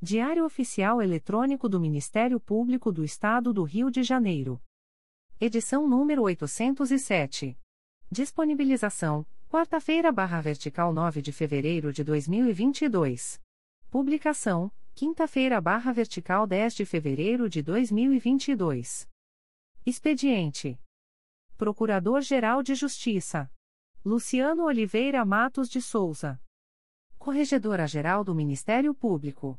Diário Oficial Eletrônico do Ministério Público do Estado do Rio de Janeiro. Edição número 807. Disponibilização: quarta-feira, barra vertical 9 de fevereiro de 2022. Publicação: quinta-feira, barra vertical 10 de fevereiro de 2022. Expediente: Procurador-Geral de Justiça Luciano Oliveira Matos de Souza. Corregedora-Geral do Ministério Público.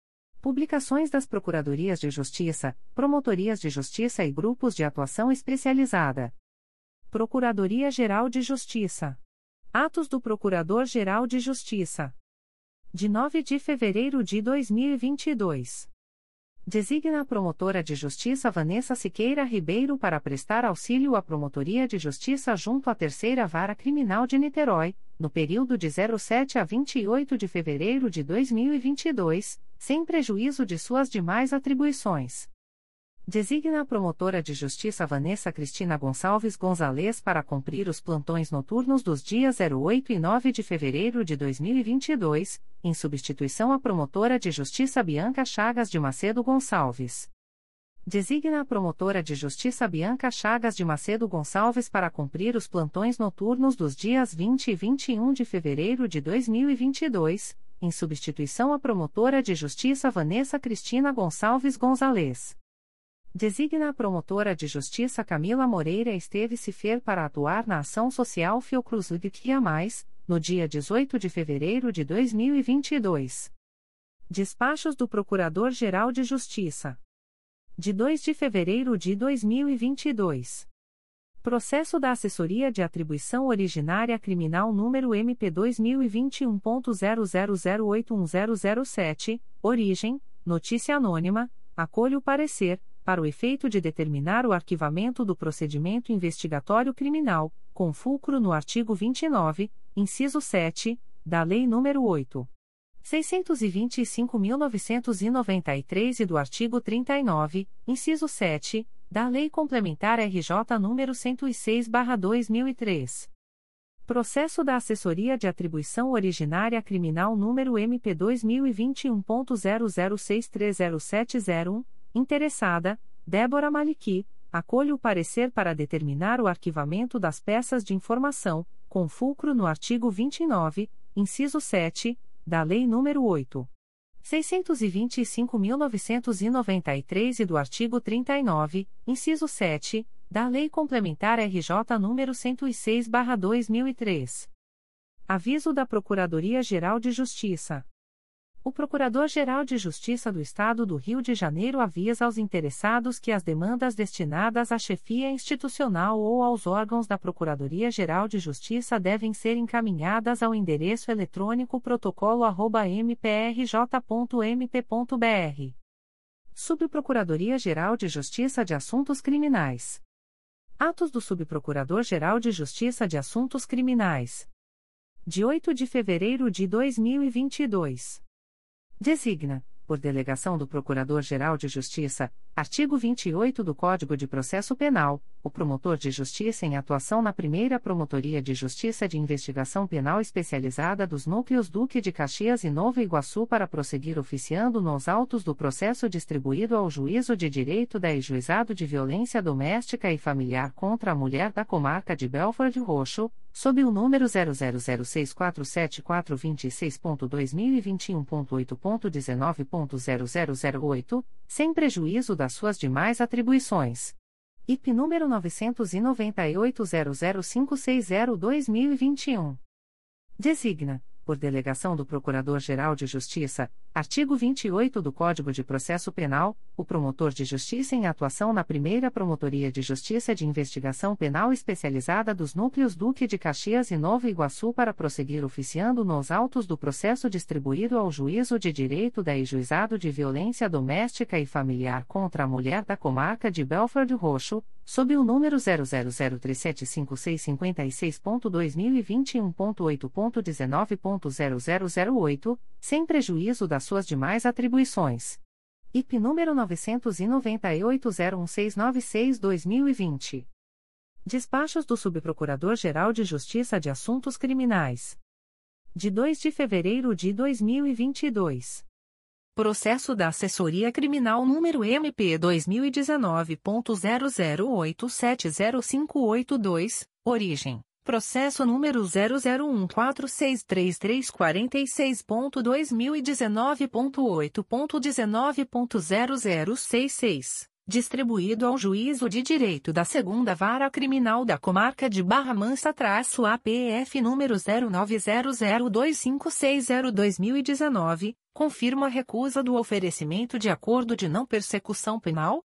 Publicações das Procuradorias de Justiça, Promotorias de Justiça e Grupos de Atuação Especializada. Procuradoria-Geral de Justiça. Atos do Procurador-Geral de Justiça. De 9 de fevereiro de 2022. Designa a promotora de justiça Vanessa Siqueira Ribeiro para prestar auxílio à Promotoria de Justiça junto à Terceira Vara Criminal de Niterói, no período de 07 a 28 de fevereiro de 2022, sem prejuízo de suas demais atribuições. Designa a promotora de justiça Vanessa Cristina Gonçalves Gonzalez para cumprir os plantões noturnos dos dias 08 e 9 de fevereiro de 2022, em substituição à promotora de justiça Bianca Chagas de Macedo Gonçalves. Designa a promotora de justiça Bianca Chagas de Macedo Gonçalves para cumprir os plantões noturnos dos dias 20 e 21 de fevereiro de 2022, em substituição à promotora de justiça Vanessa Cristina Gonçalves Gonzalez. Designa a promotora de justiça Camila Moreira Esteves Cifer para atuar na ação social Fiocruz Lidia Mais, no dia 18 de fevereiro de 2022. Despachos do Procurador-Geral de Justiça de 2 de fevereiro de 2022. Processo da Assessoria de Atribuição Originária Criminal número MP 2021.00081007, origem, notícia anônima, acolho o parecer, para o efeito de determinar o arquivamento do procedimento investigatório criminal, com fulcro no artigo 29, inciso 7, da Lei nº 8. 625.993 e do artigo 39, inciso 7, da Lei Complementar RJ nº 106/2003. Processo da Assessoria de Atribuição Originária Criminal número MP 2021.00630701, interessada, Débora Maliki, acolho o parecer para determinar o arquivamento das peças de informação, com fulcro no artigo 29, inciso 7, da Lei nº 8. 625.993 e do artigo 39, inciso 7, da Lei Complementar RJ nº 106/2003. Aviso da Procuradoria-Geral de Justiça. O Procurador-Geral de Justiça do Estado do Rio de Janeiro avisa aos interessados que as demandas destinadas à chefia institucional ou aos órgãos da Procuradoria-Geral de Justiça devem ser encaminhadas ao endereço eletrônico protocolo@mprj.mp.br. Subprocuradoria-Geral de Justiça de Assuntos Criminais. Atos do Subprocurador-Geral de Justiça de Assuntos Criminais. De 8 de fevereiro de 2022. Designa, por delegação do Procurador-Geral de Justiça, artigo 28 do Código de Processo Penal, o promotor de justiça em atuação na primeira Promotoria de Justiça de Investigação Penal Especializada dos Núcleos Duque de Caxias e Novo Iguaçu para prosseguir oficiando nos autos do processo distribuído ao Juízo de Direito da Juizado de Violência Doméstica e Familiar contra a Mulher da Comarca de Belford Roxo, sob o número 000647426.2021.8.19.0008, sem prejuízo das suas demais atribuições. IP número 998-00560-2021. Designa, por delegação do Procurador-Geral de Justiça, artigo 28 do Código de Processo Penal, o promotor de justiça em atuação na primeira Promotoria de Justiça de Investigação Penal Especializada dos Núcleos Duque de Caxias e Nova Iguaçu para prosseguir oficiando nos autos do processo distribuído ao Juízo de Direito da e Juizado de Violência Doméstica e Familiar contra a Mulher da Comarca de Belford Roxo, sob o número 000375656.2021.8.19.0008, sem prejuízo das suas demais atribuições. IP número 998-01696-2020. Despachos do Subprocurador-Geral de Justiça de Assuntos Criminais. De 2 de fevereiro de 2022. Processo da Assessoria Criminal número MP 2019.00870582, origem Processo número 001463346.2019.8.19.0066. Distribuído ao Juízo de Direito da Segunda Vara Criminal da Comarca de Barra Mansa-APF número 09002560-2019, confirma a recusa do oferecimento de acordo de não persecução penal?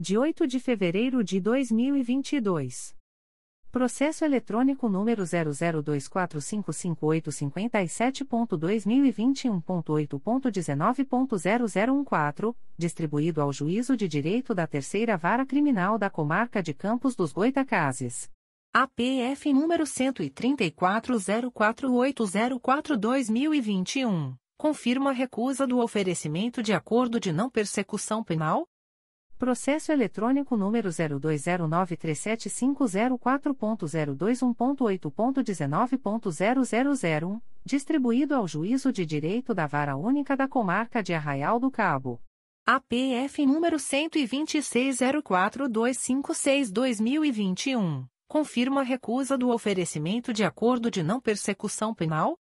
De 8 de fevereiro de 2022. Processo eletrônico número 002455857.2021.8.19.0014, distribuído ao Juízo de Direito da Terceira Vara Criminal da Comarca de Campos dos Goitacazes. APF número 13404804-2021, confirma a recusa do oferecimento de acordo de não persecução penal? Processo eletrônico número 02093750.021.8.19.0001, distribuído ao Juízo de Direito da Vara Única da Comarca de Arraial do Cabo. APF número 126256-2021, confirma a recusa do oferecimento de acordo de não persecução penal?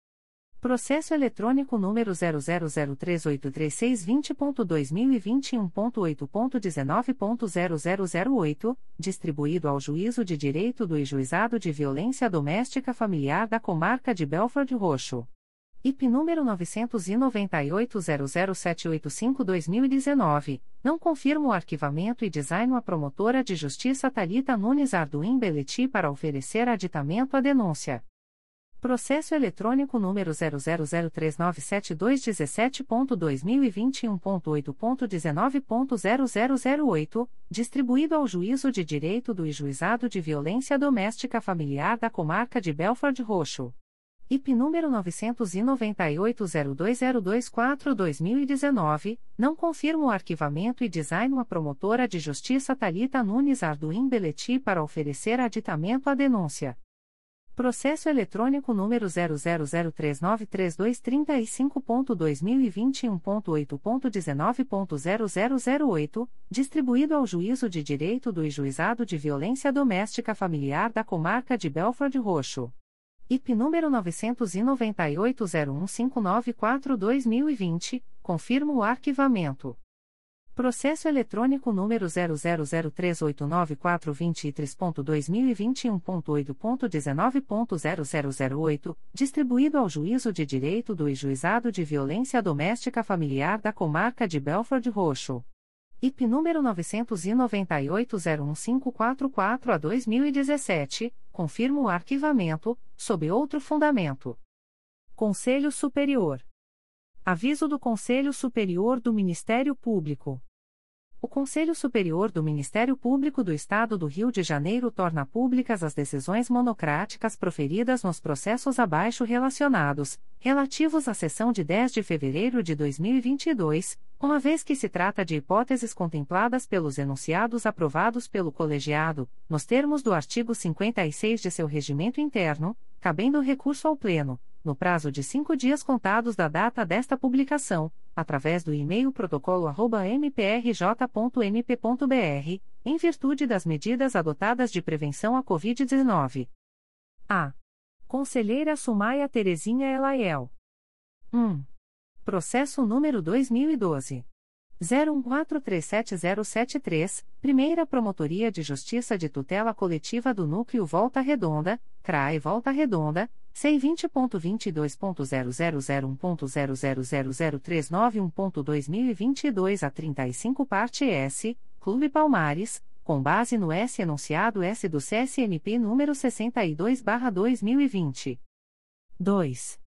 Processo eletrônico número 000383620.2021.8.19.0008, distribuído ao Juízo de Direito do Juizado de Violência Doméstica Familiar da Comarca de Belford Roxo. IP número 9900785-2019, não confirma o arquivamento e design a promotora de justiça Talita Nunes Arduim Beleti para oferecer aditamento à denúncia. Processo eletrônico número 000397217.2021.8.19.0008, distribuído ao Juízo de Direito do Juizado de Violência Doméstica Familiar da Comarca de Belford Roxo. IP número 990-02024-2019, não confirma o arquivamento e design a promotora de justiça Talita Nunes Arduim Beleti para oferecer aditamento à denúncia. Processo eletrônico número 000393235.2021.8.19.0008, distribuído ao Juízo de Direito do Juizado de Violência Doméstica Familiar da Comarca de Belford Roxo. IP número 998 2020 confirma o arquivamento. Processo eletrônico número 000389423.2021.8.19.0008, distribuído ao Juízo de Direito do Juizado de Violência Doméstica Familiar da Comarca de Belford Roxo. IP número 998-01544 a 2017, confirma o arquivamento, sob outro fundamento. Conselho Superior. Aviso do Conselho Superior do Ministério Público. O Conselho Superior do Ministério Público do Estado do Rio de Janeiro torna públicas as decisões monocráticas proferidas nos processos abaixo relacionados, relativos à sessão de 10 de fevereiro de 2022, uma vez que se trata de hipóteses contempladas pelos enunciados aprovados pelo colegiado, nos termos do artigo 56 de seu regimento interno, cabendo recurso ao Pleno no prazo de cinco dias contados da data desta publicação, através do e-mail protocolo@mprj.mp.br, em virtude das medidas adotadas de prevenção à Covid-19. A. Conselheira Sumaia Terezinha Elaiel. 1. Processo número 2012 01437073, Primeira Promotoria de Justiça de Tutela Coletiva do Núcleo Volta Redonda, CRAE Volta Redonda, C20.22.0001.0000391.2022 a 35 parte S, Clube Palmares, com base no S enunciado S do CSMP número 62/2020. 2.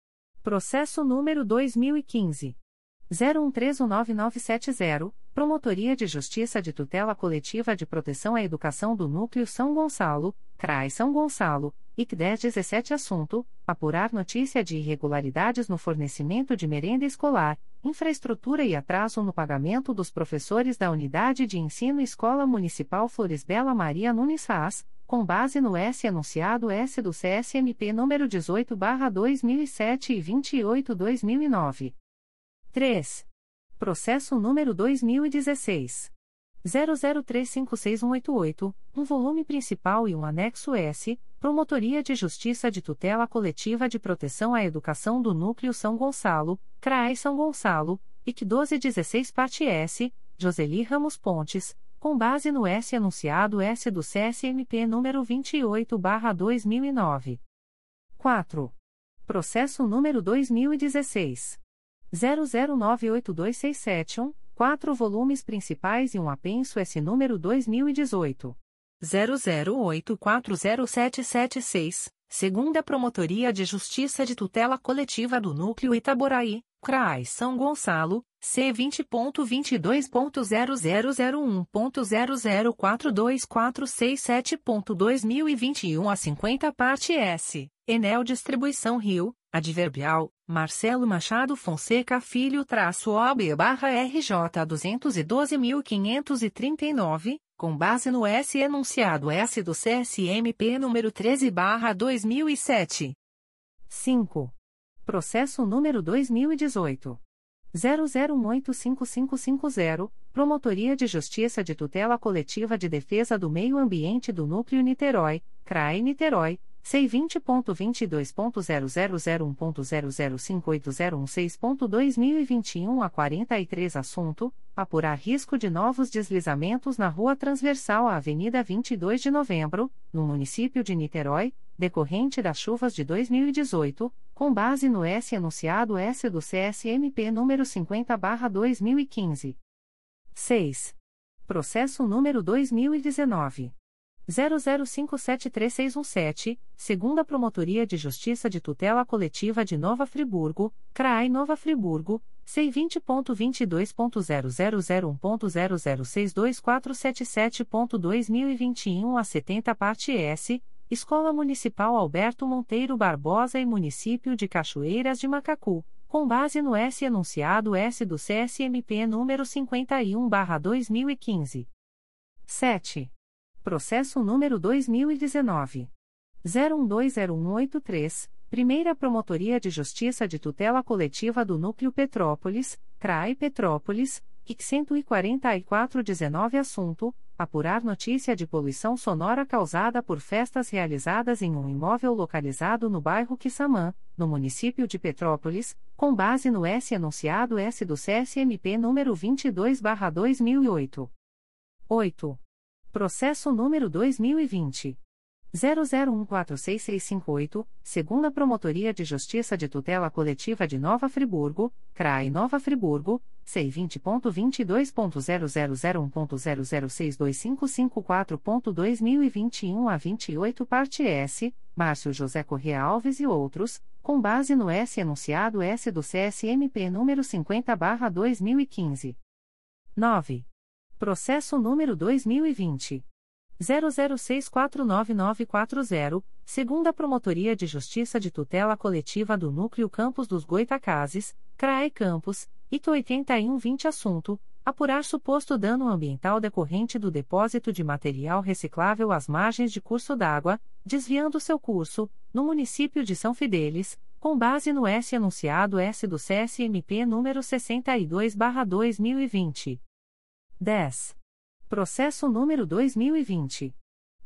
Processo número 2015 01319970, Promotoria de Justiça de Tutela Coletiva de Proteção à Educação do Núcleo São Gonçalo, CRAI São Gonçalo, IC 1017 Assunto: Apurar notícia de irregularidades no fornecimento de merenda escolar, infraestrutura e atraso no pagamento dos professores da Unidade de Ensino Escola Municipal Flores Bela Maria Nunes Faz, com base no S anunciado S do CSMP número 18/2007 e 28/2009. 3. Processo número 2016 00356188, um volume principal e um anexo S, Promotoria de Justiça de Tutela Coletiva de Proteção à Educação do Núcleo São Gonçalo, CRAE São Gonçalo, IC 1216 parte S, Joseli Ramos Pontes, com base no S anunciado S do CSMP número 28/2009. 4. Processo número 2016 00982671, quatro volumes principais e um apenso S número 2018 00840776, segunda Promotoria de Justiça de Tutela Coletiva do Núcleo Itaboraí, CRAI São Gonçalo, C20.22.0001.0042467.2021 a 50 parte S, Enel Distribuição Rio, Adverbial, Marcelo Machado Fonseca Filho traço OB barra RJ 212.539, com base no S enunciado S do CSMP número 13 barra 2007. 5. Processo número 2018. 00185550, Promotoria de Justiça de Tutela Coletiva de Defesa do Meio Ambiente do Núcleo Niterói, CRAE Niterói, C20.22.0001.0058016.2021 a 43 Assunto: Apurar risco de novos deslizamentos na rua transversal à Avenida 22 de Novembro, no município de Niterói, decorrente das chuvas de 2018, com base no S anunciado S do CSMP número 50/2015. 6. Processo número 2019 00573617, segunda Promotoria de Justiça de Tutela Coletiva de Nova Friburgo, CRAI Nova Friburgo, C20.22.0001.0062477.2021 a 70 parte S, Escola Municipal Alberto Monteiro Barbosa e Município de Cachoeiras de Macacu, com base no S enunciado S do CSMP número 51/2015. 7. Processo número 2019. 01201183, Primeira Promotoria de Justiça de Tutela Coletiva do Núcleo Petrópolis, CRAI Petrópolis, IC 14419 Assunto: apurar notícia de poluição sonora causada por festas realizadas em um imóvel localizado no bairro Quissamã, no município de Petrópolis, com base no S enunciado S do CSMP número 22/2008. 8. Processo número 2020 00146658, segunda Promotoria de Justiça de Tutela Coletiva de Nova Friburgo, CRAI Nova Friburgo, C20.22.0001.0062554.2021 a 28 parte S, Márcio José Correa Alves e outros, com base no S enunciado S do CSMP número 50/2015. 9. Processo número 2020 00649940, segunda Promotoria de Justiça de Tutela Coletiva do Núcleo Campos dos Goitacazes, CRAE Campos, ITO 8120 Assunto: Apurar suposto dano ambiental decorrente do depósito de material reciclável às margens de curso d'água, desviando seu curso, no município de São Fidélis, com base no S anunciado S do CSMP número 62/2020. 10. Processo número 2020.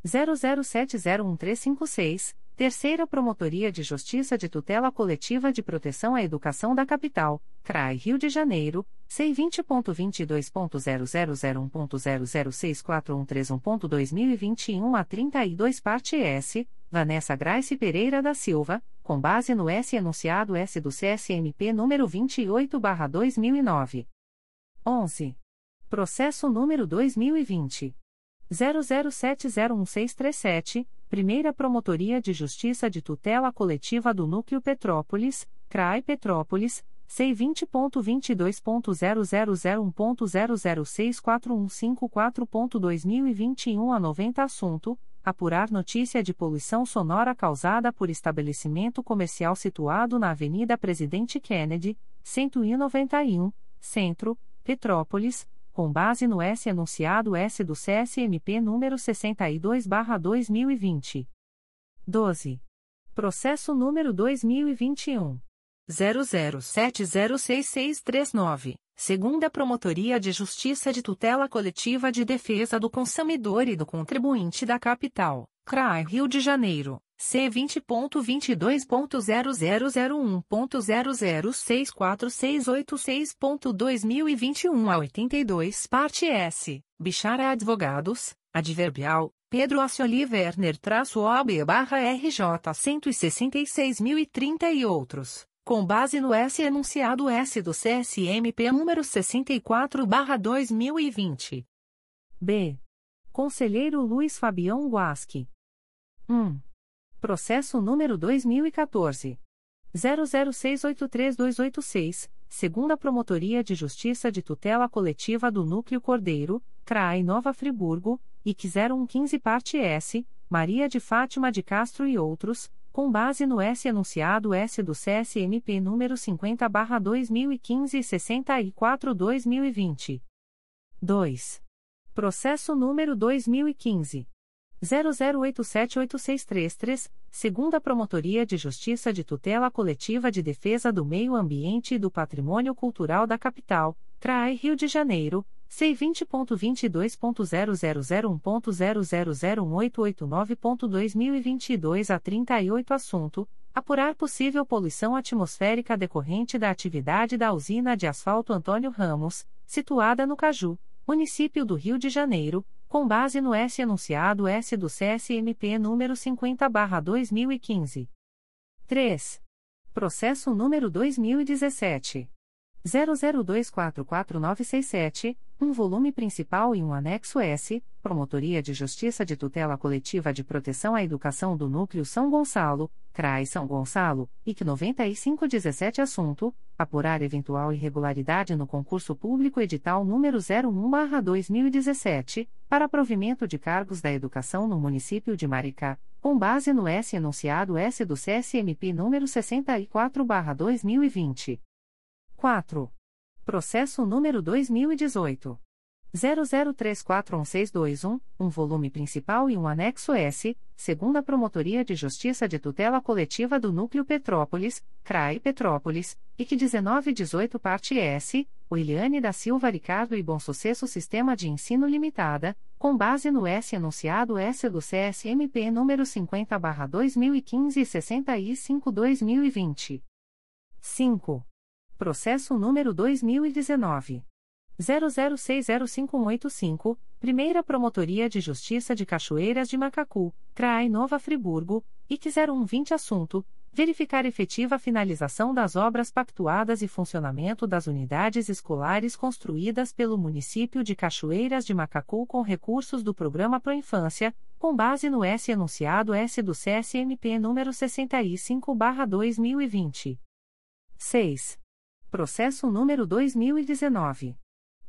00701356, Terceira Promotoria de Justiça de Tutela Coletiva de Proteção à Educação da Capital, CRAI Rio de Janeiro, C20.22.0001.0064131.2021 a 32 parte S, Vanessa Grace Pereira da Silva, com base no S enunciado S do CSMP número 28/2009. 11. Processo número 2020. 00701637, Primeira Promotoria de Justiça de Tutela Coletiva do Núcleo Petrópolis, CRAI Petrópolis, C20.22.0001.0064154.2021 a 90 Assunto: Apurar notícia de poluição sonora causada por estabelecimento comercial situado na Avenida Presidente Kennedy, 191, Centro, Petrópolis com base no S anunciado S do CSMP número 62/2020. 12. Processo número 2021 00706639, segunda Promotoria de Justiça de Tutela Coletiva de Defesa do Consumidor e do Contribuinte da Capital, CRAI Rio de Janeiro. C vinte ponto vinte dois ponto zero zero zero um ponto zero zero seis quatro seis oito seis ponto dois mil e vinte um a oitenta e dois parte S. Bichara Advogados Adverbial Pedro Acioli Werner traço OB barra RJ cento e sessenta e seis mil e trinta e outros com base no S enunciado S do CSMP número sessenta e quatro barra dois mil e vinte. B. Conselheiro Luiz Fabião Guasque. 1. Processo número 2014. 00683286, segunda Promotoria de Justiça de Tutela Coletiva do Núcleo Cordeiro, CRAI Nova Friburgo, IC 0115 Parte S, Maria de Fátima de Castro e outros, com base no S enunciado S do CSMP número 50/2015 e 64/2020. 2. Processo número 2015 00878633, segunda Promotoria de Justiça de Tutela Coletiva de Defesa do Meio Ambiente e do Patrimônio Cultural da Capital, CRAI Rio de Janeiro, C20.22.0001.0001889.2022 a 38 assunto, apurar possível poluição atmosférica decorrente da atividade da usina de asfalto Antônio Ramos, situada no Caju, município do Rio de Janeiro, com base no S enunciado S do CSMP número 50/2015. 3. Processo número 2017 00244967, um volume principal e um anexo S, Promotoria de Justiça de Tutela Coletiva de Proteção à Educação do Núcleo São Gonçalo, CRAI São Gonçalo, IC 9517 assunto: apurar eventual irregularidade no concurso público edital número 01/2017, para provimento de cargos da educação no município de Maricá, com base no S enunciado S do CSMP número 64/2020. 4. Processo número 2018. 00341621, um volume principal e um anexo S, segunda Promotoria de Justiça de Tutela Coletiva do Núcleo Petrópolis, CRAI Petrópolis, IC 1918 parte S, Williane da Silva Ricardo e Bom Sucesso Sistema de Ensino Limitada, com base no S enunciado S do CSMP número 50/2015 e 65/2020. 5. Processo número 2019 00605185, Primeira Promotoria de Justiça de Cachoeiras de Macacu, CRAI Nova Friburgo, IC 0120 assunto verificar efetiva finalização das obras pactuadas e funcionamento das unidades escolares construídas pelo município de Cachoeiras de Macacu com recursos do Programa Pro Infância, com base no S enunciado S do CSMP número 65/2020. 6. Processo número 2019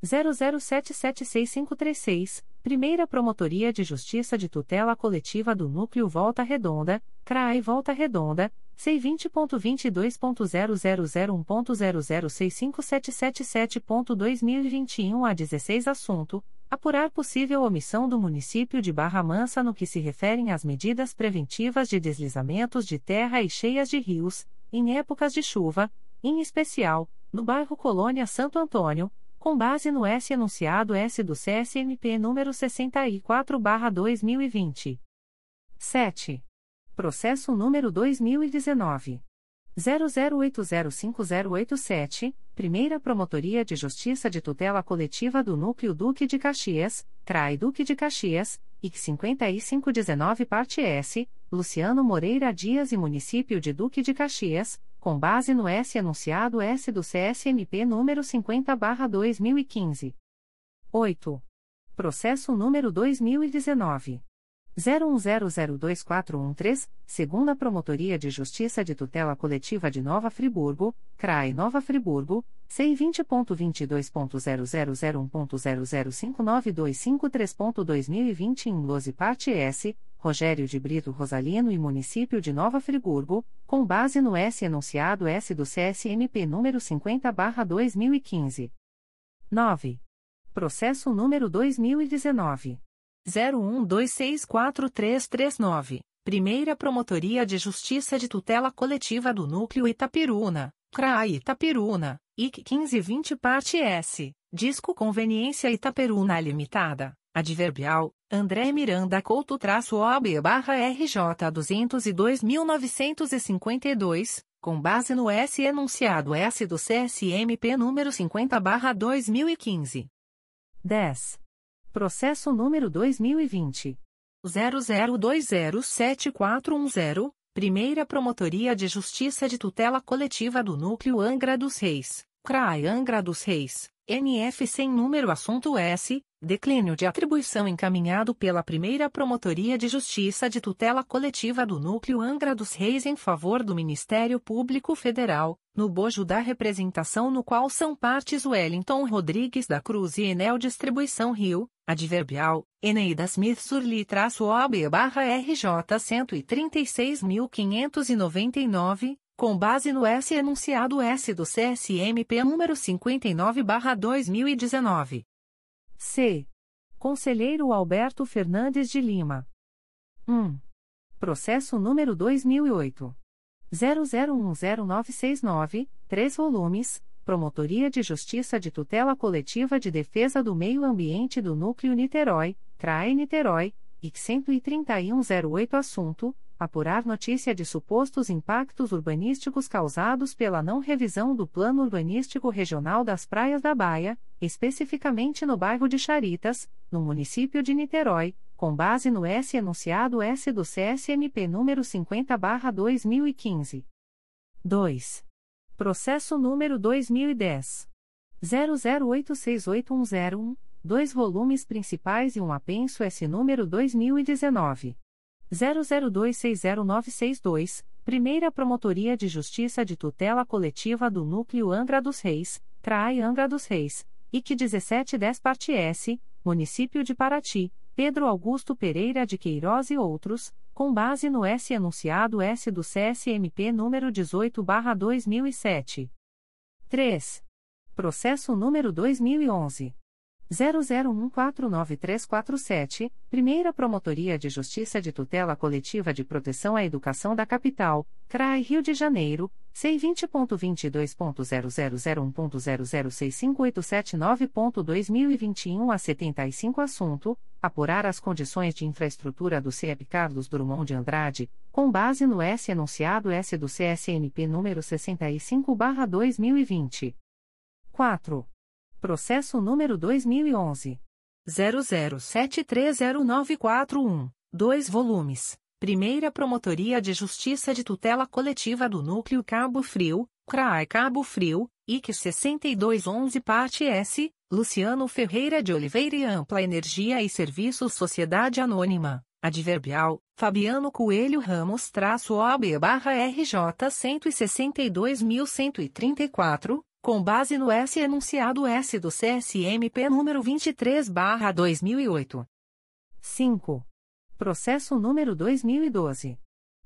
00776536, Primeira Promotoria de Justiça de Tutela Coletiva do Núcleo Volta Redonda, CRAI Volta Redonda, C20.22.0001.0065777.2021 a 16 Assunto: Apurar possível omissão do município de Barra Mansa no que se referem às medidas preventivas de deslizamentos de terra e cheias de rios, em épocas de chuva, em especial, no bairro Colônia Santo Antônio, com base no S enunciado S do CSMP número 64/2020. 7. Processo número 2019 00805087, Primeira Promotoria de Justiça de Tutela Coletiva do Núcleo Duque de Caxias, CRAI Duque de Caxias, IC 5519 Parte S, Luciano Moreira Dias e Município de Duque de Caxias, com base no S enunciado S do CSMP número 50/2015. 8. Processo número 2019 01002413, segunda Promotoria de Justiça de Tutela Coletiva de Nova Friburgo, CRAE Nova Friburgo, C20.22.0001.0059253.2020 em 12 parte S, Rogério de Brito Rosalino e Município de Nova Friburgo, com base no S enunciado S do CSMP número 50/2015. 9. Processo número 2019 01264339, Primeira Promotoria de Justiça de Tutela Coletiva do Núcleo Itapiruna, CRAI Itapiruna, IC 1520 Parte S, Disco Conveniência Itaperuna Limitada, Adverbial, André Miranda Couto traço OB barra RJ 202.952, com base no S enunciado S do CSMP número 50 barra 2015. 10. Processo número 2020. 00207410, Primeira Promotoria de Justiça de Tutela Coletiva do Núcleo Angra dos Reis, CRAI Angra dos Reis, NF sem número assunto S, declínio de atribuição encaminhado pela Primeira Promotoria de Justiça de Tutela Coletiva do Núcleo Angra dos Reis em favor do Ministério Público Federal, no bojo da representação no qual são partes Wellington Rodrigues da Cruz e Enel Distribuição Rio, adverbial, Eneida Smith Surli-OB barra RJ 136.599, com base no S enunciado S do CSMP número 59 barra 2019. C. Conselheiro Alberto Fernandes de Lima. 1. Processo número 2008. 00109669, 3 volumes, Promotoria de Justiça de Tutela Coletiva de Defesa do Meio Ambiente do Núcleo Niterói, CRAE Niterói, IC 13108 Assunto: Apurar notícia de supostos impactos urbanísticos causados pela não revisão do Plano Urbanístico Regional das Praias da Baia, especificamente no bairro de Charitas, no município de Niterói, com base no S enunciado S do CSMP número 50/2015. 2. Processo número 2010. 00868101, dois volumes principais e um apenso S número 2019. 00260962, Primeira Promotoria de Justiça de Tutela Coletiva do Núcleo Angra dos Reis, CRAI Angra dos Reis, IC 1710 Parte S, Município de Paraty, Pedro Augusto Pereira de Queiroz e outros, com base no S enunciado S do CSMP número 18/2007. 3. Processo número 2011 00149347, Primeira Promotoria de Justiça de Tutela Coletiva de Proteção à Educação da Capital, CRAI Rio de Janeiro, C20.22.0001.0065879.2021 a 75 Assunto: Apurar as condições de infraestrutura do CEP Carlos Drummond de Andrade, com base no S enunciado S do CSNP número 65-2020. 4. Processo número 2011. 00730941, 2 volumes. Primeira Promotoria de Justiça de Tutela Coletiva do Núcleo Cabo Frio, CRAI Cabo Frio, IC 6211 Parte S, Luciano Ferreira de Oliveira e Ampla Energia e Serviços Sociedade Anônima, Adverbial, Fabiano Coelho Ramos traço OB barra RJ 162.134, com base no S enunciado S do CSMP número 23/2008. 5. Processo número 2012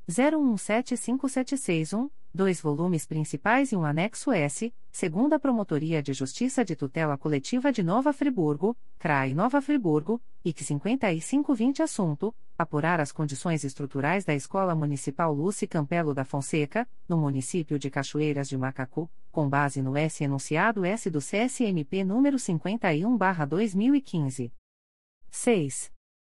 01757661, dois volumes principais e um anexo S, segunda Promotoria de Justiça de Tutela Coletiva de Nova Friburgo, CRAI Nova Friburgo, IC 5520 assunto: apurar as condições estruturais da Escola Municipal Lúcia Campelo da Fonseca, no município de Cachoeiras de Macacu, com base no S enunciado S do CSMP número 51/2015. 6.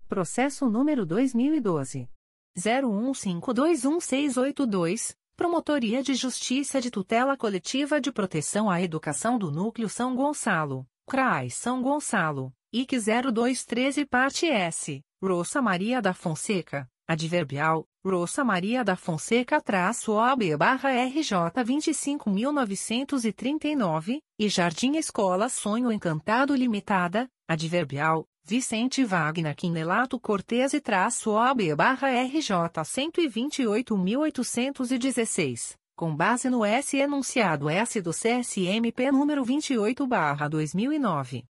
Processo número 2012 01521682, Promotoria de Justiça de Tutela Coletiva de Proteção à Educação do Núcleo São Gonçalo, CRAI São Gonçalo, IC 0213 Parte S, Roça Maria da Fonseca, Adverbial, Roça Maria da Fonseca traço OB barra RJ 25.939, e Jardim Escola Sonho Encantado Limitada, Adverbial, Vicente Wagner Quinelato Cortez e traço OB barra RJ 128.816, com base no S enunciado S do CSMP número 28 barra 2009.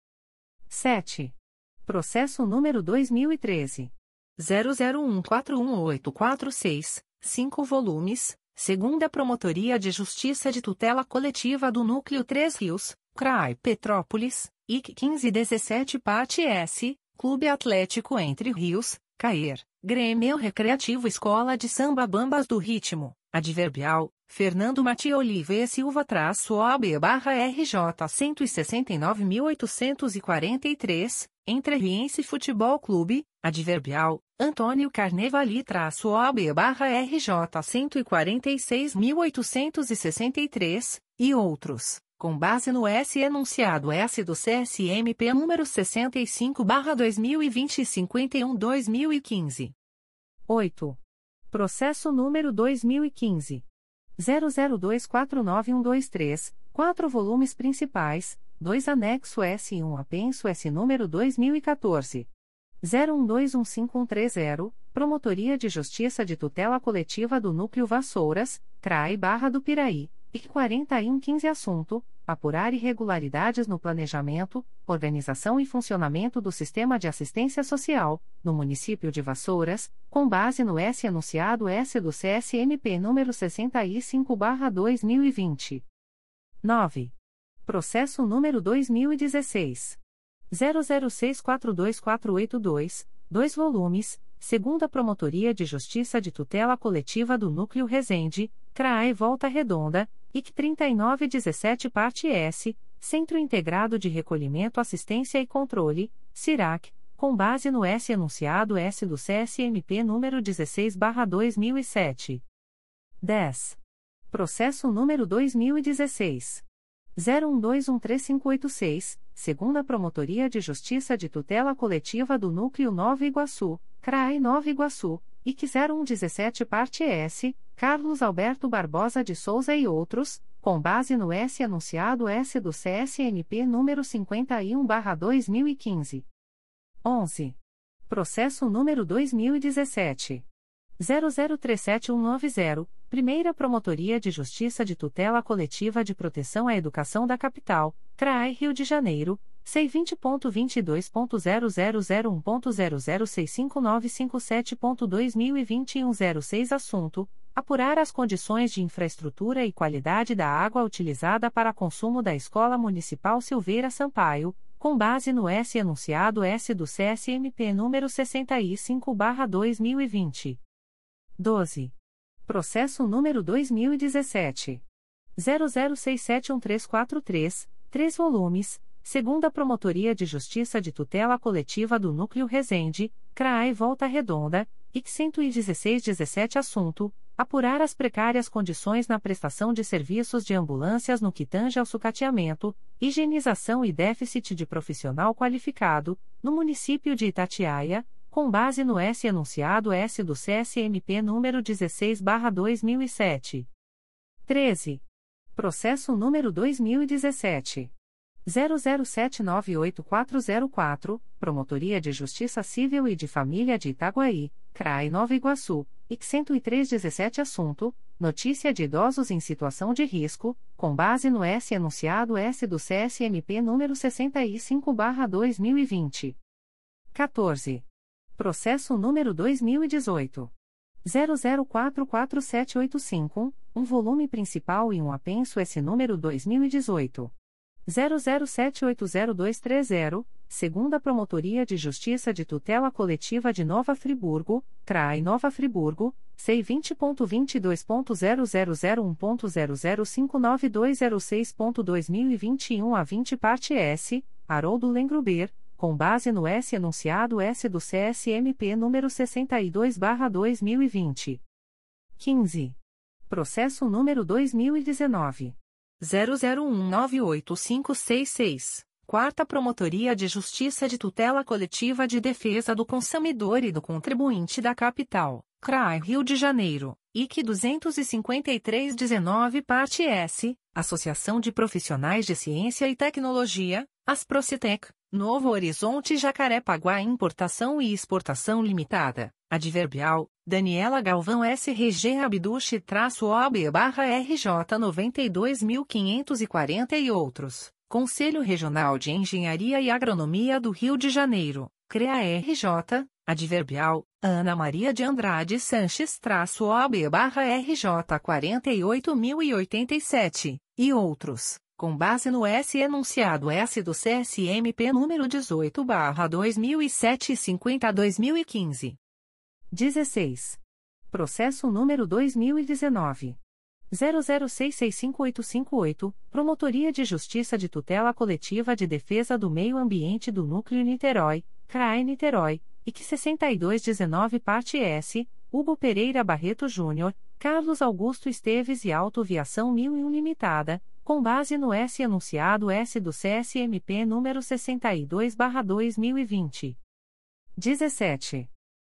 7. Processo número 2013. 00141846, 5 volumes, segunda Promotoria de Justiça de Tutela Coletiva do Núcleo 3 Rios, CRAI Petrópolis, IC 1517 Parte S, Clube Atlético Entre Rios, Caer, Grêmio Recreativo Escola de Samba Bambas do Ritmo, Adverbial, Fernando Mati Oliveira Silva traço OB barra RJ 169.843, Entre Riense Futebol Clube, Adverbial, Antônio Carnevali traço OB barra RJ 146.863, e outros com base no S enunciado S do CSMP número 65/2020 51/2015. 8. Processo número 2015 00249123, quatro volumes principais, dois anexo S e um apenso S número 2014 01215130, Promotoria de Justiça de Tutela Coletiva do Núcleo Vassouras, CRAI Barra do Piraí e 4115 assunto: apurar irregularidades no planejamento, organização e funcionamento do sistema de assistência social no município de Vassouras, com base no S anunciado S do CSMP número 65/2020. 9. Processo número 2016 00642482, dois volumes segunda Promotoria de Justiça de Tutela Coletiva do Núcleo Resende, CRAE Volta Redonda, IC 3917 Parte S, Centro Integrado de Recolhimento Assistência e Controle, CIRAC, com base no S enunciado S do CSMP número 16/2007. 10. Processo número 2016 01213586, segunda Promotoria de Justiça de Tutela Coletiva do Núcleo Nova Iguaçu, CRAE Nova Iguaçu, IC 0117 Parte S, Carlos Alberto Barbosa de Souza e outros, com base no S anunciado S do CSNP número 51/2015. 11. Processo número 2017 00379190, Primeira Promotoria de Justiça de Tutela Coletiva de Proteção à Educação da Capital, CRAI Rio de Janeiro, C20.22.0001.0065957.2021 06 Assunto: Apurar as condições de infraestrutura e qualidade da água utilizada para consumo da Escola Municipal Silveira Sampaio, com base no S enunciado S do CSMP número 65/2020. 12. Processo número 2017 00671343, 3 volumes, segunda Promotoria de Justiça de Tutela Coletiva do Núcleo Resende, CRAE Volta Redonda, IC 11617 assunto apurar as precárias condições na prestação de serviços de ambulâncias no que tange ao sucateamento, higienização e déficit de profissional qualificado, no município de Itatiaia, com base no S enunciado S do CSMP número 16/2007. 13. Processo número 2017 00798404, Promotoria de Justiça Civil e de Família de Itaguaí, CRAI Nova Iguaçu, IC 10317 assunto: Notícia de idosos em situação de risco, com base no S enunciado S do CSMP número 65/2020. 14. Processo número 2018 00447855, um volume principal e um apenso S número 2018 00780230, segunda Promotoria de Justiça de Tutela Coletiva de Nova Friburgo, CRAI Nova Friburgo, C20.22.0001.0059206.2021 a 20 parte S, Haroldo Lengruber, com base no S enunciado S do CSMP número 62/2020. 15. Processo número 2019 00198566, Quarta Promotoria de Justiça de Tutela Coletiva de Defesa do Consumidor e do Contribuinte da Capital, CRAI Rio de Janeiro, IC 25319 Parte S, Associação de Profissionais de Ciência e Tecnologia, Asprocitec, Novo Horizonte Jacarepaguá Importação e Exportação Limitada, Adverbial, Daniela Galvão SRG Abduche-OB barra RJ 92.540 e outros. Conselho Regional de Engenharia e Agronomia do Rio de Janeiro, CREA-RJ, Adverbial, Ana Maria de Andrade Sanches-OB barra RJ 48.087, e outros, com base no S enunciado S do CSMP número 18 barra 2007 50 2015. 16. Processo número 2019. 00665858, Promotoria de Justiça de Tutela Coletiva de Defesa do Meio Ambiente do Núcleo Niterói, CRAE Niterói, IC 6219 Parte S, Hugo Pereira Barreto Júnior, Carlos Augusto Esteves e Autoviação 1001 Limitada, com base no S enunciado S do CSMP número 62/2020. 17.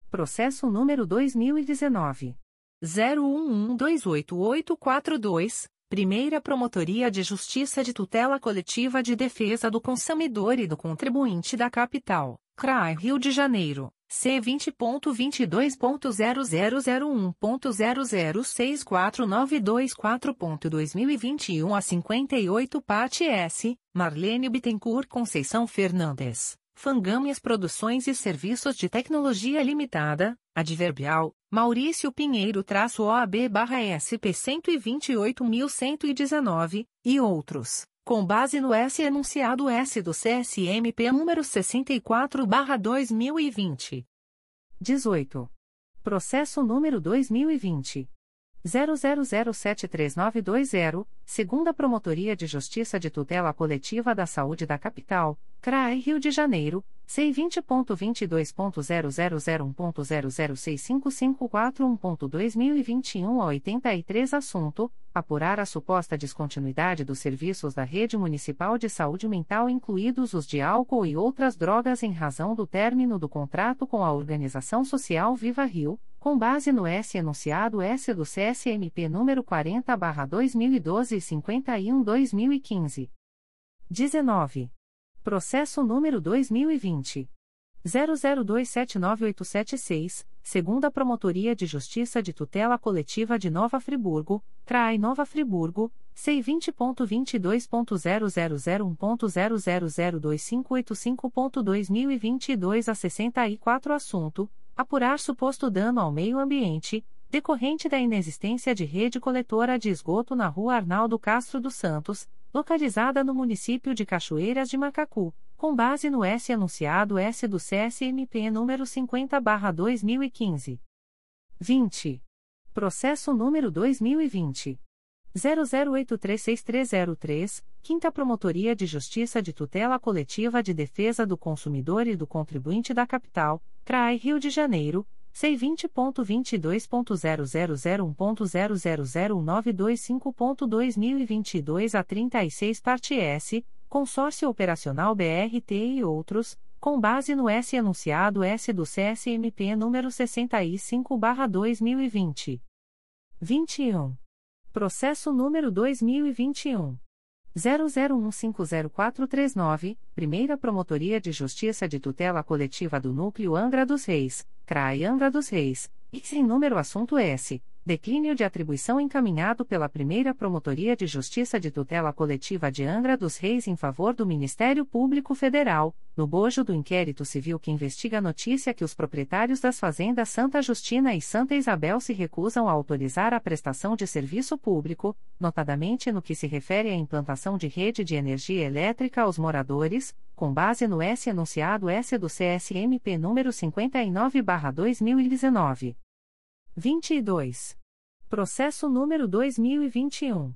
Processo número 2019 011288842, Primeira Promotoria de Justiça de Tutela Coletiva de Defesa do Consumidor e do Contribuinte da Capital, CRAI Rio de Janeiro, C20.22.0001.0064924.2021 a 58 Parte S, Marlene Bittencourt Conceição Fernandes. Fangames Produções e Serviços de Tecnologia Limitada, Adverbial, Maurício Pinheiro-OAB-SP 128.119, e outros, com base no S enunciado S do CSMP número 64-2020. 18. Processo número 2020. 00073920, segunda Promotoria de Justiça de Tutela Coletiva da Saúde da Capital, CRAE Rio de Janeiro, C20.22.0001.0065541.2021 a 83 Assunto: Apurar a suposta descontinuidade dos serviços da Rede Municipal de Saúde Mental, incluídos os de álcool e outras drogas, em razão do término do contrato com a Organização Social Viva Rio, com base no S enunciado S do CSMP número 40/2012 e 51/2015. 19. Processo número 2020 00279876, segunda Promotoria de Justiça de Tutela Coletiva de Nova Friburgo, CRAI Nova Friburgo, C20.22.0001.0002585.2022 a 64 assunto apurar suposto dano ao meio ambiente, decorrente da inexistência de rede coletora de esgoto na rua Arnaldo Castro dos Santos, localizada no município de Cachoeiras de Macacu, com base no S anunciado S do CSMP número 50/2015. 20. Processo número 2020 00836303, Quinta Promotoria de Justiça de Tutela Coletiva de Defesa do Consumidor e do Contribuinte da Capital, CRAI Rio de Janeiro. C20.22.0001.0001925.2022 a 36 parte S, Consórcio Operacional BRT e outros, com base no S anunciado S do CSMP número 65/2020. 21. Processo número 2021 00150439, Primeira Promotoria de Justiça de Tutela Coletiva do Núcleo Angra dos Reis, CRAI Angra dos Reis, e sem número assunto S. Declínio de atribuição encaminhado pela primeira Promotoria de Justiça de Tutela Coletiva de Angra dos Reis em favor do Ministério Público Federal, no bojo do inquérito civil que investiga a notícia que os proprietários das fazendas Santa Justina e Santa Isabel se recusam a autorizar a prestação de serviço público, notadamente no que se refere à implantação de rede de energia elétrica aos moradores, com base no S anunciado S do CSMP número 59/2019. 22. Processo número 2021.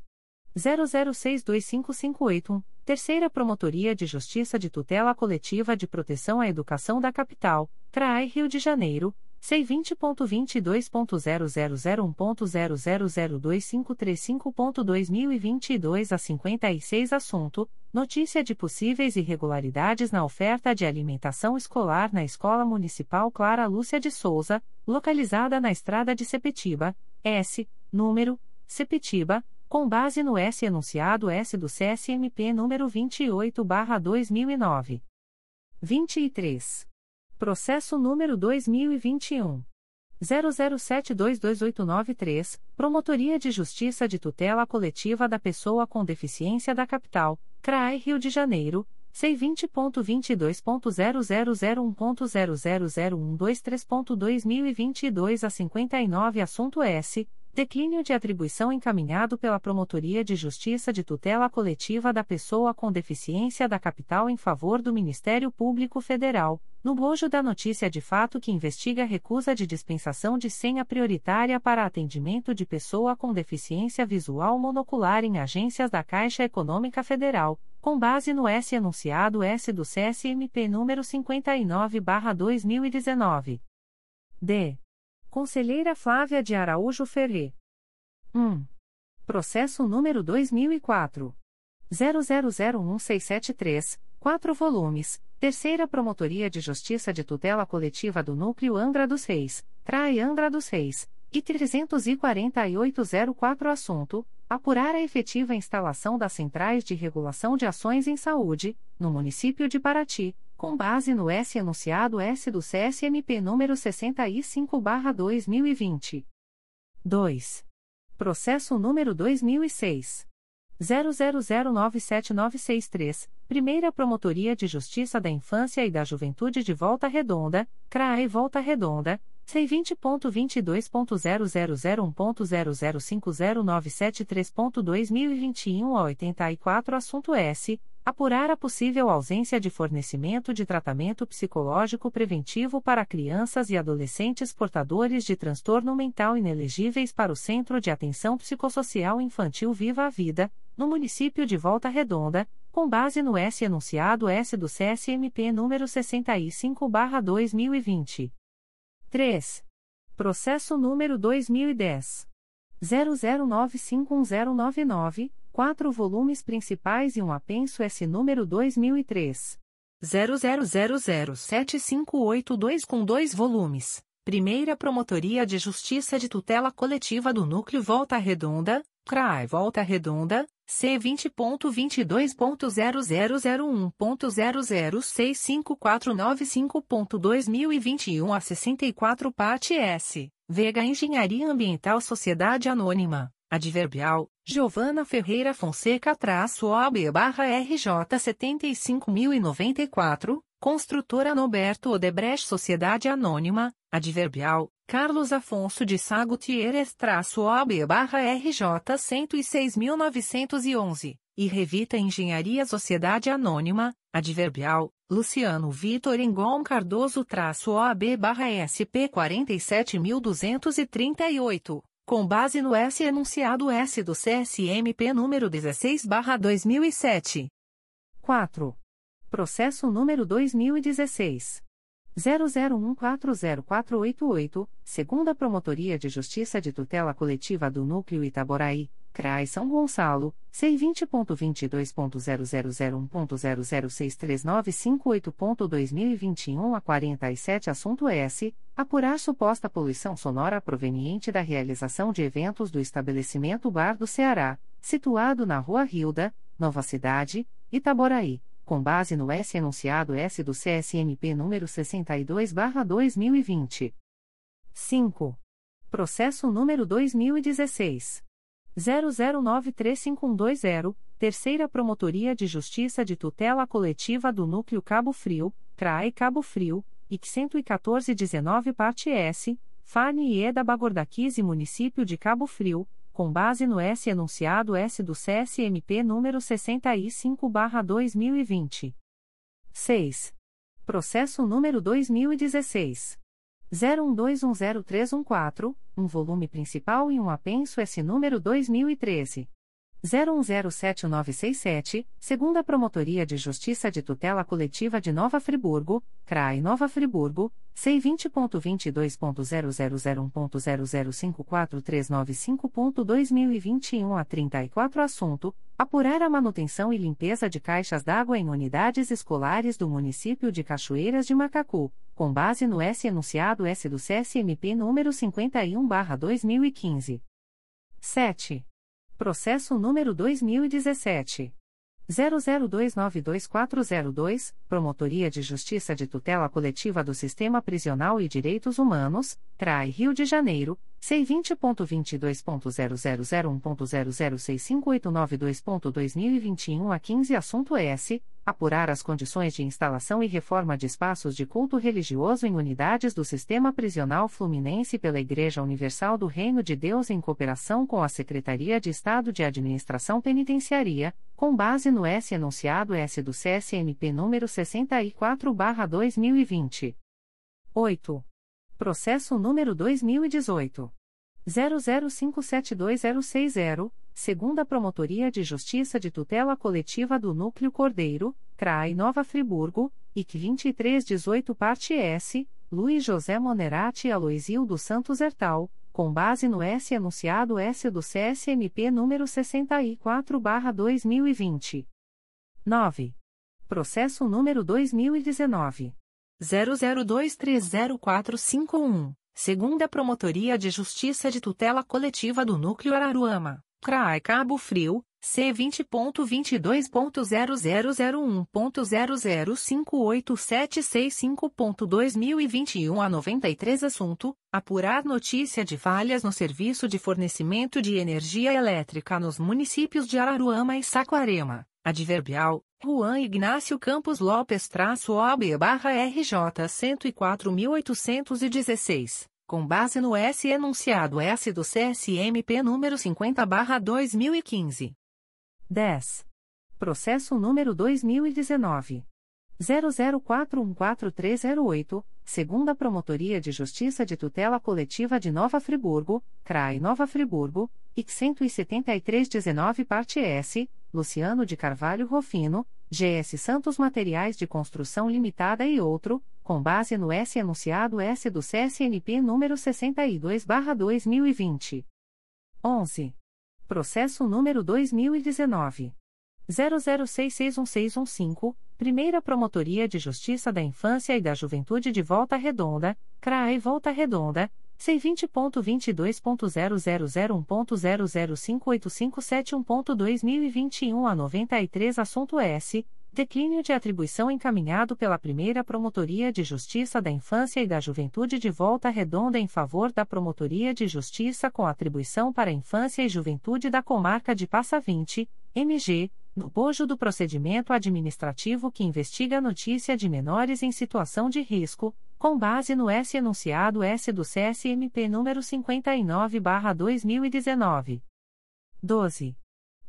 00625581, Terceira Promotoria de Justiça de Tutela Coletiva de Proteção à Educação da Capital, CRAI Rio de Janeiro, C20.22.0001.0002535.2022 a 56 Assunto: Notícia de possíveis irregularidades na oferta de alimentação escolar na Escola Municipal Clara Lúcia de Souza, localizada na Estrada de Sepetiba, S, número, Sepetiba, com base no S enunciado S do CSMP número 28/2009. 23. Processo número 2021. 00722893, Promotoria de Justiça de Tutela Coletiva da Pessoa com Deficiência da Capital, CRAI Rio de Janeiro, C20.22.0001.0001223.2022 a 59 Assunto S. Declínio de atribuição encaminhado pela Promotoria de Justiça de Tutela Coletiva da Pessoa com Deficiência da Capital em favor do Ministério Público Federal, no bojo da notícia de fato que investiga recusa de dispensação de senha prioritária para atendimento de pessoa com deficiência visual monocular em agências da Caixa Econômica Federal, com base no S anunciado S do CSMP número 59/2019. D. Conselheira Flávia de Araújo Ferre. 1. Processo número 2004. 00011673, 4 volumes, Terceira Promotoria de Justiça de Tutela Coletiva do Núcleo Angra dos Reis, Trai Angra dos Reis, e 34804 Assunto: Apurar a efetiva instalação das centrais de regulação de ações em saúde, no município de Paraty, com base no S anunciado S do CSMP número 65/2020. 2. Processo número 2006 00097963, Primeira Promotoria de Justiça da Infância e da Juventude de Volta Redonda, CRAE Volta Redonda. C20.22.0001.0050973.2021 a 84 Assunto S apurar a possível ausência de fornecimento de tratamento psicológico preventivo para crianças e adolescentes portadores de transtorno mental inelegíveis para o Centro de Atenção Psicossocial Infantil Viva a Vida, no município de Volta Redonda, com base no S enunciado S do CSMP número 65/2020. 3. Processo número 2010 00951099 quatro volumes principais e um apenso S número 2003. 00007582 com dois volumes. Primeira Promotoria de Justiça de Tutela Coletiva do Núcleo Volta Redonda, CRAI Volta Redonda, C20.22.0001.0065495.2021 a 64 Parte S. Vega Engenharia Ambiental Sociedade Anônima. Adverbial, Giovana Ferreira Fonseca traço OAB barra RJ 75.094, Construtora Noberto Odebrecht Sociedade Anônima, Adverbial, Carlos Afonso de Sá Gutierrez traço OAB barra RJ 106.911. e Revita Engenharia Sociedade Anônima, Adverbial, Luciano Vitor Engom Cardoso traço OAB barra SP 47238, com base no S enunciado S do CSMP número 16 barra 2007. 4. Processo número 2016. 00140488, segunda Promotoria de Justiça de Tutela Coletiva do Núcleo Itaboraí, CRAI São Gonçalo, C20.22.0001.0063958.2021 a 47 Assunto S. Apurar suposta poluição sonora proveniente da realização de eventos do estabelecimento Bar do Ceará, situado na Rua Rilda, Nova Cidade, Itaboraí com base no S enunciado S do CSMP número 62/2020. 5. Processo número 2016 00935120, Terceira Promotoria de Justiça de Tutela Coletiva do Núcleo Cabo Frio, CRAE Cabo Frio, IC 11419 parte S, Fane e Eda Bagordaquise Município de Cabo Frio com base no S enunciado S do CSMP número 65/2020. 6. Processo número 2016 01210314, um volume principal e um apenso S número 2013 01071967, segunda Promotoria de Justiça de Tutela Coletiva de Nova Friburgo, CRAI Nova Friburgo, C20.22.0001.0054395.2021 a 34 Assunto: Apurar a manutenção e limpeza de caixas d'água em unidades escolares do município de Cachoeiras de Macacu, com base no S enunciado S do CSMP número 51/2015. 7. Processo número 2017. 00292402, Promotoria de Justiça de Tutela Coletiva do Sistema Prisional e Direitos Humanos, CRAI Rio de Janeiro, C20.22.0001.0065892.2021 a 15 Assunto S. Apurar as condições de instalação e reforma de espaços de culto religioso em unidades do Sistema Prisional Fluminense pela Igreja Universal do Reino de Deus em cooperação com a Secretaria de Estado de Administração Penitenciaria, com base no S enunciado S do CSMP número 64/2020. 8. Processo número 2018. 00572060, segunda Promotoria de Justiça de Tutela Coletiva do Núcleo Cordeiro, CRAI Nova Friburgo, IC 2318 parte S, Luiz José Monerati e dos Santos Hertal, com base no S enunciado S do CSMP número 64/2020. 9. Processo número 2019 00230451, segunda Promotoria de Justiça de Tutela Coletiva do Núcleo Araruama, CRAI Cabo Frio, C20.22.0001.0058765.2021 a 93 Assunto: Apurar notícia de falhas no serviço de fornecimento de energia elétrica nos municípios de Araruama e Saquarema. Adverbial: Juan Ignácio Campos Lopes traço OB barra RJ 104.816, com base no S enunciado S do CSMP número 50 barra 2015. 10. Processo número 2019. 00414308, segunda Promotoria de Justiça de Tutela Coletiva de Nova Friburgo, CRAI Nova Friburgo, IC 17319 parte S, Luciano de Carvalho Rofino, GS Santos Materiais de Construção Limitada e outro, com base no S enunciado S do CSNP número 62/2020. 11. Processo número 2019 00661615, Primeira Promotoria de Justiça da Infância e da Juventude de Volta Redonda, CRAE Volta Redonda C20.22.0001.0058571.2021 a 93 Assunto S. Declínio de atribuição encaminhado pela Primeira Promotoria de Justiça da Infância e da Juventude de Volta Redonda em favor da Promotoria de Justiça com atribuição para a Infância e Juventude da Comarca de Passa 20, MG, no bojo do procedimento administrativo que investiga notícia de menores em situação de risco, com base no S enunciado S do CSMP número 59/2019. 12.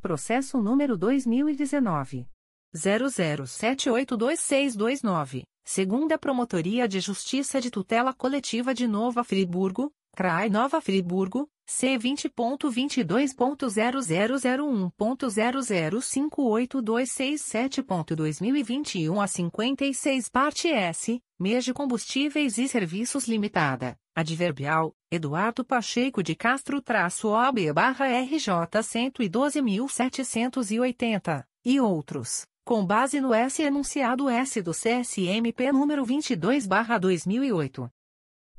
Processo número 2019. 00782629, segunda Promotoria de Justiça de Tutela Coletiva de Nova Friburgo, CRAI Nova Friburgo, C20.22.0001.0058267.2021 a 56 parte S, mês de combustíveis e serviços limitada, adverbial, Eduardo Pacheco de Castro-OB barra RJ 112.780, e outros com base no S enunciado S do CSMP número 22/2008.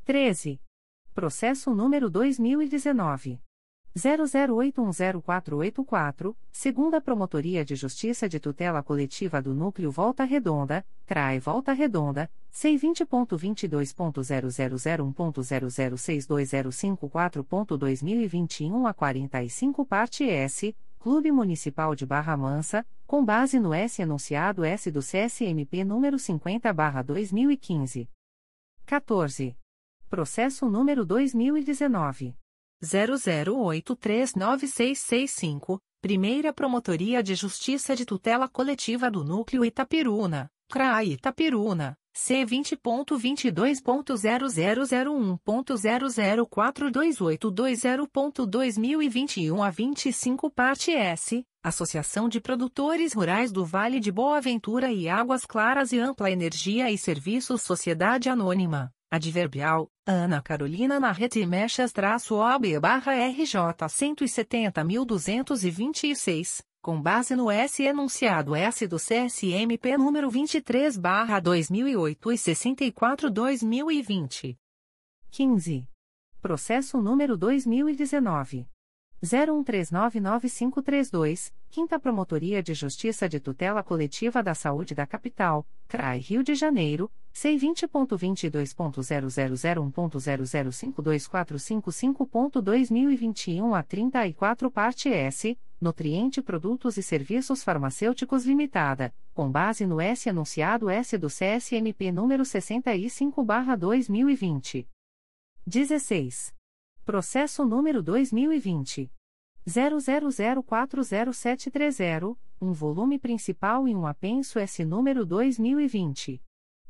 13. Processo número 2019 00810484, segunda Promotoria de Justiça de Tutela Coletiva do Núcleo Volta Redonda, CRAE Volta Redonda, C20.22.0001.0062054.2021 a 45 parte S, Clube Municipal de Barra Mansa, com base no S enunciado S do CSMP número 50/2015. 14. Processo número 2019 00839665, Primeira Promotoria de Justiça de Tutela Coletiva do Núcleo Itapiruna, CRAI Itapiruna. C20.22.0001.0042820.2021 a 25 parte S, Associação de Produtores Rurais do Vale de Boa Ventura e Águas Claras e Ampla Energia e Serviços Sociedade Anônima, Adverbial, Ana Carolina Narrete Mechas-OB barra RJ 170.226 com base no S enunciado S do CSMP número 23/2008 e 64/2020. 15. Processo número 2019 01399532, Quinta Promotoria de Justiça de Tutela Coletiva da Saúde da Capital, CRAI Rio de Janeiro, C20.22.0001.0052455.2021 a 34 parte S, Nutriente Produtos e Serviços Farmacêuticos Limitada, com base no S anunciado S do CSMP número 65/2020. 16. Processo número 2020. 00040730, um volume principal e um apenso S número 2020.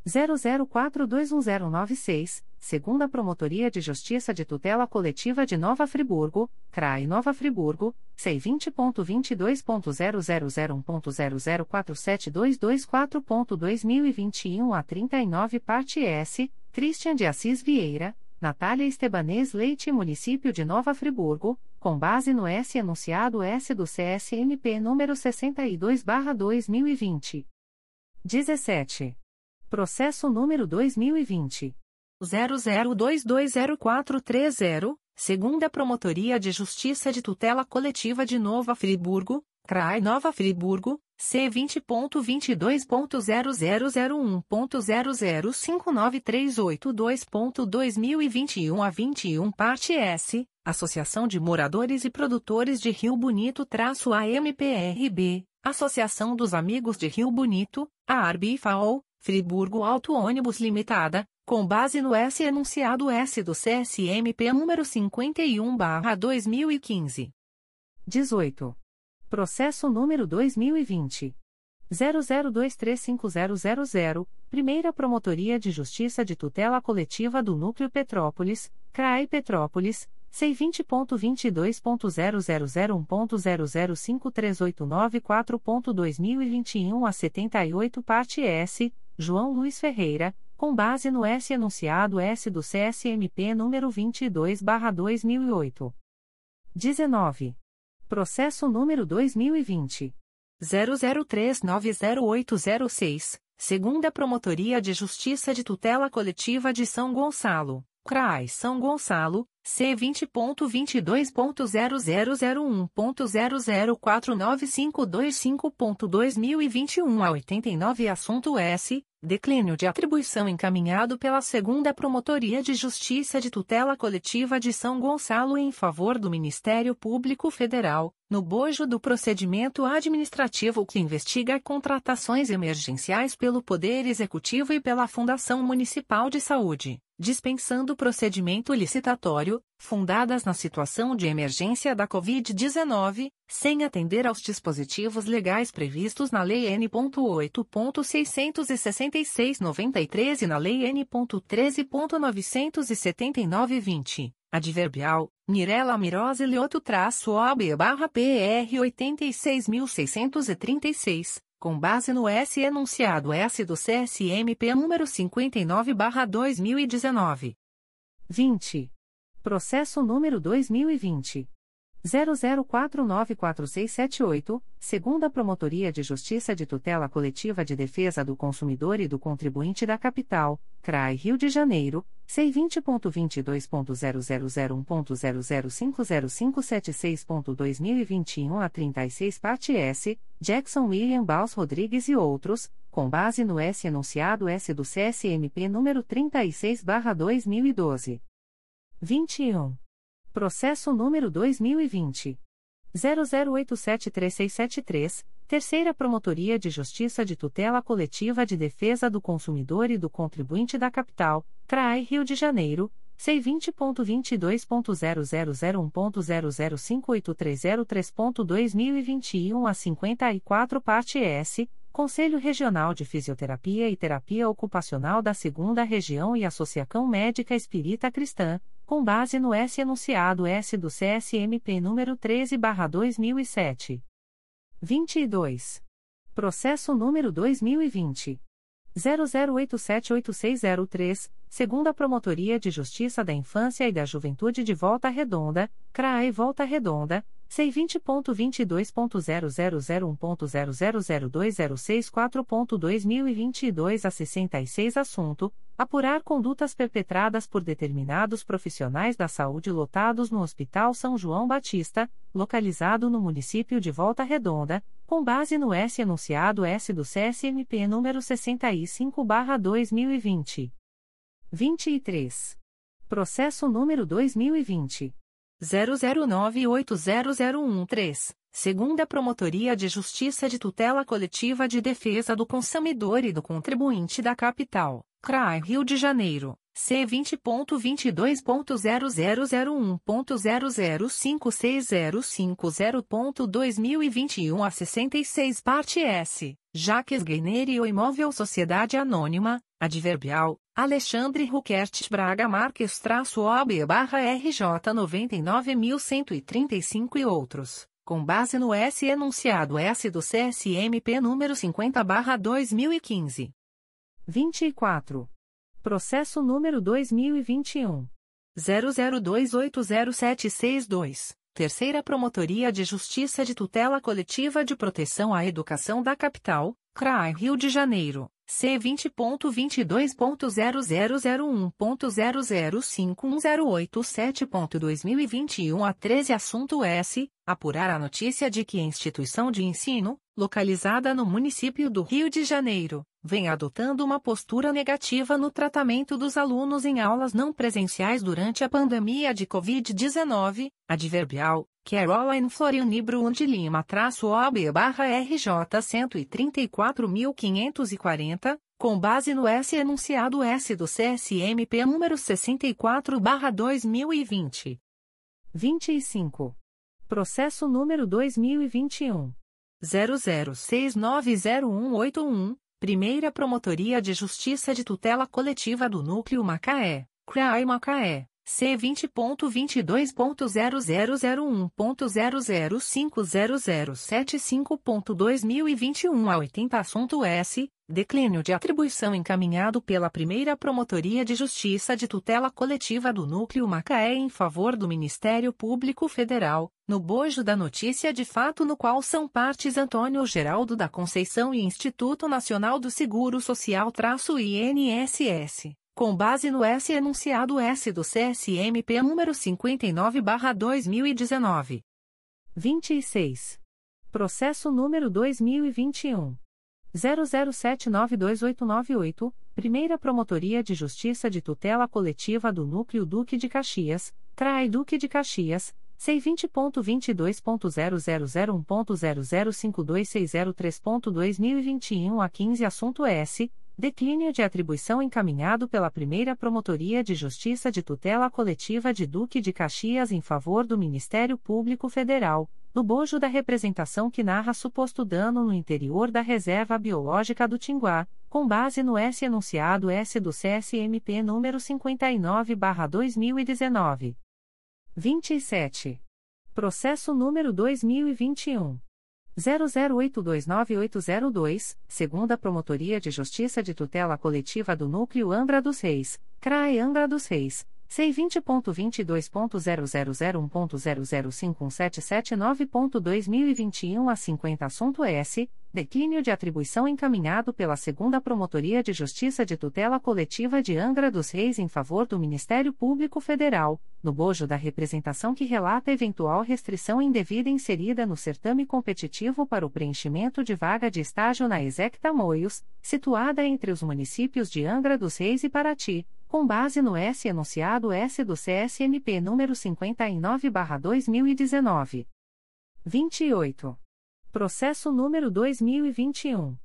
00421096, segunda Promotoria de Justiça de Tutela Coletiva de Nova Friburgo, CRAI Nova Friburgo, C20.22.0001.0047224.2021 a 39 parte S, Christian de Assis Vieira, Natália Estebanês Leite Município de Nova Friburgo, com base no S enunciado S do CSMP número 62/2020. 17. Processo número 2020 00220430, segunda Promotoria de Justiça de Tutela Coletiva de Nova Friburgo, CRAI Nova Friburgo, C20.22.0001.0059382.2021 a 21 parte S, Associação de Moradores e Produtores de Rio Bonito-AMPRB, Associação dos Amigos de Rio Bonito, a ARBIFAO, Friburgo Auto Ônibus Limitada, com base no S enunciado S do CSMP número 51/2015. 18. Processo número 2020. 00235000, Primeira Promotoria de Justiça de Tutela Coletiva do Núcleo Petrópolis, CRAE Petrópolis, C20.22.0001.0053894.2021 a 78 parte S, João Luiz Ferreira, com base no S enunciado S do CSMP número 22/2008. 19. Processo número 2020. 00390806, segunda Promotoria de Justiça de Tutela Coletiva de São Gonçalo, CRAI São Gonçalo, C20.22.0001.0049525.2021 a 89 Assunto S. Declínio de atribuição encaminhado pela Segunda Promotoria de Justiça de Tutela Coletiva de São Gonçalo em favor do Ministério Público Federal, no bojo do procedimento administrativo que investiga contratações emergenciais pelo Poder Executivo e pela Fundação Municipal de Saúde, dispensando procedimento licitatório, fundadas na situação de emergência da Covid-19, sem atender aos dispositivos legais previstos na Lei N.8.666-93 e na Lei N.13.979-20. Adverbial, Mirela Mirose Lioto traço OB barra PR 86.636, com base no S enunciado S do CSMP número 59 barra 2019. 20. Processo número 2020. 00494678, segunda Promotoria de Justiça de Tutela Coletiva de Defesa do Consumidor e do Contribuinte da Capital, CRAI Rio de Janeiro, C20.22.0001.0050576.2021 a 36 parte S, Jackson William Baus Rodrigues e outros, com base no S enunciado S do CSMP número 36/2012. 21. Processo número 2020. 00873673, Terceira Promotoria de Justiça de Tutela Coletiva de Defesa do Consumidor e do Contribuinte da Capital, CRAI Rio de Janeiro, C20.22.0001.0058303.2021 a 54 parte S, Conselho Regional de Fisioterapia e Terapia Ocupacional da Segunda Região e Associação Médica Espírita Cristã, com base no S enunciado S do CSMP número 13/2007. 22. Processo número 2020 00878603, segunda Promotoria de Justiça da Infância e da Juventude de Volta Redonda, CRAE Volta Redonda, C20.22.0001.0002064.2022 a 66 assunto, apurar condutas perpetradas por determinados profissionais da saúde lotados no Hospital São João Batista, localizado no município de Volta Redonda, com base no S enunciado S do CSMP número 65/2020. 23. Processo número 2020 00980013, segunda Promotoria de Justiça de Tutela Coletiva de Defesa do Consumidor e do Contribuinte da Capital, CRAI Rio de Janeiro, C20.22.0001.0056050.2021 a 66 parte S, Jaques Guineiro Imóvel Sociedade Anônima, Adverbial, Alexandre Ruckert Braga Marques traço OB barra RJ 99.135 e outros, com base no S enunciado S do CSMP número 50 barra 2015. 24. Processo número 2021. 00280762. Terceira Promotoria de Justiça de Tutela Coletiva de Proteção à Educação da Capital, CRAI Rio de Janeiro. C20.22.0001.0051087.2021 a 13 Assunto S. Apurar a notícia de que a instituição de ensino, localizada no município do Rio de Janeiro, vem adotando uma postura negativa no tratamento dos alunos em aulas não presenciais durante a pandemia de Covid-19, adverbial, Caroline Florinibro de Lima traço OB barra RJ 134.540, com base no S enunciado S do CSMP número 64 barra 2020. 25. Processo número 2021. 00690181, Primeira Promotoria de Justiça de Tutela Coletiva do Núcleo Macaé, CRAI Macaé. C20.22.0001.0050075.2021 a 80 Assunto S. Declínio de atribuição encaminhado pela primeira Promotoria de Justiça de Tutela Coletiva do Núcleo Macaé em favor do Ministério Público Federal, no bojo da notícia de fato no qual são partes Antônio Geraldo da Conceição e Instituto Nacional do Seguro Social-INSS com base no S enunciado S do CSMP número 59/2019. 26. Processo número 2021 00792898, Primeira Promotoria de Justiça de Tutela Coletiva do Núcleo Duque de Caxias, CRAI Duque de Caxias. C20.22.0001.0052603.2021 a 15 Assunto S Declínio de atribuição encaminhado pela primeira Promotoria de Justiça de Tutela Coletiva de Duque de Caxias em favor do Ministério Público Federal, no bojo da representação que narra suposto dano no interior da Reserva Biológica do Tinguá, com base no S enunciado S do CSMP número 59/2019. 27. Processo número 2021 00829802, segunda Promotoria de Justiça de Tutela Coletiva do Núcleo Angra dos Reis, CRAE Angra dos Reis, C20.22.0001.0051779.2021 a 50 assunto S, declínio de atribuição encaminhado pela segunda Promotoria de Justiça de Tutela Coletiva de Angra dos Reis em favor do Ministério Público Federal, no bojo da representação que relata eventual restrição indevida inserida no certame competitivo para o preenchimento de vaga de estágio na Execta Moios, situada entre os municípios de Angra dos Reis e Paraty com base no S enunciado S do CSMP número 59/2019. 28. Processo número 2021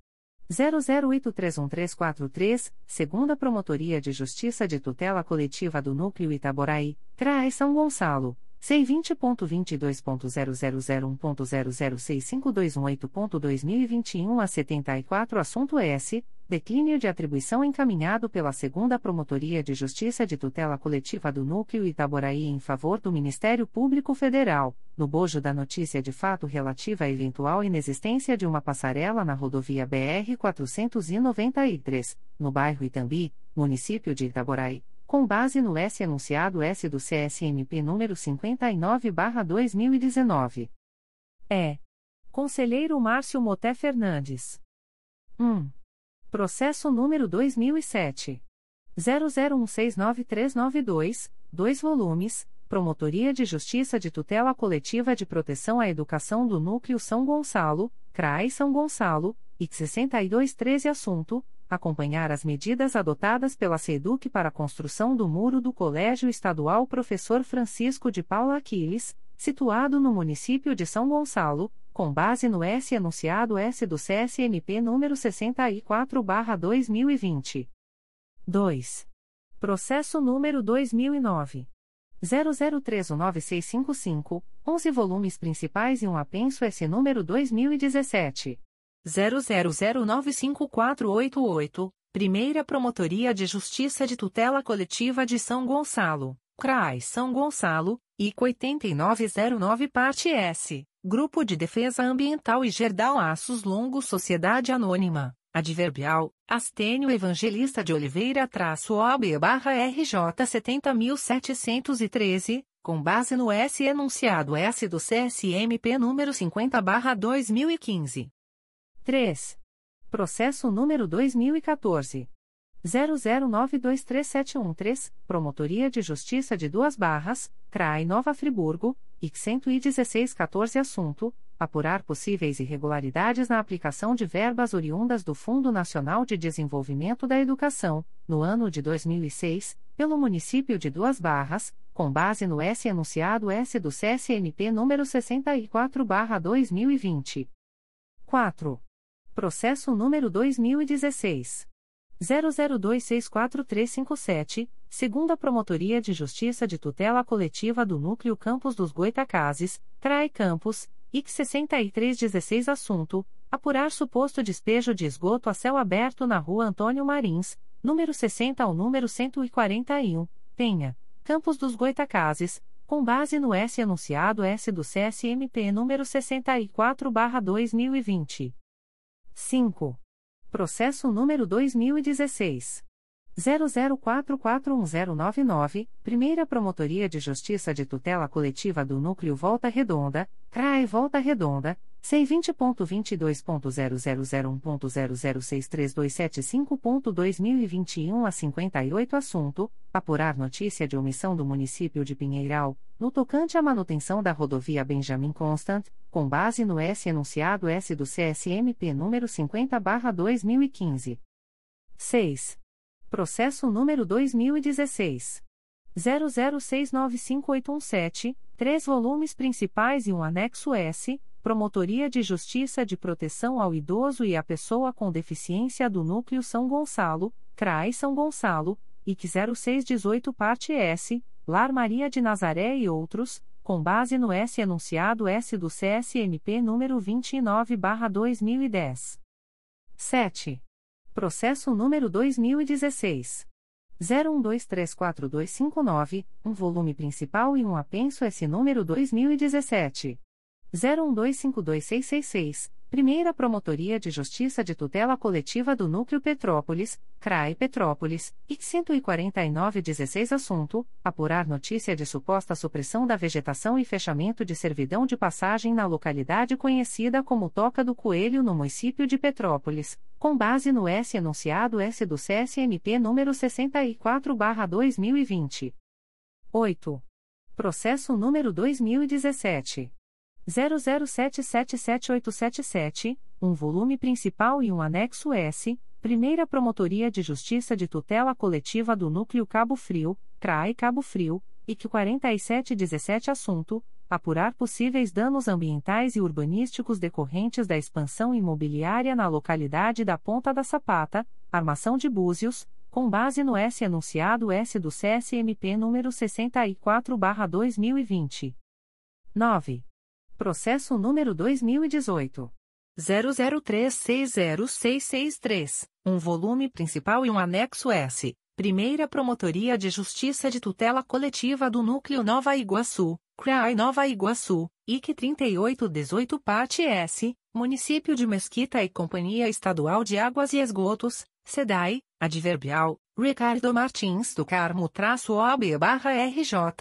00831343, segunda Promotoria de Justiça de Tutela Coletiva do Núcleo Itaboraí, CRAE São Gonçalo. C20.22.0001.0065218.2021 a 74 Assunto S. Declínio de atribuição encaminhado pela Segunda Promotoria de Justiça de Tutela Coletiva do Núcleo Itaboraí em favor do Ministério Público Federal, no bojo da notícia de fato relativa à eventual inexistência de uma passarela na rodovia BR-493, no bairro Itambi, município de Itaboraí com base no S enunciado S do CSMP número 59/2019. É. Conselheiro Márcio Moté Fernandes. 1. Processo número 2007 00169392, 2 volumes. Promotoria de Justiça de Tutela Coletiva de Proteção à Educação do Núcleo São Gonçalo, CRAI São Gonçalo, IC 6213 assunto acompanhar as medidas adotadas pela SEDUC para a construção do muro do Colégio Estadual Professor Francisco de Paula Aquiles, situado no município de São Gonçalo, com base no S enunciado S do CSMP número 64/2020. 2. Processo número 2009 00319655, 11 volumes principais e um apenso S número 2017 00095488, Primeira Promotoria de Justiça de Tutela Coletiva de São Gonçalo, CRAI São Gonçalo, IC 8909 Parte S, Grupo de Defesa Ambiental e Gerdau Aços Longos Sociedade Anônima, Adverbial, Astênio Evangelista de Oliveira traço OB barra RJ 70713, com base no S enunciado S do CSMP número 50 barra 2015. 3. Processo número 2014. 00923713, Promotoria de Justiça de Duas Barras, CRAI Nova Friburgo, IC 11614 Assunto: Apurar possíveis irregularidades na aplicação de verbas oriundas do Fundo Nacional de Desenvolvimento da Educação, no ano de 2006, pelo município de Duas Barras, com base no S enunciado S do CSNP número 64/2020. 4. Processo número 2016. 00264357, segunda Promotoria de Justiça de Tutela Coletiva do Núcleo Campos dos Goitacazes, CRAE Campos, IC 6316 Assunto: Apurar suposto despejo de esgoto a céu aberto na Rua Antônio Marins, número 60 ao número 141, Penha, Campos dos Goitacazes, com base no S anunciado S do CSMP número 64/2020. 5. Processo número 2016. 00441099, Primeira Promotoria de Justiça de Tutela Coletiva do Núcleo Volta Redonda, CRAE Volta Redonda, C20.22.0001.0063275.2021 a 58 Assunto: Apurar notícia de omissão do município de Pinheiral, no tocante à manutenção da rodovia Benjamin Constant, com base no S enunciado S do CSMP número 50/2015. 6. Processo número 2016 00695817, três volumes principais e um anexo S Promotoria de Justiça de Proteção ao Idoso e à Pessoa com Deficiência do Núcleo São Gonçalo, CRAI São Gonçalo, IC 0618 Parte S, Lar Maria de Nazaré e outros, com base no S enunciado S do CSMP número 29/2010. 7. Processo número 2016 01234259, um volume principal e um apenso S número 2017 01252666, Primeira Promotoria de Justiça de Tutela Coletiva do Núcleo Petrópolis, CRAE Petrópolis, IC 14916 Assunto: Apurar notícia de suposta supressão da vegetação e fechamento de servidão de passagem na localidade conhecida como Toca do Coelho no município de Petrópolis, com base no S enunciado S do CSMP número 64/2020. 8. Processo número 2017 00777877, um volume principal e um anexo S, Primeira Promotoria de Justiça de Tutela Coletiva do Núcleo Cabo Frio, CRAE Cabo Frio, IC 4717 Assunto: Apurar possíveis danos ambientais e urbanísticos decorrentes da expansão imobiliária na localidade da Ponta da Sapata, Armação de Búzios, com base no S enunciado S do CSMP número 64/2020. 9. Processo número 2018. 00360663, um volume principal e um anexo S. Primeira Promotoria de Justiça de Tutela Coletiva do Núcleo Nova Iguaçu, CRAI Nova Iguaçu, IC 3818 Parte S, Município de Mesquita e Companhia Estadual de Águas e Esgotos, SEDAI, Adverbial, Ricardo Martins do Carmo-OB-RJ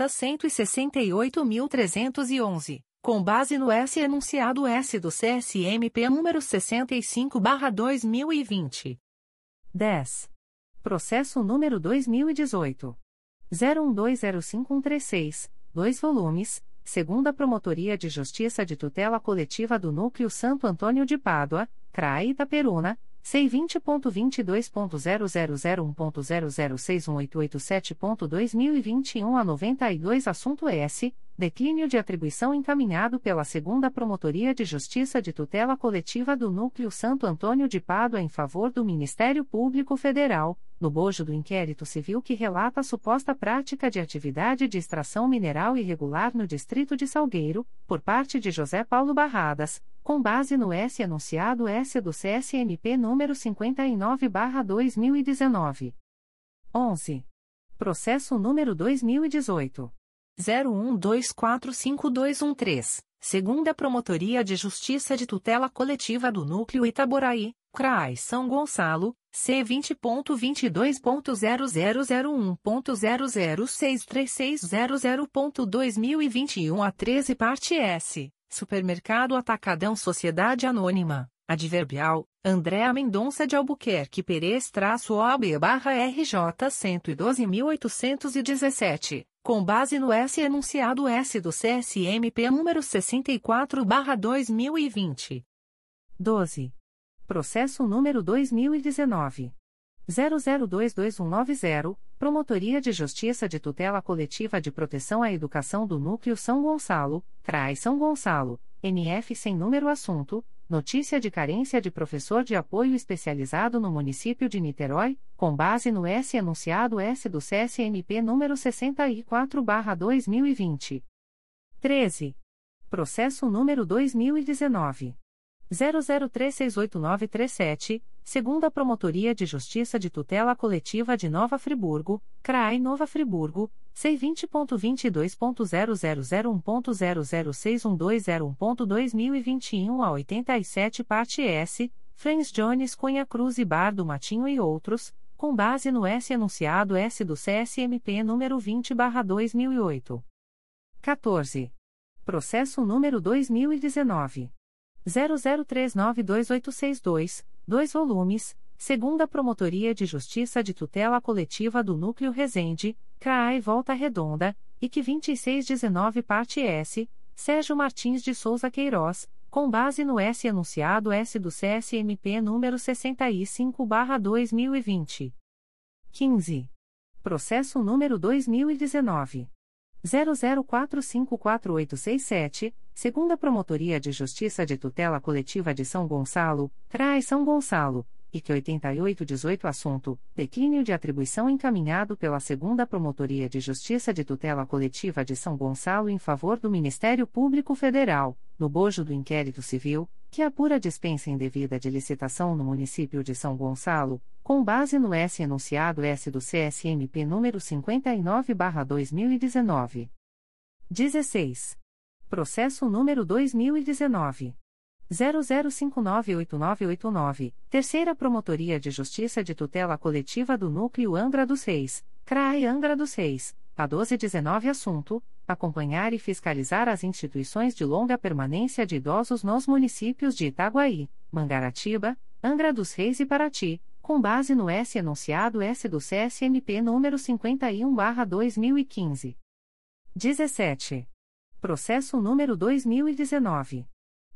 168.311 com base no S enunciado S do CSMP número 65/2020. 10. Processo número 2018 01205136, 2 volumes, segunda Promotoria de Justiça de Tutela Coletiva do Núcleo Santo Antônio de Pádua, CRAE Itaperuna, C20.22.0001.0061887.2021 a 92 Assunto S. Declínio de atribuição encaminhado pela Segunda Promotoria de Justiça de Tutela Coletiva do Núcleo Santo Antônio de Pádua em favor do Ministério Público Federal, no bojo do inquérito civil que relata a suposta prática de atividade de extração mineral irregular no Distrito de Salgueiro, por parte de José Paulo Barradas, com base no S anunciado S do CSMP número 59/2019. 11. Processo número 2018 01245213, segunda Promotoria de Justiça de Tutela Coletiva do Núcleo Itaboraí, CRAI São Gonçalo, C20.22.0001.0063600.2021 a 13 parte S. Supermercado Atacadão Sociedade Anônima, Adverbial, Andréa Mendonça de Albuquerque Perez-OAB barra RJ 112.817, com base no S enunciado S do CSMP número 64 barra 2020. 12. Processo número 2019. 00229190, Promotoria de Justiça de Tutela Coletiva de Proteção à Educação do Núcleo São Gonçalo, CRAI São Gonçalo, NF sem número assunto, notícia de carência de professor de apoio especializado no município de Niterói, com base no S enunciado S do CSNP número 64/2020. 13. Processo número 2019 00368937, segunda Promotoria de Justiça de Tutela Coletiva de Nova Friburgo, CRAI Nova Friburgo, C20.22.0001.0061201.2021 a 87 parte S, Frens Jones Cunha Cruz e Bar do Matinho e outros, com base no S enunciado S do CSMP número 20/2008. 14. Processo número 2019 00392862, 2 volumes, segunda Promotoria de Justiça de Tutela Coletiva do Núcleo Resende, CRAI Volta Redonda, IC 2619 Parte S, Sérgio Martins de Souza Queiroz, com base no S enunciado S do CSMP número 65/2020. 15. Processo número 2019 00454867 Segunda Promotoria de Justiça de Tutela Coletiva de São Gonçalo, CRAI São Gonçalo, IC 8818 Assunto: Declínio de atribuição encaminhado pela Segunda Promotoria de Justiça de Tutela Coletiva de São Gonçalo em favor do Ministério Público Federal, no bojo do inquérito civil, que apura dispensa indevida de licitação no município de São Gonçalo, com base no S enunciado S do CSMP número 59/2019. 16. Processo número 2019. 00598989, Terceira Promotoria de Justiça de Tutela Coletiva do Núcleo Angra dos Reis, CRAE Angra dos Reis, a 1219 Assunto: Acompanhar e fiscalizar as instituições de longa permanência de idosos nos municípios de Itaguaí, Mangaratiba, Angra dos Reis e Paraty, com base no S enunciado S do CSMP número 51/2015. 17. Processo número 2019.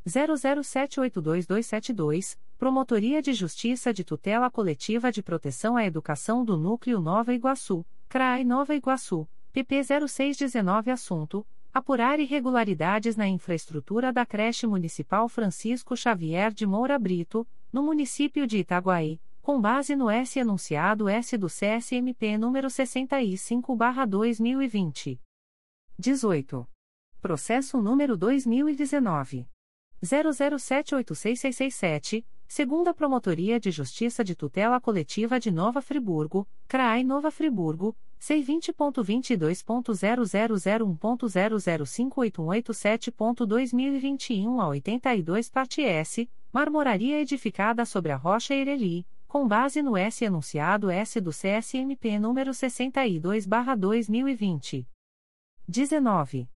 00782272, Promotoria de Justiça de Tutela Coletiva de Proteção à Educação do Núcleo Nova Iguaçu, CRAI Nova Iguaçu, PP 0619 Assunto: Apurar irregularidades na infraestrutura da creche municipal Francisco Xavier de Moura Brito, no município de Itaguaí, com base no S enunciado S do CSMP número 65/2020. 18. Processo número 2019 00786667, segunda Promotoria de Justiça de Tutela Coletiva de Nova Friburgo, CRAI Nova Friburgo, C20.22.0001.0058187.2021 a 82 parte S, marmoraria edificada sobre a rocha Ireli, com base no S enunciado S do CSMP número 62/2020. 19.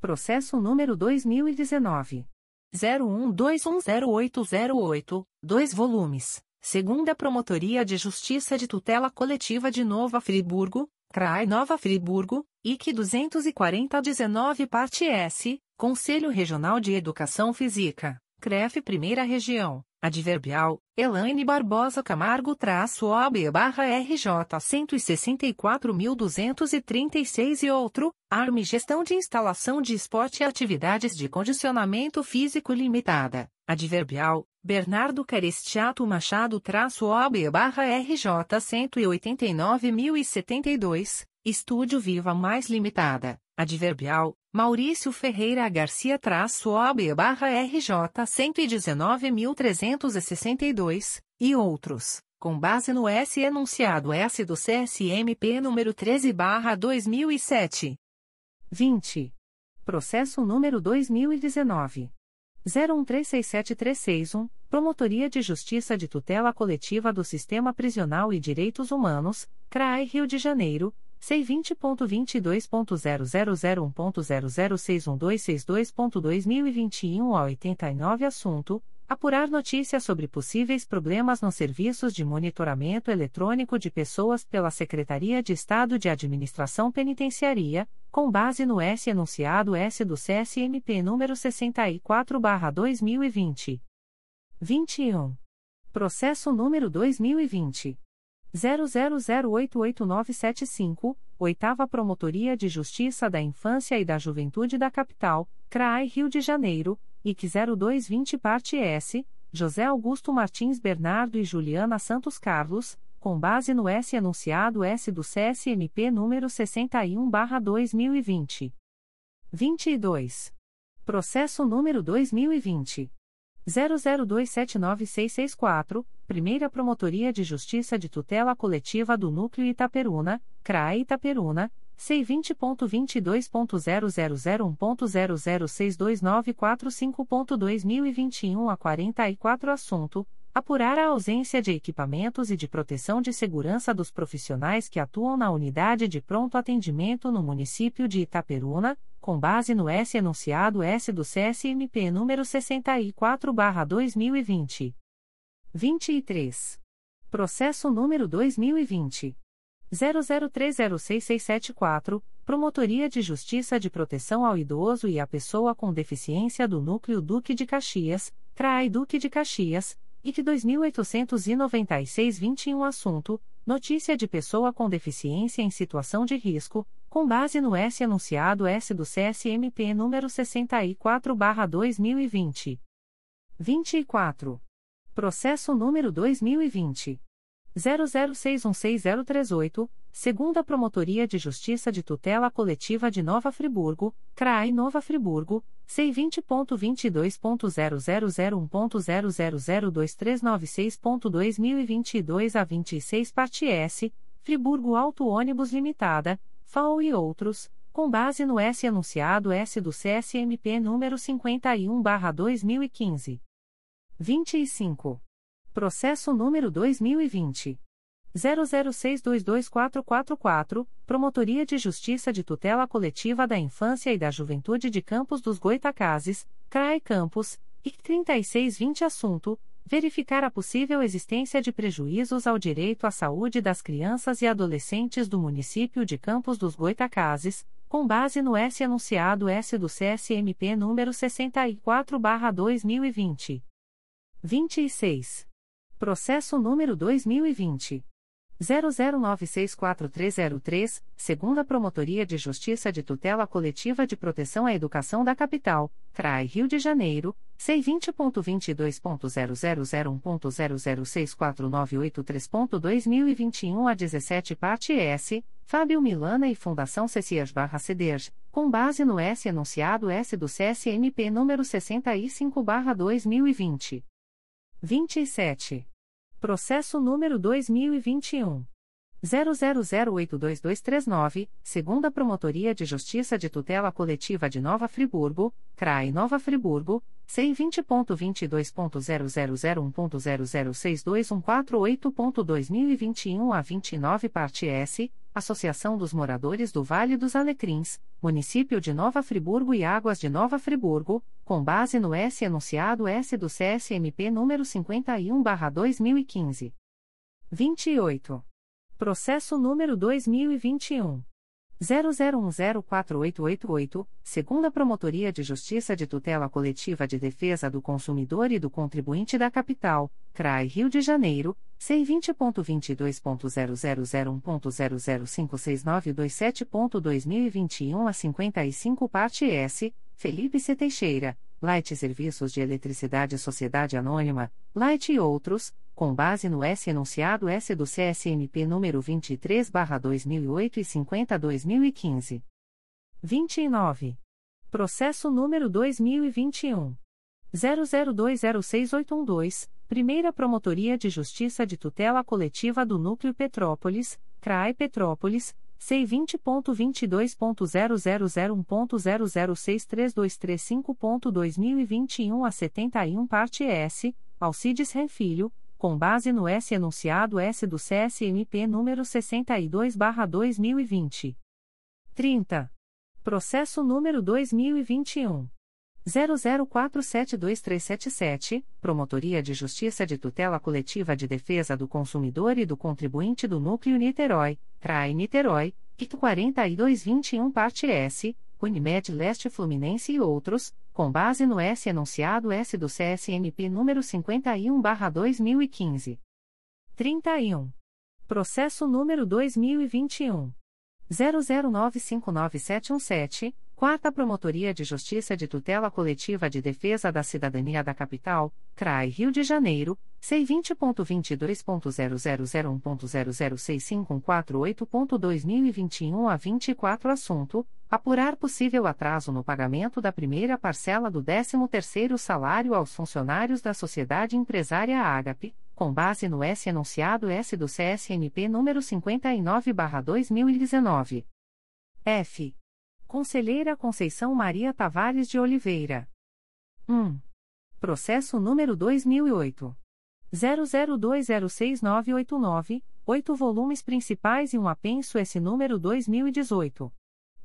Processo número 2019 01210808, 2 volumes. Segunda Promotoria de Justiça de Tutela Coletiva de Nova Friburgo, CRAI Nova Friburgo, IC 24019 Parte S, Conselho Regional de Educação Física, CREF Primeira Região. Adverbial, Elaine Barbosa Camargo traço OB barra RJ 164.236 e outro, Arme Gestão de Instalação de Esporte e Atividades de Condicionamento Físico Limitada. Adverbial, Bernardo Carestiato Machado traço OB barra RJ 189.072, Estúdio Viva Mais Limitada. Adverbial, Maurício Ferreira Garcia traço OB barra RJ 119.362, e outros, com base no S enunciado S do CSMP número 13 barra 2007. 20. Processo número 2019. 01367361, Promotoria de Justiça de Tutela Coletiva do Sistema Prisional e Direitos Humanos, CRAI Rio de Janeiro, C20.22.0001.0061262.2021 a 89 Assunto: Apurar notícias sobre possíveis problemas nos serviços de monitoramento eletrônico de pessoas pela Secretaria de Estado de Administração Penitenciária, com base no S enunciado S do CSMP número 64/2020. 21. Processo número 2020 00088975, Oitava Promotoria de Justiça da Infância e da Juventude da Capital, CRAI Rio de Janeiro, IC 0220 Parte S, José Augusto Martins Bernardo e Juliana Santos Carlos, com base no S enunciado S do CSMP número 61/2020. 22. Processo número 2020 00279664, Primeira Promotoria de Justiça de Tutela Coletiva do Núcleo Itaperuna, CRAE Itaperuna, C20.22.0001.0062945.2021 a 44 Assunto: Apurar a ausência de equipamentos e de proteção de segurança dos profissionais que atuam na unidade de pronto atendimento no município de Itaperuna, com base no S enunciado S do CSMP número 64/2020. 23. Processo número 2020 00306674, Promotoria de Justiça de Proteção ao Idoso e à Pessoa com Deficiência do Núcleo Duque de Caxias, CRAI Duque de Caxias, IC 2896-21 Assunto: Notícia de pessoa com deficiência em situação de risco, com base no S anunciado S do CSMP número 64/2020. 24. Processo número 2020 00616038, segunda Promotoria de Justiça de Tutela Coletiva de Nova Friburgo, CRAI Nova Friburgo, C20.22.0001.0002396.2022 a 26 parte S, Friburgo Auto Ônibus Limitada, FAO e outros, com base no S anunciado S do CSMP número 51/2015. 25. Processo número 2020. 00622444, Promotoria de Justiça de Tutela Coletiva da Infância e da Juventude de Campos dos Goitacazes, CRAE Campos, IC 3620 Assunto: Verificar a possível existência de prejuízos ao direito à saúde das crianças e adolescentes do município de Campos dos Goitacazes, com base no S anunciado S do CSMP número 64/2020. 26. Processo número 2020. 00964303, segunda Promotoria de Justiça de Tutela Coletiva de Proteção à Educação da Capital, CRAI Rio de Janeiro, C20.22.0001.0064983.2021 a 17 parte S, Fábio Milana e Fundação Cecias Barra com base no S enunciado S do CSMP número 65 2020. 27. Processo número 2021. 00082239, segunda Promotoria de Justiça de Tutela Coletiva de Nova Friburgo, CRAI Nova Friburgo, C20.22.0001.0062148.2021 a 29 parte S, Associação dos Moradores do Vale dos Alecrins, Município de Nova Friburgo e Águas de Nova Friburgo, com base no S enunciado S do CSMP número 51/2015. 28. Processo número 2021 00104888, segunda Promotoria de Justiça de Tutela Coletiva de Defesa do Consumidor e do Contribuinte da Capital, CRAI Rio de Janeiro, C20.22.0001.0056927.2021 a 55 parte S, Felipe C. Teixeira, Light Serviços de Eletricidade Sociedade Anônima, Light e outros, com base no S enunciado S do CSMP número 23/2008 e 50/2015. 29. Processo número 2021 00206812, Primeira Promotoria de Justiça de Tutela Coletiva do Núcleo Petrópolis, CRAE Petrópolis. C20.22.0001.0063235.2021 a 71 parte S, Alcides Renfilho, com base no S enunciado S do CSMP número 62/2020. 30. Processo número 2021 00472377, Promotoria de Justiça de Tutela Coletiva de Defesa do Consumidor e do Contribuinte do Núcleo Niterói, CRAI Niterói, IC 4221 parte S, Unimed Leste Fluminense e outros, com base no S enunciado S do CSMP número 51/2015. 31. Processo número 2021 00959717, Quarta Promotoria de Justiça de Tutela Coletiva de Defesa da Cidadania da Capital, CRAI Rio de Janeiro, C20.22.0001.0065148.2021 a 24 Assunto: Apurar possível atraso no pagamento da primeira parcela do 13º salário aos funcionários da Sociedade Empresária Ágape, com base no S enunciado S do CSNP número 59/2019. F. Conselheira Conceição Maria Tavares de Oliveira. 1. Processo número 2008. 00206989, 8 volumes principais e um apenso S número 2018.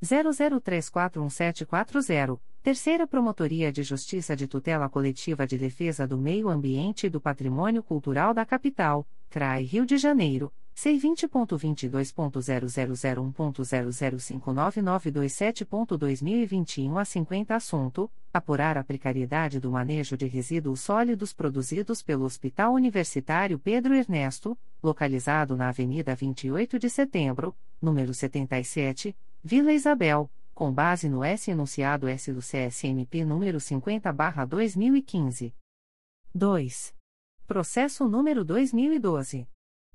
00341740, Terceira Promotoria de Justiça de Tutela Coletiva de Defesa do Meio Ambiente e do Patrimônio Cultural da Capital, CRAI Rio de Janeiro, C20.22.0001.0059927.2021 a 50 Assunto: Apurar a precariedade do manejo de resíduos sólidos produzidos pelo Hospital Universitário Pedro Ernesto, localizado na Avenida 28 de Setembro, número 77, Vila Isabel, com base no S enunciado S do CSMP número 50/2015. 2. Processo número 2012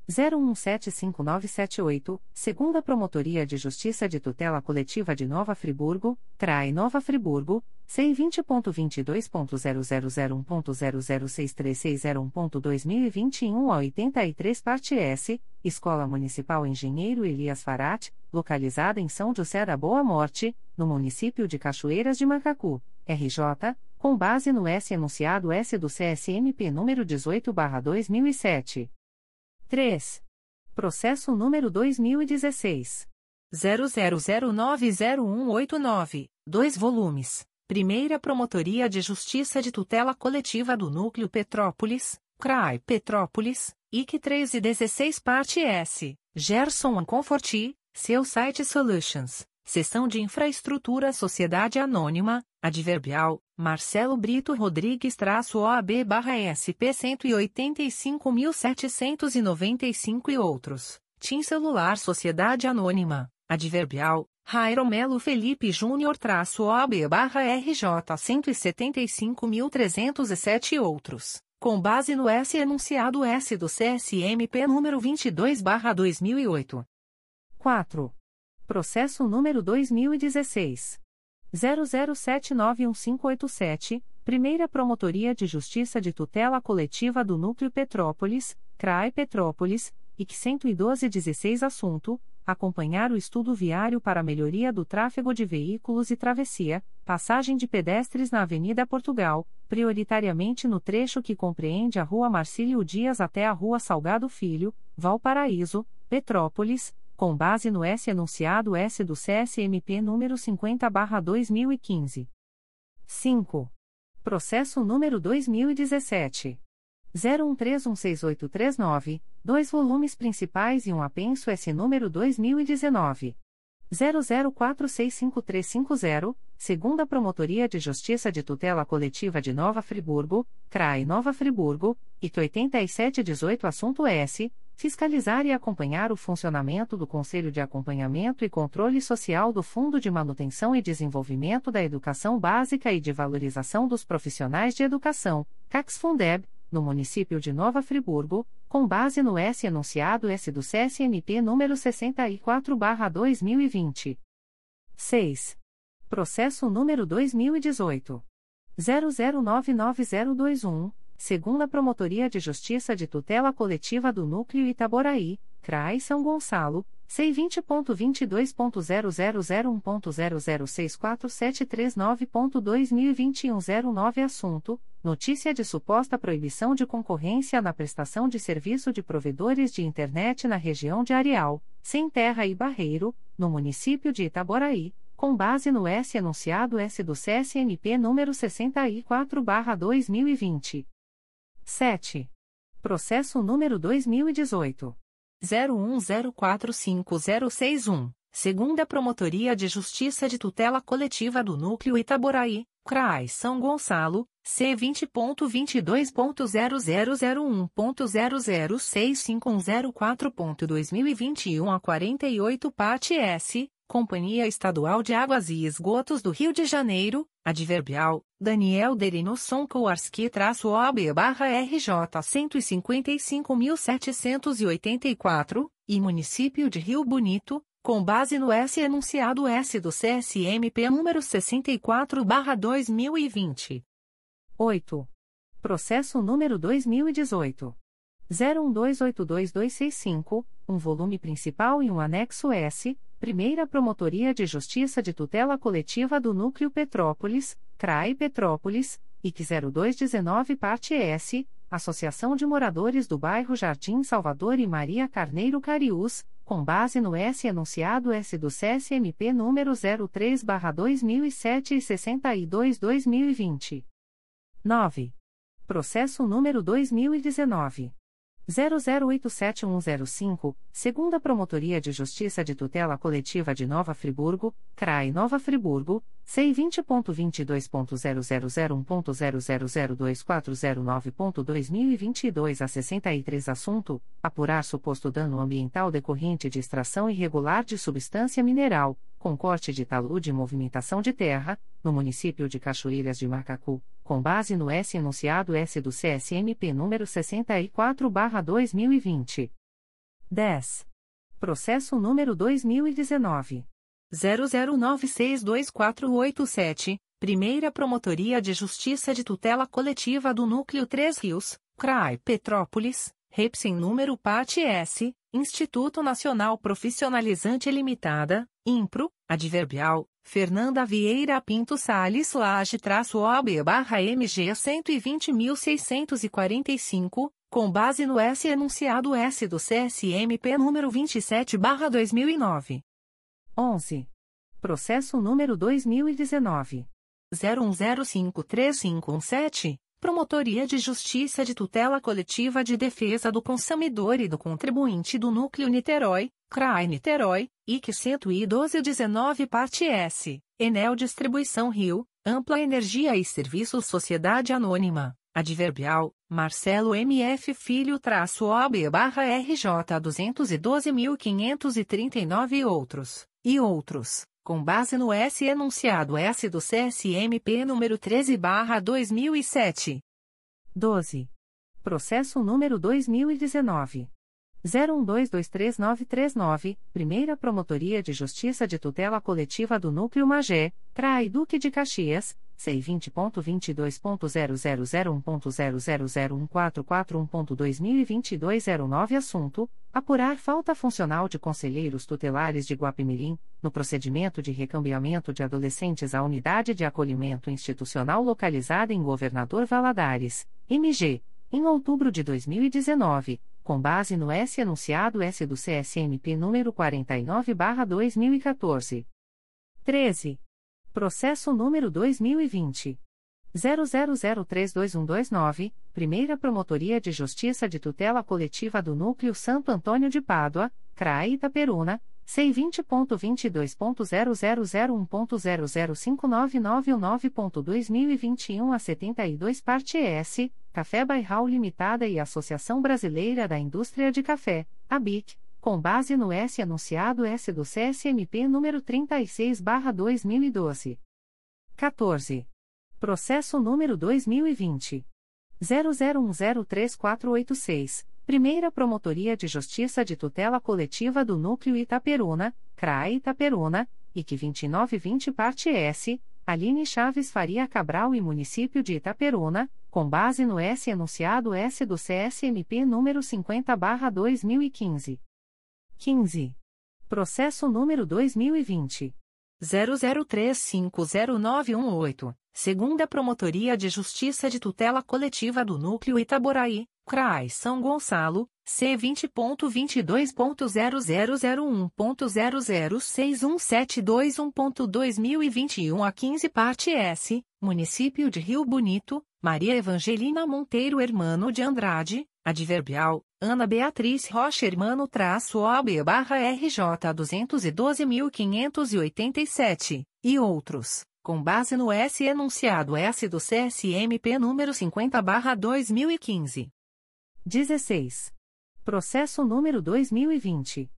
01175978, segunda Promotoria de Justiça de Tutela Coletiva de Nova Friburgo, CRAE Nova Friburgo, C20.22.0001.0063601.2021 a 83 parte S, Escola Municipal Engenheiro Elias Farat, localizada em São José da Boa Morte, no município de Cachoeiras de Macacu, RJ, com base no S enunciado S do CSMP número 18/2007. 3. Processo número 2016 00090189, 2 volumes. Primeira Promotoria de Justiça de Tutela Coletiva do Núcleo Petrópolis, CRAI Petrópolis, IC 3 e 16 parte S. Gerson Conforti, seu site Solutions. Seção de Infraestrutura Sociedade Anônima, Adverbial, Marcelo Brito Rodrigues OAB barra SP 185.795 e outros. TIM Celular Sociedade Anônima, Adverbial, Jairo Melo Felipe Júnior OAB barra RJ 175.307 e outros. Com base no S enunciado S do CSMP número 22 barra 2008. 4. Processo número 2016. 00791587, Primeira Promotoria de Justiça de Tutela Coletiva do Núcleo Petrópolis, CRAE Petrópolis, IC 11216 Assunto: Acompanhar o estudo viário para melhoria do tráfego de veículos e travessia, passagem de pedestres na Avenida Portugal, prioritariamente no trecho que compreende a Rua Marcílio Dias até a Rua Salgado Filho, Valparaíso, Petrópolis com base no S enunciado S do CSMP número 50/2015. 5. Processo número 2017 01316839, dois volumes principais e um apenso S número 2019 00465350, segunda Promotoria de Justiça de Tutela Coletiva de Nova Friburgo, CRAI Nova Friburgo, IT 8718 assunto S fiscalizar e acompanhar o funcionamento do Conselho de Acompanhamento e Controle Social do Fundo de Manutenção e Desenvolvimento da Educação Básica e de Valorização dos Profissionais de Educação, CACSFundeb, no município de Nova Friburgo, com base no S enunciado S do CSNP número 64/2020. 6. Processo número 2018 00992021 segunda Promotoria de Justiça de Tutela Coletiva do Núcleo Itaboraí, CRAI São Gonçalo, C20.22.0001.0064739.2021 09 Assunto: Notícia de suposta proibição de concorrência na prestação de serviço de provedores de internet na região de Areal, Sem Terra e Barreiro, no município de Itaboraí, com base no S enunciado S do CSNP número 64/2020. 7. Processo número 2018. 01045061, segunda Promotoria de Justiça de Tutela Coletiva do Núcleo Itaboraí, CRAI São Gonçalo, C20.22.0001.0065104.2021 a 48 parte S, Companhia Estadual de Águas e Esgotos do Rio de Janeiro, adverbial, Daniel Derinosson Kowarski-OAB-RJ 155.784, e Município de Rio Bonito, com base no S enunciado S do CSMP número 64-2020. 8. Processo número 2018. 01282265, um volume principal e um anexo S, Primeira Promotoria de Justiça de Tutela Coletiva do Núcleo Petrópolis, CRAI Petrópolis, IC 0219 Parte S, Associação de Moradores do Bairro Jardim Salvador e Maria Carneiro Cariús, com base no S enunciado S do CSMP número 03/2007 e 62/2020. 9. Processo número 2019 00871105, segunda Promotoria de Justiça de Tutela Coletiva de Nova Friburgo, CRAI Nova Friburgo, C20.22.0001.0002409.2022 a 63 Assunto: Apurar suposto dano ambiental decorrente de extração irregular de substância mineral, com corte de talude e movimentação de terra, no município de Cachoeiras de Macacu, com base no S enunciado S do CSMP número 64/2020. 10. Processo número 2019 00962487, Primeira Promotoria de Justiça de Tutela Coletiva do Núcleo 3 Rios, CRAI Petrópolis, Repsen número parte S, Instituto Nacional Profissionalizante Limitada, IMPRO, Adverbial, Fernanda Vieira Pinto Salles Laje traço OB barra MG 120.645, com base no S enunciado S do CSMP número 27 barra 2009. 11. Processo número 2019. 01053517, Promotoria de Justiça de Tutela Coletiva de Defesa do Consumidor e do Contribuinte do Núcleo Niterói, CRAI Niterói, IC 11219 Parte S, Enel Distribuição Rio, Ampla Energia e Serviços Sociedade Anônima, Adverbial, Marcelo MF Filho traço OB barra RJ 212.539 e outros, e outros com base no S enunciado S do CSMP número 13 2007. 12. Processo número 2019 01223939, Primeira Promotoria de Justiça de Tutela Coletiva do Núcleo Magé, CRAI Duque de Caxias, C20.22.0001.0001441.2022 09 Assunto: Apurar falta funcional de conselheiros tutelares de Guapimirim, no procedimento de recambiamento de adolescentes à Unidade de Acolhimento Institucional localizada em Governador Valadares, MG, em outubro de 2019 com base no S enunciado S do CSMP número 49/2014. 13. Processo número 2020 00032129, Primeira Promotoria de Justiça de Tutela Coletiva do Núcleo Santo Antônio de Pádua, CRAE Itaperuna, C20.22.0001.0059919.2021 a 72 parte S, Café Bairral Limitada e Associação Brasileira da Indústria de Café, ABIC, com base no S anunciado S do CSMP número 36/2012. 14. Processo número 2020 00103486. Primeira Promotoria de Justiça de Tutela Coletiva do Núcleo Itaperuna, CRAE Itaperuna, IC 2920 Parte S, Aline Chaves Faria Cabral e Município de Itaperuna, com base no S enunciado S do CSMP número 50/2015. 15. Processo número 2020 00350918, segunda Promotoria de Justiça de Tutela Coletiva do Núcleo Itaboraí, CRAI São Gonçalo, C20.22.0001.0061721.2021 a 15 parte S, Município de Rio Bonito, Maria Evangelina Monteiro Hermano de Andrade, Adverbial, Ana Beatriz Rocha Hermano traço OB barra RJ 212.587, e outros, com base no S enunciado S do CSMP número 50 barra 2015. 16. Processo número 2020.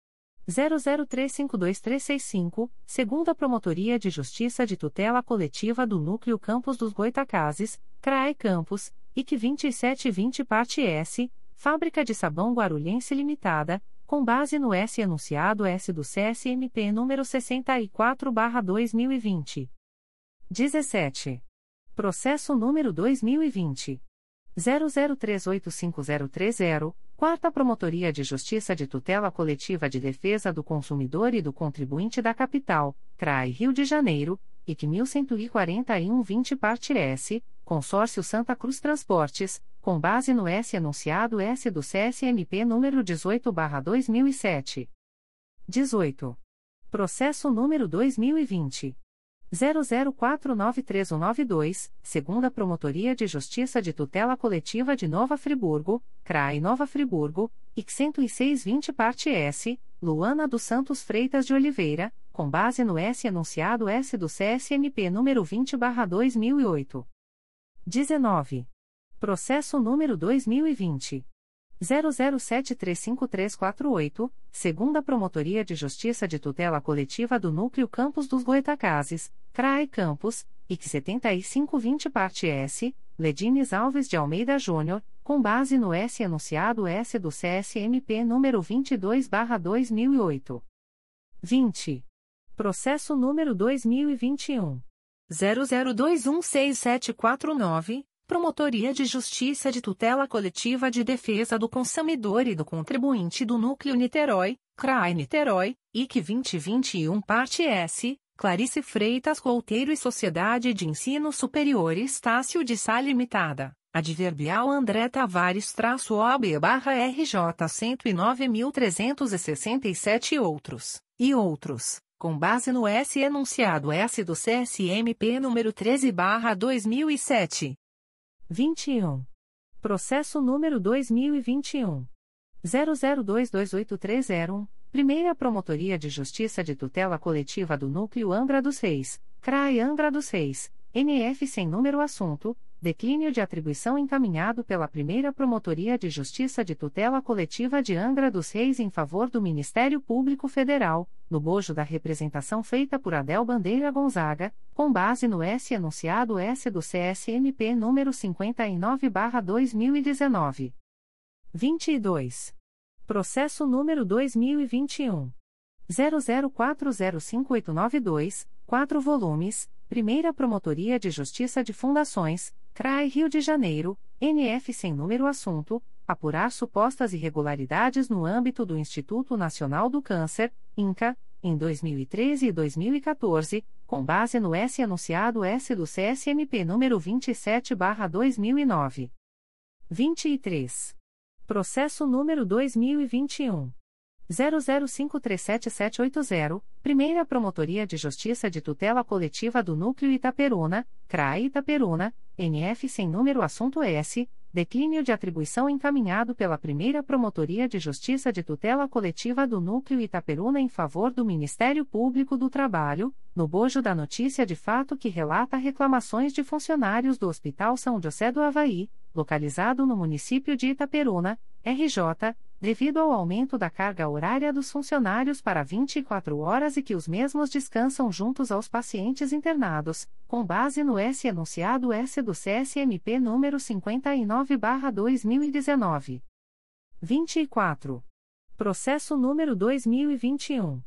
00352365, segunda Promotoria de Justiça de Tutela Coletiva do Núcleo Campos dos Goitacazes, CRAE Campos, IC 2720 Parte S, Fábrica de Sabão Guarulhense Limitada, com base no S enunciado S do CSMP número 64/2020. 17. Processo número 2020 00385030, Quarta Promotoria de Justiça de Tutela Coletiva de Defesa do Consumidor e do Contribuinte da Capital, CRAI Rio de Janeiro, IC 1141-20 Parte S, Consórcio Santa Cruz Transportes, com base no S enunciado S do CSMP número 18/2007. 18. Processo número 2020 00493192, segunda Promotoria de Justiça de Tutela Coletiva de Nova Friburgo, CRAI Nova Friburgo, IC 10620 Parte S, Luana dos Santos Freitas de Oliveira, com base no S enunciado S do CSMP número 20/2008. 19. Processo número 2020 00735348, segunda Promotoria de Justiça de Tutela Coletiva do Núcleo Campos dos Goitacazes, CRAE Campos, IC 7520 parte S, Ledines Alves de Almeida Júnior, com base no S enunciado S do CSMP número 22/2008. 20. Processo número 2021 00216749 Promotoria de Justiça de Tutela Coletiva de Defesa do Consumidor e do Contribuinte do Núcleo Niterói, CRAI Niterói, IC 2021 Parte S, Clarice Freitas Couteiro e Sociedade de Ensino Superior Estácio de Sá Limitada, Adverbial André Tavares-OB barra RJ 109.367 e outros, e outros, com base no S enunciado S do CSMP número 13 barra 2007. 21. Processo número 2021. 00228301, Primeira Promotoria de Justiça de Tutela Coletiva do Núcleo Angra dos Reis, CRAI Angra dos Reis, NF sem número assunto, declínio de atribuição encaminhado pela Primeira Promotoria de Justiça de Tutela Coletiva de Angra dos Reis em favor do Ministério Público Federal, no bojo da representação feita por Adel Bandeira Gonzaga, com base no S enunciado S do CSMP número 59/2019. 22. Processo número 2021 00405892, 4 volumes. Primeira Promotoria de Justiça de Fundações, CRAI Rio de Janeiro, NF sem número assunto, apurar supostas irregularidades no âmbito do Instituto Nacional do Câncer, INCA, em 2013 e 2014, com base no S anunciado S do CSMP número 27/2009. 23. Processo número 2021 00537780, Primeira Promotoria de Justiça de Tutela Coletiva do Núcleo Itaperuna, CRAE Itaperuna, NF sem número assunto S, declínio de atribuição encaminhado pela Primeira Promotoria de Justiça de Tutela Coletiva do Núcleo Itaperuna em favor do Ministério Público do Trabalho, no bojo da notícia de fato que relata reclamações de funcionários do Hospital São José do Havaí, localizado no município de Itaperuna, RJ, devido ao aumento da carga horária dos funcionários para 24 horas e que os mesmos descansam juntos aos pacientes internados, com base no S enunciado S do CSMP número 59/2019. 24. Processo número 2021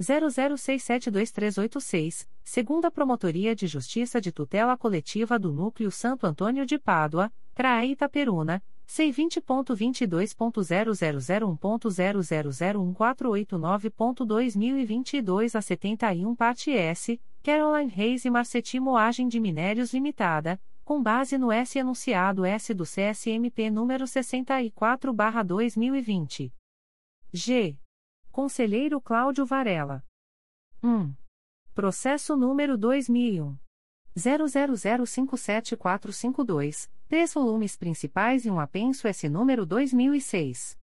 00672386, segunda Promotoria de Justiça de Tutela Coletiva do Núcleo Santo Antônio de Pádua, CRAE Itaperuna, C20.22.0001.0001489.2022 a 71 parte S, Caroline Reis e Marceti Moagem de Minérios Limitada, com base no S enunciado S do CSMP número 64/2020. G. Conselheiro Cláudio Varela. 1. Processo número 2001 00057452, três volumes principais e um apenso S número 2006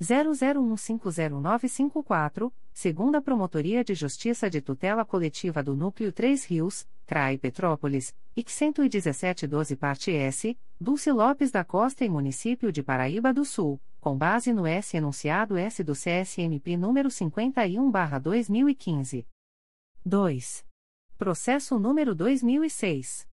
00150954, segunda Promotoria de Justiça de Tutela Coletiva do Núcleo 3 Rios, CRAI Petrópolis, IC 11712 parte S, Dulce Lopes da Costa e Município de Paraíba do Sul com base no S enunciado S do CSMP número 51/2015. 2. Processo número 2006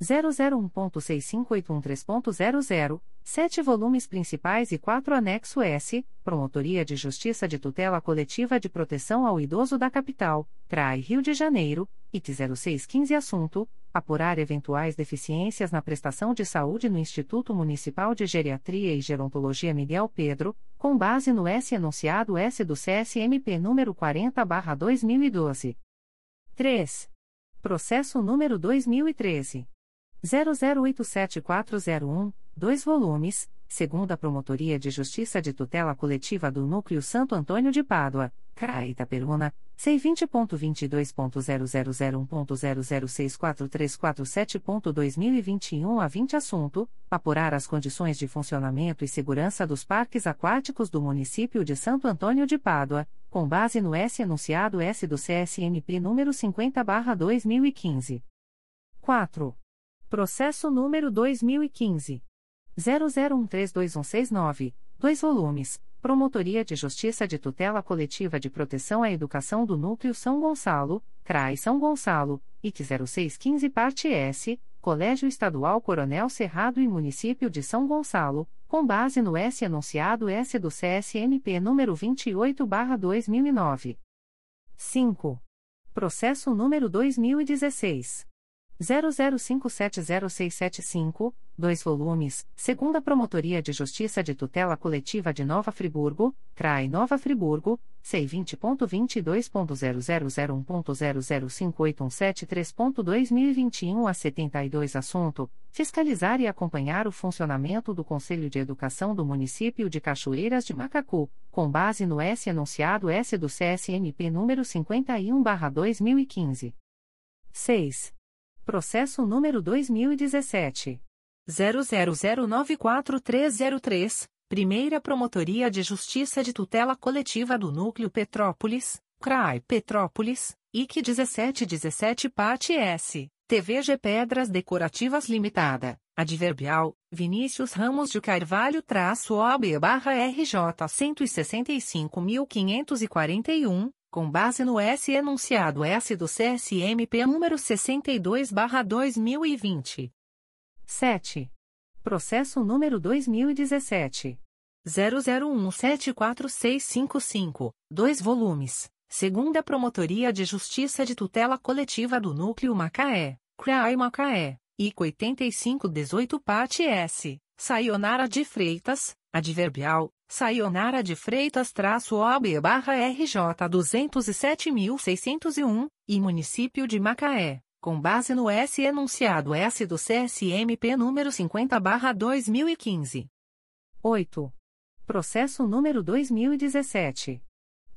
001.65813.00, sete volumes principais e quatro anexo S, Promotoria de Justiça de Tutela Coletiva de Proteção ao Idoso da Capital, CRAI Rio de Janeiro, IT 0615 assunto apurar eventuais deficiências na prestação de saúde no Instituto Municipal de Geriatria e Gerontologia Miguel Pedro, com base no S enunciado S do CSMP número 40/2012. 3. Processo número 2013 00874001, 2 volumes, segunda Promotoria de Justiça de Tutela Coletiva do Núcleo Santo Antônio de Pádua, CRAE Itaperuna, C20.22.0001.0064347.2021 a 20 Assunto: Apurar as condições de funcionamento e segurança dos parques aquáticos do município de Santo Antônio de Pádua, com base no S enunciado S do CSMP número 50/2015. 4. Processo número 2015 00132169, 2 volumes, Promotoria de Justiça de Tutela Coletiva de Proteção à Educação do Núcleo São Gonçalo, CRAI São Gonçalo, IC 0615 Parte S, Colégio Estadual Coronel Cerrado e Município de São Gonçalo, com base no S enunciado S do CSMP número 28/2009. 5. Processo número 2016 00570675, 2 volumes, segunda Promotoria de Justiça de Tutela Coletiva de Nova Friburgo, CRAI Nova Friburgo, C20.22.0001.0058173.2021 a 72 Assunto: Fiscalizar e acompanhar o funcionamento do Conselho de Educação do Município de Cachoeiras de Macacu, com base no S enunciado S do CSMP número 51/2015. 6. Processo número 2017. 00094303, Primeira Promotoria de Justiça de Tutela Coletiva do Núcleo Petrópolis, CRAI Petrópolis, IC 1717 Parte S, TVG Pedras Decorativas Limitada, Adverbial, Vinícius Ramos de Carvalho-OB-RJ 165.541, com base no S enunciado S do CSMP número 62/2020. 7. Processo número 2017 00174655, 2 volumes. Segunda Promotoria de Justiça de Tutela Coletiva do Núcleo Macaé, CRAI Macaé, IC 8518 Parte S, Sayonara de Freitas, Adverbial, Sayonara de Freitas traço OB barra RJ 207.601, e Município de Macaé, com base no S enunciado S do CSMP número 50 barra 2015. 8. Processo número 2017.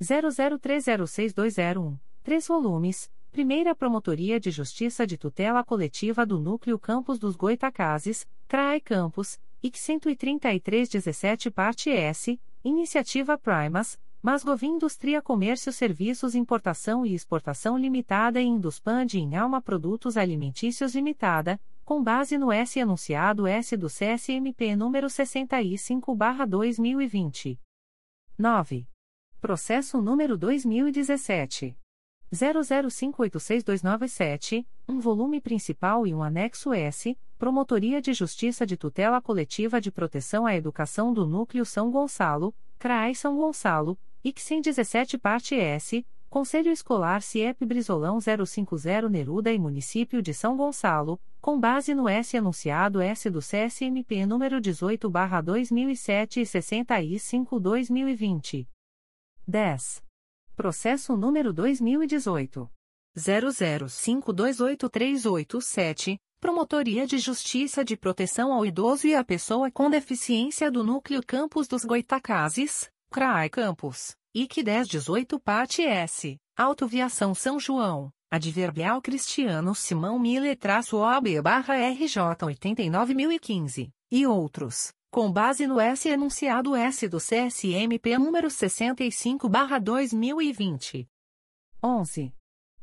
00306201, 3 volumes, Primeira Promotoria de Justiça de Tutela Coletiva do Núcleo Campos dos Goitacazes, CRAE Campos, IC 13317 Parte S, Iniciativa Primas, Masgovin Indústria Comércio Serviços Importação e Exportação Limitada e Induspan de Inhalma Produtos Alimentícios Limitada, com base no S anunciado S do CSMP número 65/2020. 9. Processo número 2017 00586297, um volume principal e um anexo S, Promotoria de Justiça de Tutela Coletiva de Proteção à Educação do Núcleo São Gonçalo, CRAI São Gonçalo, IC 117 Parte S, Conselho Escolar CIEP Brizolão 050 Neruda e Município de São Gonçalo, com base no S anunciado S do CSMP número 18/2007 e 65/2020. 10. Processo número 2018 00528387, Promotoria de Justiça de Proteção ao Idoso e à Pessoa com Deficiência do Núcleo Campos dos Goitacazes, CRAI Campos, IC 1018 Parte S, Autoviação São João, Adverbial Cristiano Simão Miller-OB-RJ 89015, e outros com base no S enunciado S do CSMP número 65/2020. 11.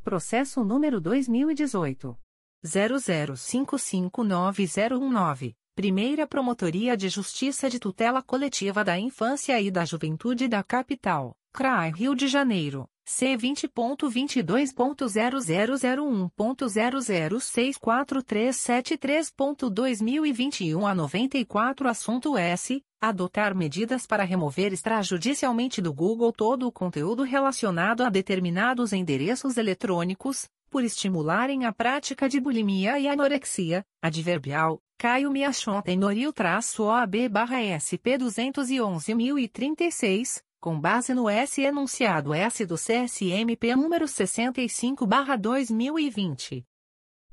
Processo número 2018 00559019. Primeira Promotoria de Justiça de Tutela Coletiva da Infância e da Juventude da Capital, CRAI Rio de Janeiro. C vinte ponto vinte dois ponto zero zero zero um ponto zero zero seis quatro três sete três ponto dois mil e vinte e um a noventa e quatro assunto S adotar medidas para remover extrajudicialmente do Google todo o conteúdo relacionado a determinados endereços eletrônicos por estimularem a prática de bulimia e anorexia adverbial Caio Miachon Tenoril traço OAB barra SP 211.036 com base no S enunciado S do CSMP número 65/2020.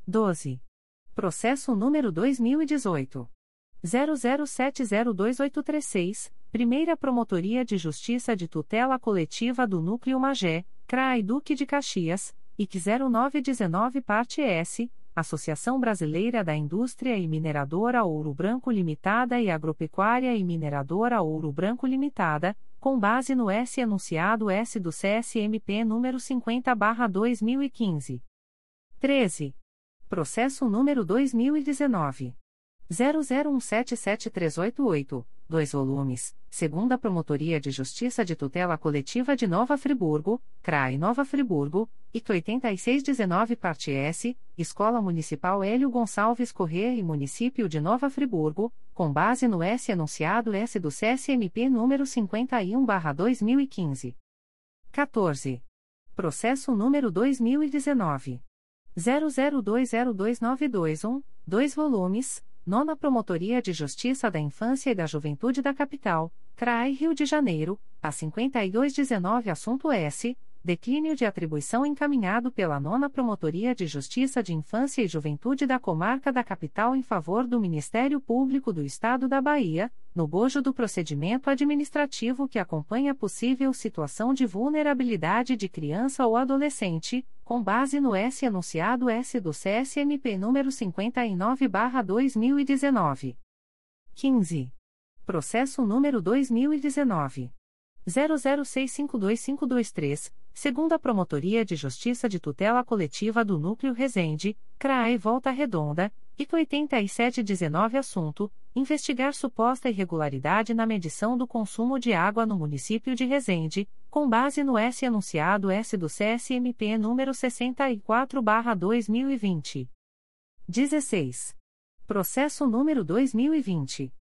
12. Processo número 2018 00702836, Primeira Promotoria de Justiça de Tutela Coletiva do Núcleo Magé, CRAI Duque de Caxias, IC 0919 Parte S. Associação Brasileira da Indústria e Mineradora Ouro Branco Limitada e Agropecuária e Mineradora Ouro Branco Limitada, com base no S enunciado S do CSMP número 50/2015. 13. Processo número 2019 00177388, 2 volumes, segunda Promotoria de Justiça de Tutela Coletiva de Nova Friburgo, CRAI Nova Friburgo, IC 8619 Parte S, Escola Municipal Hélio Gonçalves Corrêa e Município de Nova Friburgo, com base no S enunciado S do CSMP número 51/2015. 14. Processo número 2019 00202921, 2 volumes Nona Promotoria de Justiça da Infância e da Juventude da Capital, CRAI Rio de Janeiro, a 5219 Assunto S. Declínio de atribuição encaminhado pela Nona Promotoria de Justiça de Infância e Juventude da Comarca da Capital em favor do Ministério Público do Estado da Bahia, no bojo do procedimento administrativo que acompanha possível situação de vulnerabilidade de criança ou adolescente, com base no S enunciado S do CSMP número 59/2019. 15. Processo número 2019 00652523, segunda Promotoria de Justiça de Tutela Coletiva do Núcleo Resende, CRAE Volta Redonda, IC 8719 Assunto: Investigar suposta irregularidade na medição do consumo de água no município de Resende, com base no S anunciado S do CSMP número 64/2020. 16. Processo número 2020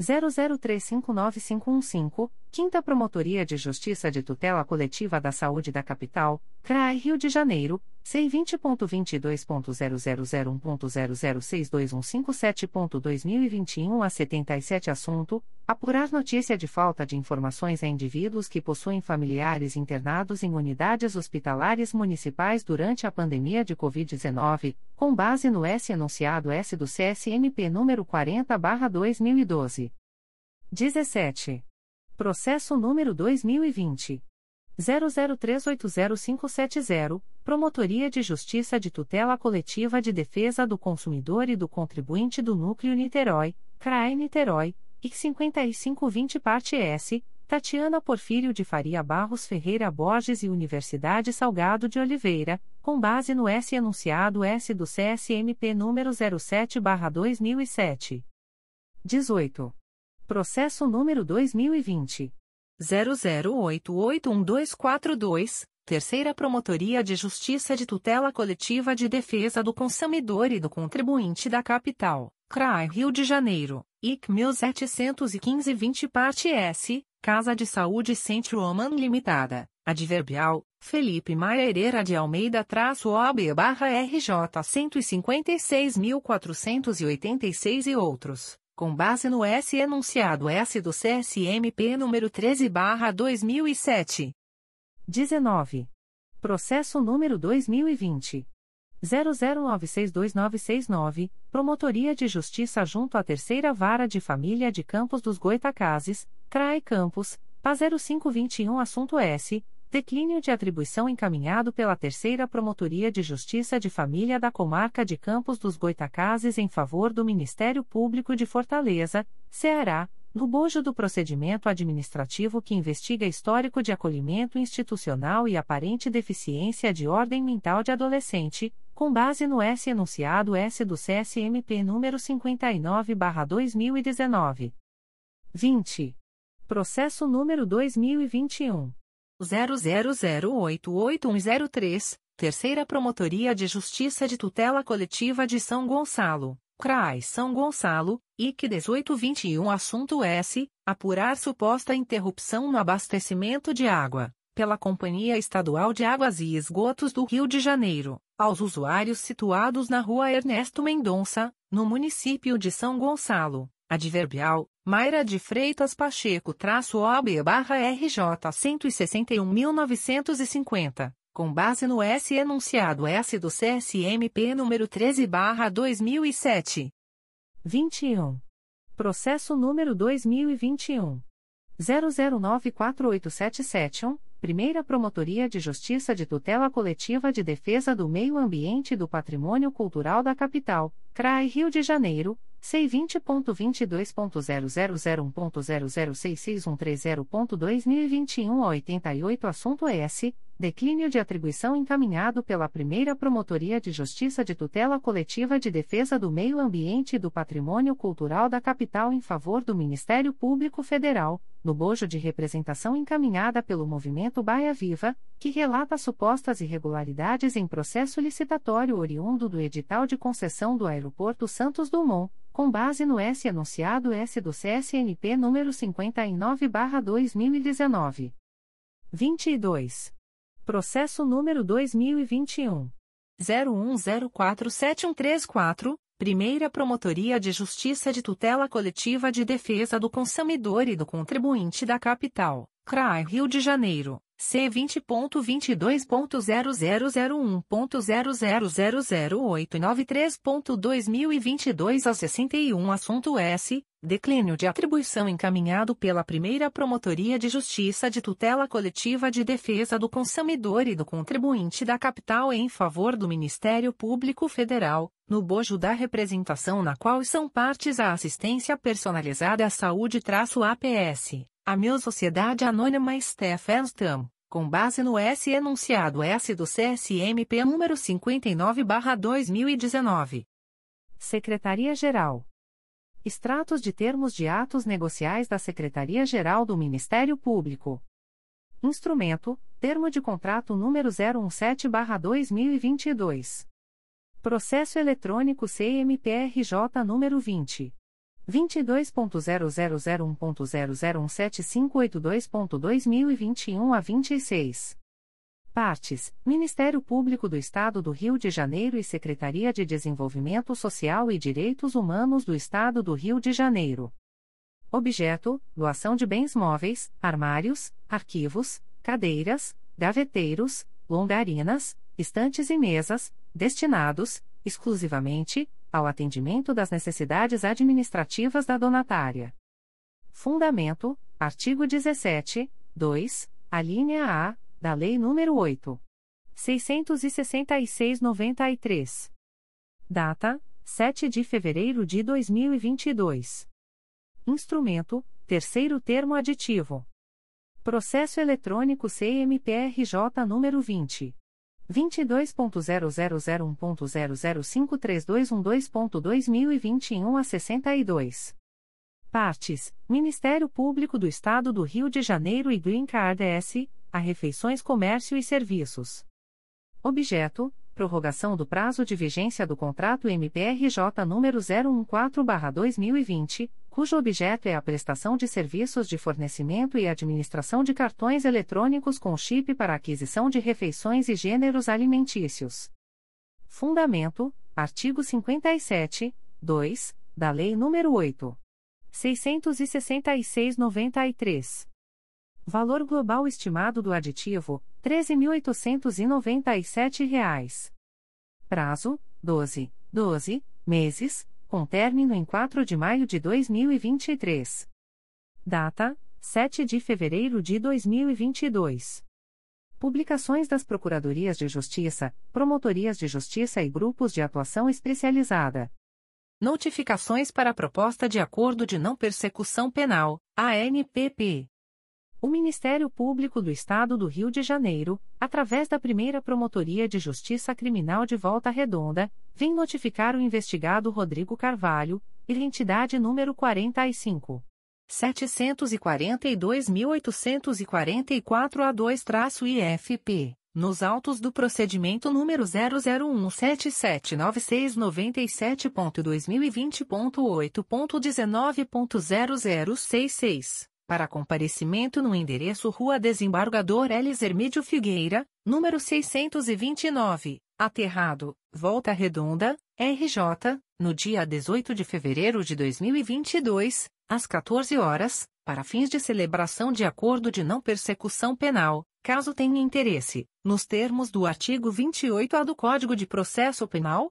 00359515, Quinta Promotoria de Justiça de Tutela Coletiva da Saúde da Capital, CRAI Rio de Janeiro, C20.22.0001.0062157.2021 a 77 Assunto: Apurar notícia de falta de informações a indivíduos que possuem familiares internados em unidades hospitalares municipais durante a pandemia de Covid-19, com base no S enunciado S do CSMP número 40/2012. 17. Processo número 2020 00380570, Promotoria de Justiça de Tutela Coletiva de Defesa do Consumidor e do Contribuinte do Núcleo Niterói, CRAE Niterói, IC 5520 Parte S, Tatiana Porfírio de Faria Barros Ferreira Borges e Universidade Salgado de Oliveira, com base no S enunciado S do CSMP número 07/2007. 18. Processo número 2020 00881242, Terceira Promotoria de Justiça de Tutela Coletiva de Defesa do Consumidor e do Contribuinte da Capital, CRAI Rio de Janeiro, IC 1715-20 Parte S, Casa de Saúde Centro Oman Limitada, Adverbial, Felipe Maia Herrera de Almeida-OB-RJ 156.486 e outros com base no S enunciado S do CSMP número 13/2007. 19. Processo número 2020 00962969, Promotoria de Justiça junto à Terceira Vara de Família de Campos dos Goitacazes, CRAE Campos, PA 0521 Assunto S Declínio de atribuição encaminhado pela Terceira Promotoria de Justiça de Família da Comarca de Campos dos Goitacazes em favor do Ministério Público de Fortaleza, Ceará, no bojo do procedimento administrativo que investiga histórico de acolhimento institucional e aparente deficiência de ordem mental de adolescente, com base no S enunciado S do CSMP número 59/2019. 20. Processo número 2021 00088103, Terceira Promotoria de Justiça de Tutela Coletiva de São Gonçalo, CRAI São Gonçalo, IC 1821 Assunto S. Apurar suposta interrupção no abastecimento de água, pela Companhia Estadual de Águas e Esgotos do Rio de Janeiro, aos usuários situados na Rua Ernesto Mendonça, no município de São Gonçalo. Adverbial, Mayra de Freitas Pacheco traço OB barra RJ 161.950, com base no S enunciado S do CSMP número 13 barra 2007. 21. Processo número 2021. 00948771, Primeira Promotoria de Justiça de Tutela Coletiva de Defesa do Meio Ambiente e do Patrimônio Cultural da Capital, CRAI Rio de Janeiro, C20.22.0001.0066130.2021 a 88 Assunto S. Declínio de atribuição encaminhado pela Primeira Promotoria de Justiça de Tutela Coletiva de Defesa do Meio Ambiente e do Patrimônio Cultural da Capital em favor do Ministério Público Federal, no bojo de representação encaminhada pelo Movimento Baia Viva, que relata supostas irregularidades em processo licitatório oriundo do edital de concessão do Aeroporto Santos Dumont, com base no S anunciado S do CSNP número 59/2019. 22. Processo número 2021 01047134, Primeira Promotoria de Justiça de Tutela Coletiva de Defesa do Consumidor e do Contribuinte da Capital, CRAI Rio de Janeiro. C vinte ponto vinte dois ponto zero zero zero um ponto zero zero zero zero oito nove três ponto dois mil e vinte dois a sessenta e um assunto S declínio de atribuição encaminhado pela primeira promotoria de justiça de tutela coletiva de defesa do consumidor e do contribuinte da capital em favor do Ministério Público Federal no bojo da representação na qual são partes a assistência personalizada à saúde traço APS a Mil Sociedade Anônima Stephenstam, com base no S enunciado S do CSMP número 59/2019. Secretaria-Geral. Extratos de termos de atos negociais da Secretaria-Geral do Ministério Público. Instrumento: Termo de contrato número 017/2022. Processo eletrônico CMPRJ número 20 22.0001.0017582.2021 a 26. Partes: Ministério Público do Estado do Rio de Janeiro e Secretaria de Desenvolvimento Social e Direitos Humanos do Estado do Rio de Janeiro. Objeto: doação de bens móveis, armários, arquivos, cadeiras, gaveteiros, longarinas, estantes e mesas, destinados, exclusivamente, ao atendimento das necessidades administrativas da donatária. Fundamento: artigo 17, 2, a linha A, da Lei nº 8. 666-93. Data: 7 de fevereiro de 2022. Instrumento: terceiro termo aditivo. Processo eletrônico CMPRJ número 20. 22.0001.0053212.2021 a 62. Partes: Ministério Público do Estado do Rio de Janeiro e Green Card S, a Refeições Comércio e Serviços. Objeto: Prorrogação do prazo de vigência do contrato MPRJ número 014/2020 cujo objeto é a prestação de serviços de fornecimento e administração de cartões eletrônicos com chip para aquisição de refeições e gêneros alimentícios. Fundamento: artigo 57, 2, da Lei nº 8. 666-93. Valor global estimado do aditivo: R$ 13.897. Prazo: 12, 12 meses com término em 4 de maio de 2023. Data: 7 de fevereiro de 2022. Publicações das Procuradorias de Justiça, Promotorias de Justiça e Grupos de Atuação Especializada. Notificações para a Proposta de Acordo de Não Persecução Penal, ANPP. O Ministério Público do Estado do Rio de Janeiro, através da primeira Promotoria de Justiça Criminal de Volta Redonda, vem notificar o investigado Rodrigo Carvalho, identidade número 45. 742.844 a 2-IFP, nos autos do procedimento número 001779697.2020.8.19.0066 para comparecimento no endereço Rua Desembargador Elis Hermídio Figueira, número 629, Aterrado, Volta Redonda, RJ, no dia 18 de fevereiro de 2022, às 14 horas, para fins de celebração de acordo de não persecução penal, caso tenha interesse, nos termos do artigo 28-A do Código de Processo Penal,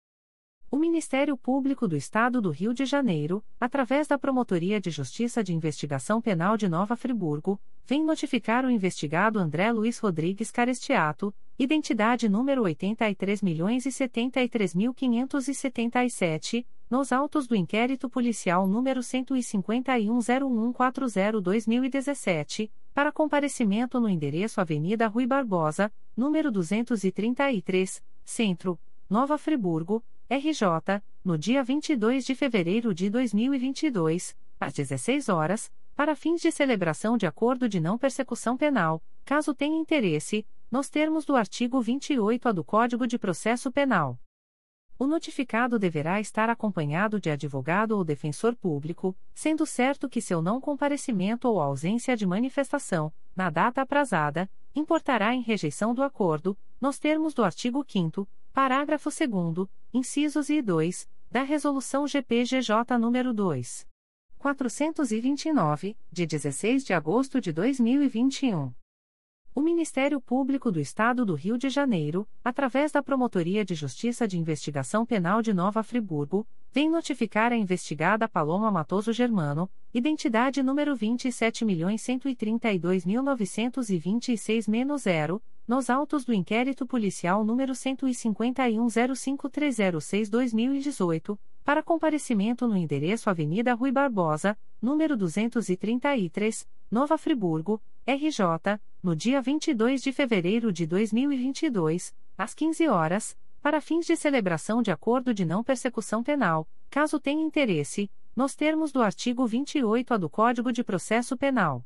O Ministério Público do Estado do Rio de Janeiro, através da Promotoria de Justiça de Investigação Penal de Nova Friburgo, vem notificar o investigado André Luiz Rodrigues Carestiato, identidade número 83.073.577, nos autos do inquérito policial número 151.01402-2017, para comparecimento no endereço Avenida Rui Barbosa, número 233, Centro, Nova Friburgo, RJ, no dia 22 de fevereiro de 2022, às 16 horas, para fins de celebração de acordo de não persecução penal, caso tenha interesse, nos termos do artigo 28-A do Código de Processo Penal. O notificado deverá estar acompanhado de advogado ou defensor público, sendo certo que seu não comparecimento ou ausência de manifestação, na data aprazada, importará em rejeição do acordo, nos termos do artigo 5 Parágrafo 2 incisos e 2, da Resolução GPGJ nº 2. 429, de 16 de agosto de 2021. O Ministério Público do Estado do Rio de Janeiro, através da Promotoria de Justiça de Investigação Penal de Nova Friburgo, vem notificar a investigada Paloma Matoso Germano, identidade número 27.132.926-0, nos autos do inquérito policial número 15105306-2018, para comparecimento no endereço Avenida Rui Barbosa, número 233, Nova Friburgo, RJ, no dia 22 de fevereiro de 2022, às 15 horas, para fins de celebração de acordo de não persecução penal, caso tenha interesse, nos termos do artigo 28-A do Código de Processo Penal.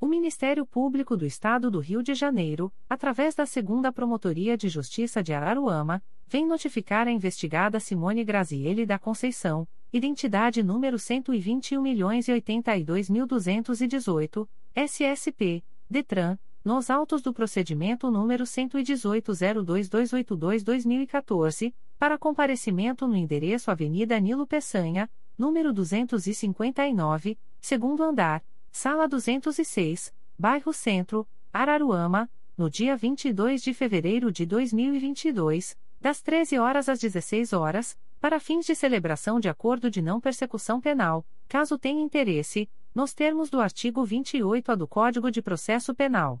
O Ministério Público do Estado do Rio de Janeiro, através da Segunda Promotoria de Justiça de Araruama, vem notificar a investigada Simone Graziele da Conceição, identidade número 121.082.218, SSP, DETRAN, nos autos do procedimento número 118.02282-2014, para comparecimento no endereço Avenida Nilo Peçanha, número 259, segundo andar, Sala 206, Bairro Centro, Araruama, no dia 22 de fevereiro de 2022, das 13 horas às 16 horas, para fins de celebração de acordo de não persecução penal, caso tenha interesse, nos termos do artigo 28-A do Código de Processo Penal.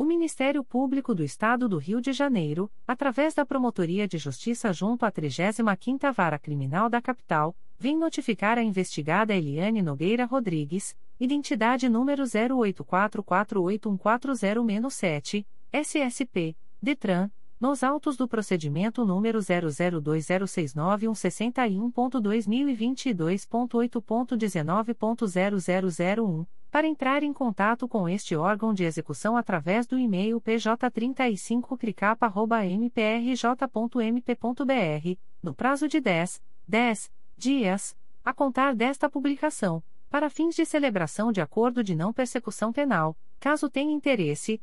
O Ministério Público do Estado do Rio de Janeiro, através da Promotoria de Justiça junto à 35ª Vara Criminal da Capital, vem notificar a investigada Eliane Nogueira Rodrigues, identidade número 08448140-7, SSP, DETRAN, nos autos do procedimento número 002069161.2022.8.19.0001 para entrar em contato com este órgão de execução através do e-mail pj35cricapa.mprj.mp.br, no prazo de 10, 10 dias, a contar desta publicação, para fins de celebração de acordo de não persecução penal, caso tenha interesse,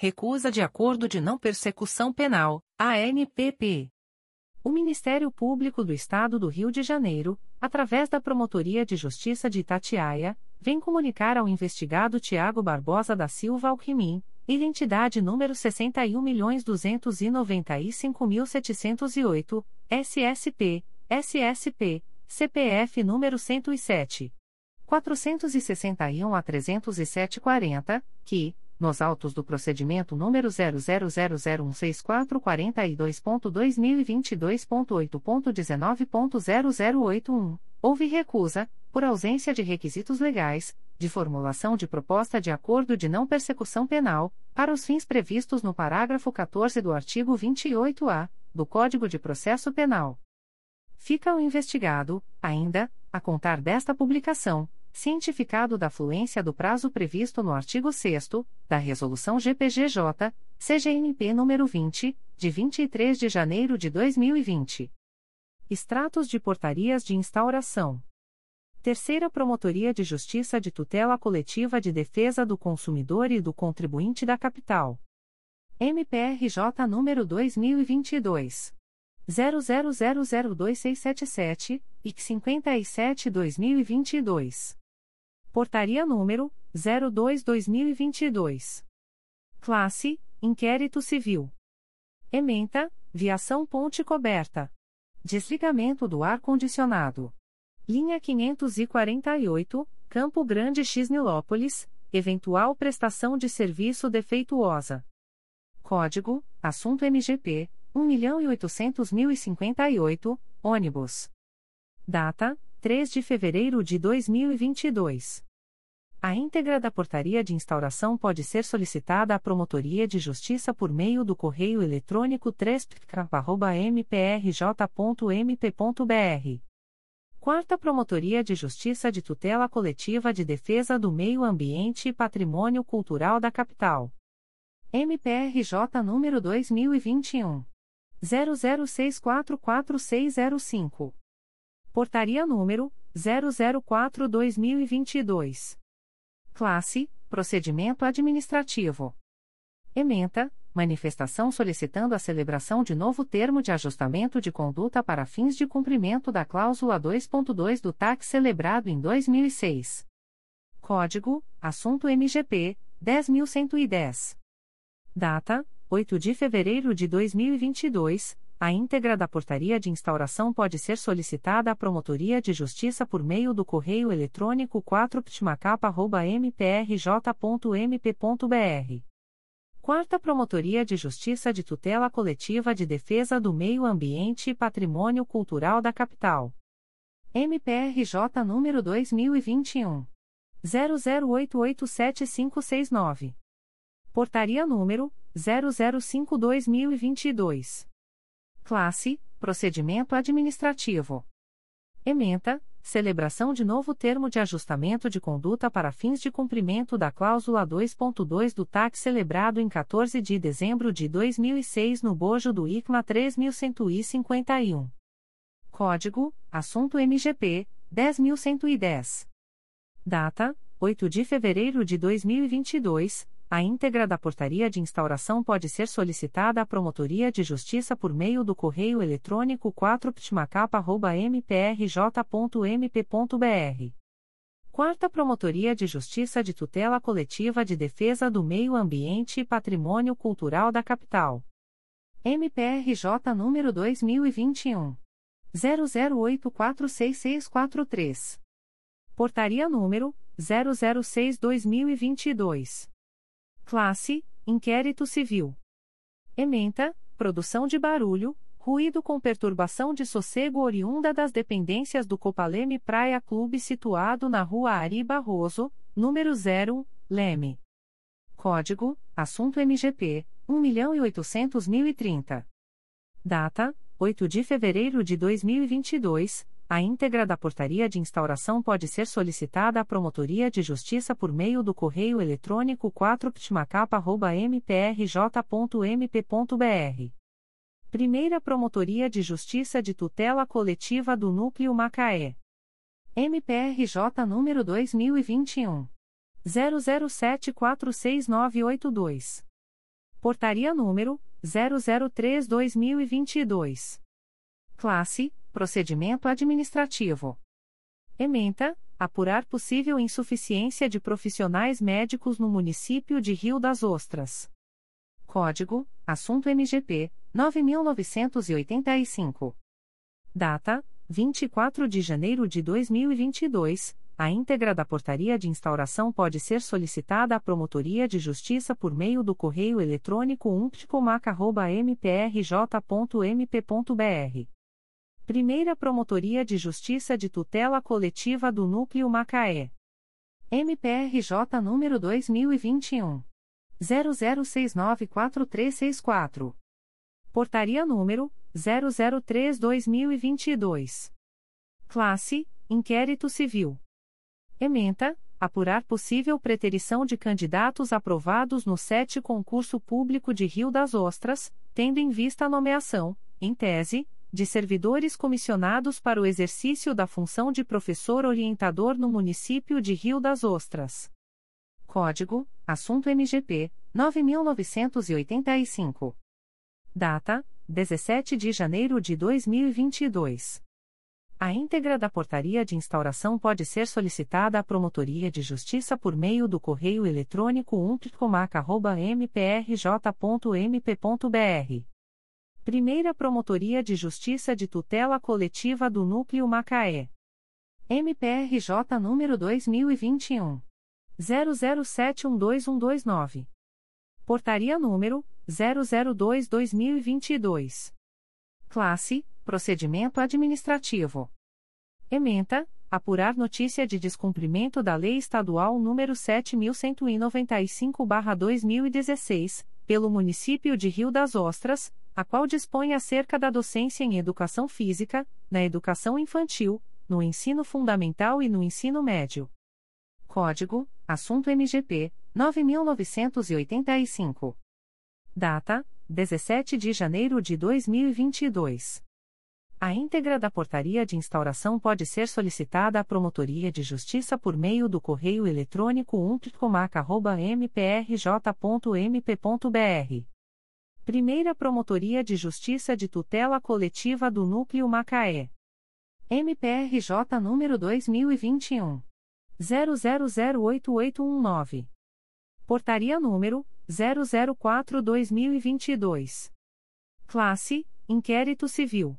Recusa de acordo de não persecução penal, ANPP o Ministério Público do Estado do Rio de Janeiro, através da Promotoria de Justiça de Itatiaia, vem comunicar ao investigado Tiago Barbosa da Silva Alquimim, identidade número 61.295.708, SSP, SSP, CPF número 107. 461 a 30740, que, nos autos do procedimento número 00001642.2022.8.19.0081, houve recusa, por ausência de requisitos legais, de formulação de proposta de acordo de não persecução penal, para os fins previstos no parágrafo 14 do artigo 28-A do Código de Processo Penal. Fica o investigado, ainda, a contar desta publicação, cientificado da fluência do prazo previsto no artigo 6 da Resolução GPGJ, CGNP nº 20, de 23 de janeiro de 2020. Extratos de portarias de instauração. Terceira Promotoria de Justiça de Tutela Coletiva de Defesa do Consumidor e do Contribuinte da Capital. MPRJ número 2022 00002677 e 57/2022. Portaria número 02/2022. Classe: Inquérito Civil. Ementa: Viação Ponte Coberta. Desligamento do ar condicionado. Linha 548, Campo Grande X Nilópolis, eventual prestação de serviço defeituosa. Código: Assunto MGP 1.800.058, ônibus. Data: 3 de fevereiro de 2022. A íntegra da portaria de instauração pode ser solicitada à Promotoria de Justiça por meio do correio eletrônico 3pk.mprj.mp.br Quarta Promotoria de Justiça de Tutela Coletiva de Defesa do Meio Ambiente e Patrimônio Cultural da Capital. MPRJ número 2021 00644605. Portaria número 004/2022. Classe: Procedimento administrativo. Ementa: manifestação solicitando a celebração de novo termo de ajustamento de conduta para fins de cumprimento da cláusula 2.2 do TAC celebrado em 2006. Código: Assunto MGP 10110. Data: 8 de fevereiro de 2022. A íntegra da portaria de instauração pode ser solicitada à Promotoria de Justiça por meio do correio eletrônico 4ptmacapa.mprj.mp.br Quarta Promotoria de Justiça de Tutela Coletiva de Defesa do Meio Ambiente e Patrimônio Cultural da Capital. MPRJ número 2021 00887569. Portaria número 005/2022. Classe: Procedimento administrativo. Ementa: celebração de novo termo de ajustamento de conduta para fins de cumprimento da cláusula 2.2 do TAC celebrado em 14 de dezembro de 2006 no bojo do ICMA 3151. Código: Assunto MGP 10110. Data: 8 de fevereiro de 2022. A íntegra da portaria de instauração pode ser solicitada à Promotoria de Justiça por meio do correio eletrônico 4ptmacapa.mprj.mp.br. Quarta Promotoria de Justiça de Tutela Coletiva de Defesa do Meio Ambiente e Patrimônio Cultural da Capital. MPRJ número 2021 00846643. Portaria número 006/2022. Classe: Inquérito Civil. Ementa: Produção de barulho, ruído com perturbação de sossego oriunda das dependências do Copaleme Praia Clube situado na Rua Ari Barroso, número 0, Leme. Código: Assunto MGP 1.800.030. Data: 8 de fevereiro de 2022 a íntegra da portaria de instauração pode ser solicitada à Promotoria de Justiça por meio do correio eletrônico 4ptmacapa.mprj.mp.br. Primeira Promotoria de Justiça de Tutela Coletiva do Núcleo Macaé. MPRJ número 2021. 00746982. Portaria número 003-2022. Classe Procedimento administrativo. Ementa, apurar possível insuficiência de profissionais médicos no município de Rio das Ostras. Código: Assunto MGP 9985. Data: 24 de janeiro de 2022. A íntegra da portaria de instauração pode ser solicitada à Promotoria de Justiça por meio do correio eletrônico umpticomac.mprj.mp.br. Primeira Promotoria de Justiça de Tutela Coletiva do Núcleo Macaé. MPRJ número 2021 00694364. Portaria número 003/2022. Classe: Inquérito Civil. Ementa: apurar possível preterição de candidatos aprovados no SET concurso público de Rio das Ostras, tendo em vista a nomeação, em tese, de servidores comissionados para o exercício da função de professor orientador no município de Rio das Ostras. Código: Assunto MGP 9985. Data: 17 de janeiro de 2022. A íntegra da portaria de instauração pode ser solicitada à Promotoria de Justiça por meio do correio eletrônico umptcomac.mprj.mp.br. Primeira Promotoria de Justiça de Tutela Coletiva do Núcleo Macaé. MPRJ número 2021 00712129. Portaria número 002/2022. Classe: Procedimento administrativo. Ementa: apurar notícia de descumprimento da Lei Estadual número 7195/2016, pelo município de Rio das Ostras, a qual dispõe acerca da docência em educação física, na educação infantil, no ensino fundamental e no ensino médio. Código: Assunto MGP 9985. Data: 17 de janeiro de 2022. A íntegra da portaria de instauração pode ser solicitada à Promotoria de Justiça por meio do correio eletrônico umptcomac.mprj.mp.br. Primeira Promotoria de Justiça de Tutela Coletiva do Núcleo Macaé. MPRJ número 2021 00088819. Portaria número 004/2022. Classe: Inquérito Civil.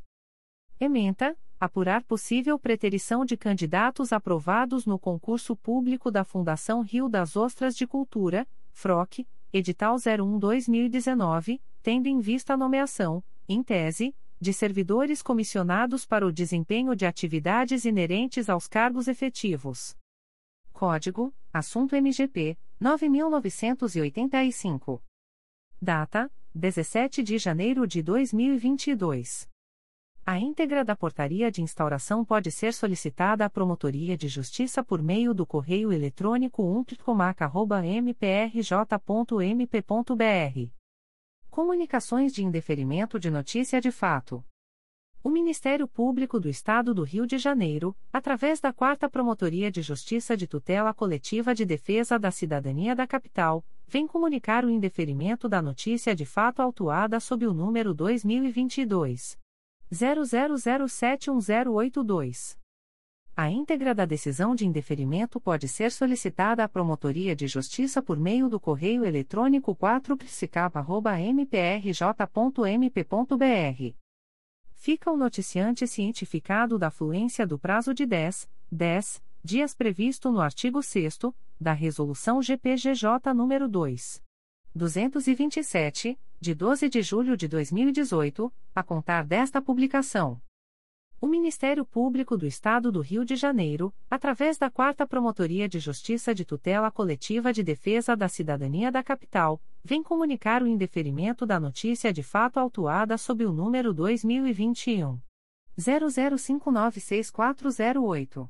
Ementa: apurar possível preterição de candidatos aprovados no concurso público da Fundação Rio das Ostras de Cultura, FROC, edital 01/2019, tendo em vista a nomeação, em tese, de servidores comissionados para o desempenho de atividades inerentes aos cargos efetivos. Código: Assunto MGP 9985. Data: 17 de janeiro de 2022. A íntegra da portaria de instauração pode ser solicitada à Promotoria de Justiça por meio do correio eletrônico umptcomac.mprj.mp.br. Comunicações de indeferimento de notícia de fato. O Ministério Público do Estado do Rio de Janeiro, através da 4 Promotoria de Justiça de Tutela Coletiva de Defesa da Cidadania da Capital, vem comunicar o indeferimento da notícia de fato autuada sob o número 2022 00071082. A íntegra da decisão de indeferimento pode ser solicitada à Promotoria de Justiça por meio do correio eletrônico 4psicapa.mprj.mp.br. Fica o noticiante cientificado da fluência do prazo de 10, 10 dias previsto no artigo 6 da Resolução GPGJ nº 2. 227, de 12 de julho de 2018, a contar desta publicação. O Ministério Público do Estado do Rio de Janeiro, através da 4 Promotoria de Justiça de Tutela Coletiva de Defesa da Cidadania da Capital, vem comunicar o indeferimento da notícia de fato autuada sob o número 2021 00596408.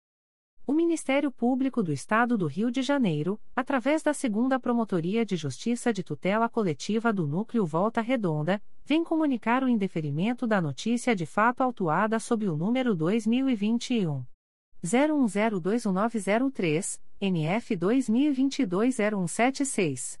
O Ministério Público do Estado do Rio de Janeiro, através da Segunda Promotoria de Justiça de Tutela Coletiva do Núcleo Volta Redonda, vem comunicar o indeferimento da notícia de fato autuada sob o número 2021 01021903, NF 2022 0176.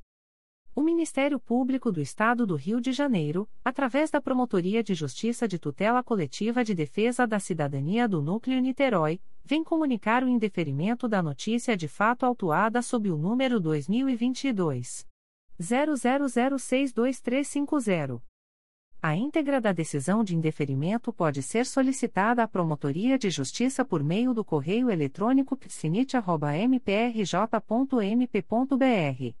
O Ministério Público do Estado do Rio de Janeiro, através da Promotoria de Justiça de Tutela Coletiva de Defesa da Cidadania do Núcleo Niterói, vem comunicar o indeferimento da notícia de fato autuada sob o número 2022 00062350. A íntegra da decisão de indeferimento pode ser solicitada à Promotoria de Justiça por meio do correio eletrônico psinit.mprj.mp.br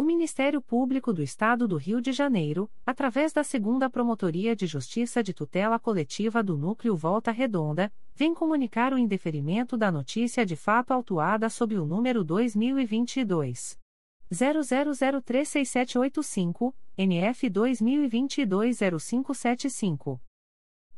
O Ministério Público do Estado do Rio de Janeiro, através da Segunda Promotoria de Justiça de Tutela Coletiva do Núcleo Volta Redonda, vem comunicar o indeferimento da notícia de fato autuada sob o número 2022 00036785, NF 2022 0575.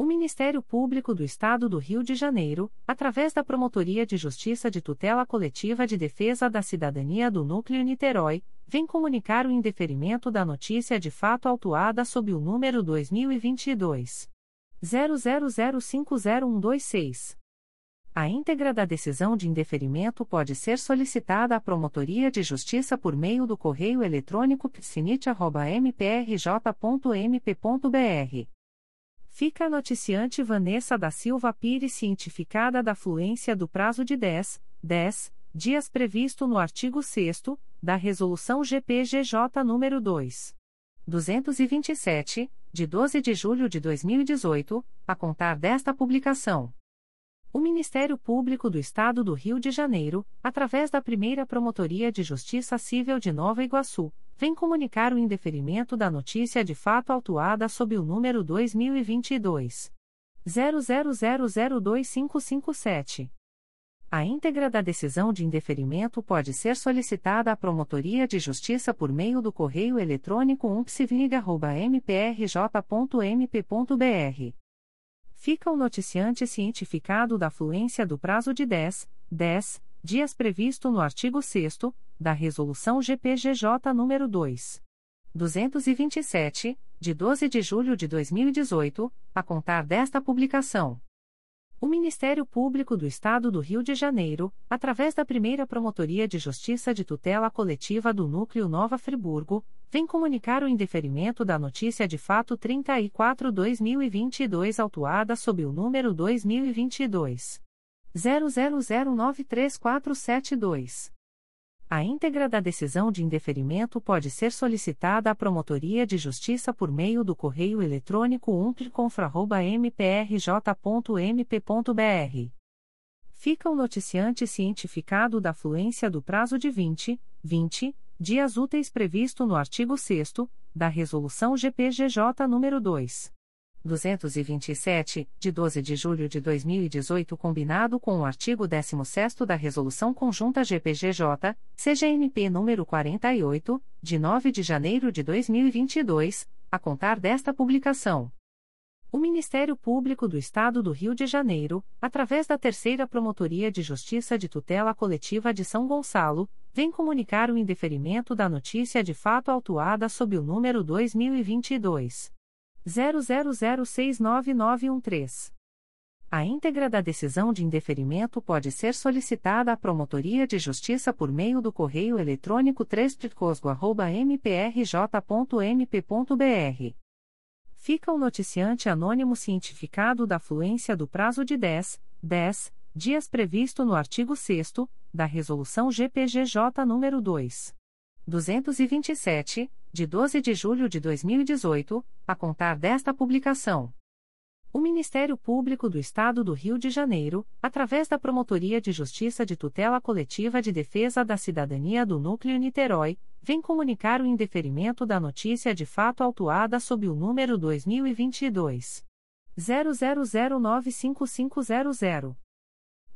O Ministério Público do Estado do Rio de Janeiro, através da Promotoria de Justiça de Tutela Coletiva de Defesa da Cidadania do Núcleo Niterói, vem comunicar o indeferimento da notícia de fato autuada sob o número 2022 00050126. A íntegra da decisão de indeferimento pode ser solicitada à Promotoria de Justiça por meio do correio eletrônico psinit.mprj.mp.br fica a noticiante Vanessa da Silva Pires cientificada da fluência do prazo de 10, 10 dias previsto no artigo 6 da Resolução GPGJ nº 2. 227, de 12 de julho de 2018, a contar desta publicação. O Ministério Público do Estado do Rio de Janeiro, através da primeira Promotoria de Justiça Civil de Nova Iguaçu, vem comunicar o indeferimento da notícia de fato autuada sob o número 2022 00002557. A íntegra da decisão de indeferimento pode ser solicitada à Promotoria de Justiça por meio do correio eletrônico umpsivnig.mprj.mp.br fica o noticiante cientificado da fluência do prazo de 10, 10 dias previsto no artigo 6 da Resolução GPGJ nº 2. 227, de 12 de julho de 2018, a contar desta publicação. O Ministério Público do Estado do Rio de Janeiro, através da primeira Promotoria de Justiça de Tutela Coletiva do Núcleo Nova Friburgo, vem comunicar o indeferimento da notícia de fato 34-2022 autuada sob o número 2022 00093472. A íntegra da decisão de indeferimento pode ser solicitada à Promotoria de Justiça por meio do correio eletrônico umpliconfra.mprj.mp.br. Fica o noticiante cientificado da fluência do prazo de 20, 20 dias úteis previsto no artigo 6 da Resolução GPGJ nº 2. 227, de 12 de julho de 2018, combinado com o artigo 16 da Resolução Conjunta GPGJ, CGNP número 48, de 9 de janeiro de 2022, a contar desta publicação. O Ministério Público do Estado do Rio de Janeiro, através da Terceira Promotoria de Justiça de Tutela Coletiva de São Gonçalo, vem comunicar o indeferimento da notícia de fato autuada sob o número 2022 00069913. A íntegra da decisão de indeferimento pode ser solicitada à Promotoria de Justiça por meio do correio eletrônico 3 mprj.mp.br. Fica o noticiante anônimo cientificado da fluência do prazo de 10, 10 dias previsto no artigo 6 da Resolução GPGJ nº 2. 227, de 12 de julho de 2018, a contar desta publicação. O Ministério Público do Estado do Rio de Janeiro, através da Promotoria de Justiça de Tutela Coletiva de Defesa da Cidadania do Núcleo Niterói, vem comunicar o indeferimento da notícia de fato autuada sob o número 2022 00095500.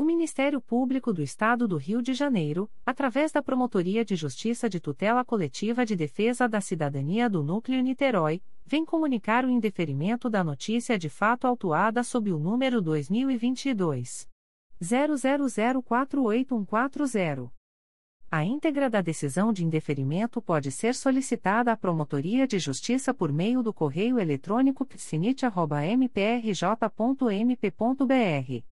O Ministério Público do Estado do Rio de Janeiro, através da Promotoria de Justiça de Tutela Coletiva de Defesa da Cidadania do Núcleo Niterói, vem comunicar o indeferimento da notícia de fato autuada sob o número 2022 00048140. A íntegra da decisão de indeferimento pode ser solicitada à Promotoria de Justiça por meio do correio eletrônico psinit.mprj.mp.br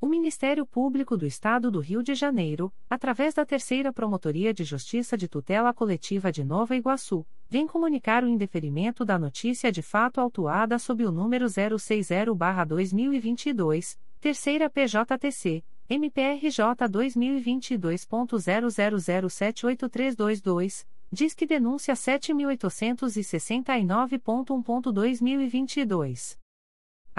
O Ministério Público do Estado do Rio de Janeiro, através da Terceira Promotoria de Justiça de Tutela Coletiva de Nova Iguaçu, vem comunicar o indeferimento da notícia de fato autuada sob o número 060-2022, Terceira PJTC, MPRJ 2022.00078322, diz que denúncia 7869.1.2022.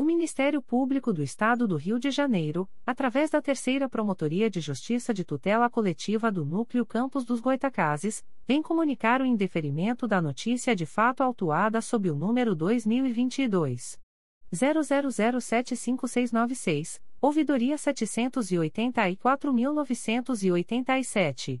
O Ministério Público do Estado do Rio de Janeiro, através da Terceira Promotoria de Justiça de Tutela Coletiva do Núcleo Campos dos Goitacazes, vem comunicar o indeferimento da notícia de fato autuada sob o número 2022 00075696, ouvidoria 784.987.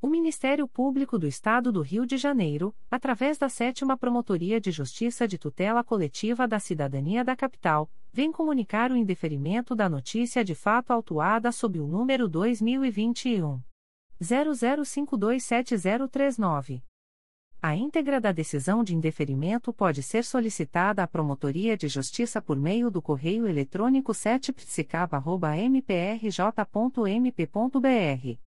O Ministério Público do Estado do Rio de Janeiro, através da 7 Promotoria de Justiça de Tutela Coletiva da Cidadania da Capital, vem comunicar o indeferimento da notícia de fato autuada sob o número 2021 00527039. A íntegra da decisão de indeferimento pode ser solicitada à Promotoria de Justiça por meio do correio eletrônico 7psicapa.mprj.mp.br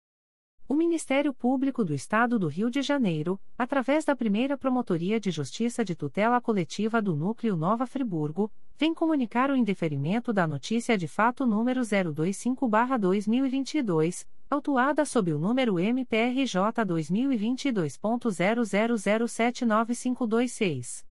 O Ministério Público do Estado do Rio de Janeiro, através da primeira Promotoria de Justiça de Tutela Coletiva do Núcleo Nova Friburgo, vem comunicar o indeferimento da notícia de fato número 025-2022, autuada sob o número MPRJ 2022.00079526.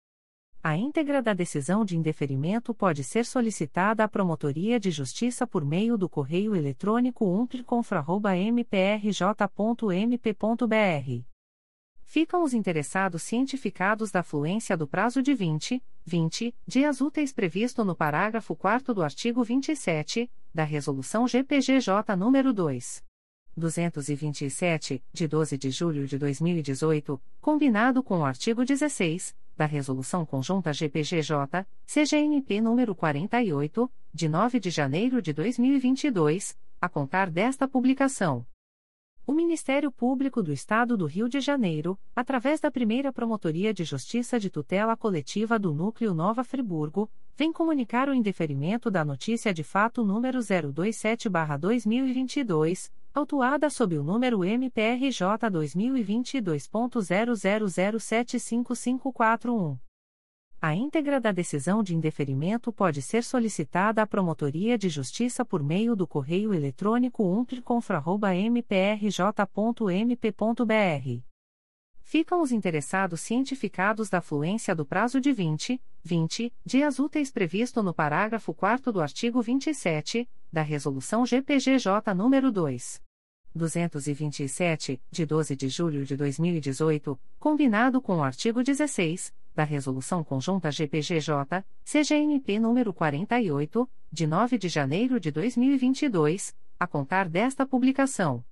A íntegra da decisão de indeferimento pode ser solicitada à Promotoria de Justiça por meio do correio eletrônico umpliconfra.mprj.mp.br. Ficam os interessados cientificados da fluência do prazo de 20, 20 dias úteis previsto no parágrafo 4 do artigo 27 da Resolução GPGJ nº 2. 227, de 12 de julho de 2018, combinado com o artigo 16 da Resolução Conjunta GPGJ, CGNP nº 48, de 9 de janeiro de 2022, a contar desta publicação. O Ministério Público do Estado do Rio de Janeiro, através da primeira Promotoria de Justiça de Tutela Coletiva do Núcleo Nova Friburgo, vem comunicar o indeferimento da notícia de fato número 027-2022 autuada sob o número MPRJ 2022.00075541. A íntegra da decisão de indeferimento pode ser solicitada à Promotoria de Justiça por meio do correio eletrônico umpliconfra.mprj.mp.br. Ficam os interessados cientificados da fluência do prazo de 20, 20 dias úteis previsto no parágrafo 4 do artigo 27 da Resolução GPGJ nº 2. 227, de 12 de julho de 2018, combinado com o artigo 16 da Resolução Conjunta GPGJ, CGNP nº 48, de 9 de janeiro de 2022, a contar desta publicação.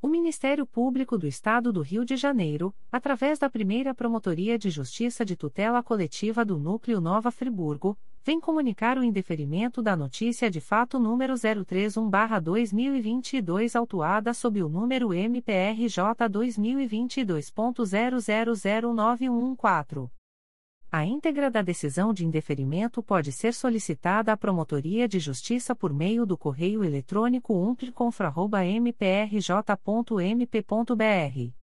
O Ministério Público do Estado do Rio de Janeiro, através da primeira Promotoria de Justiça de Tutela Coletiva do Núcleo Nova Friburgo, vem comunicar o indeferimento da notícia de fato número 031-2022, autuada sob o número MPRJ 2022.000914. A íntegra da decisão de indeferimento pode ser solicitada à Promotoria de Justiça por meio do correio eletrônico umpliconfra.mprj.mp.br.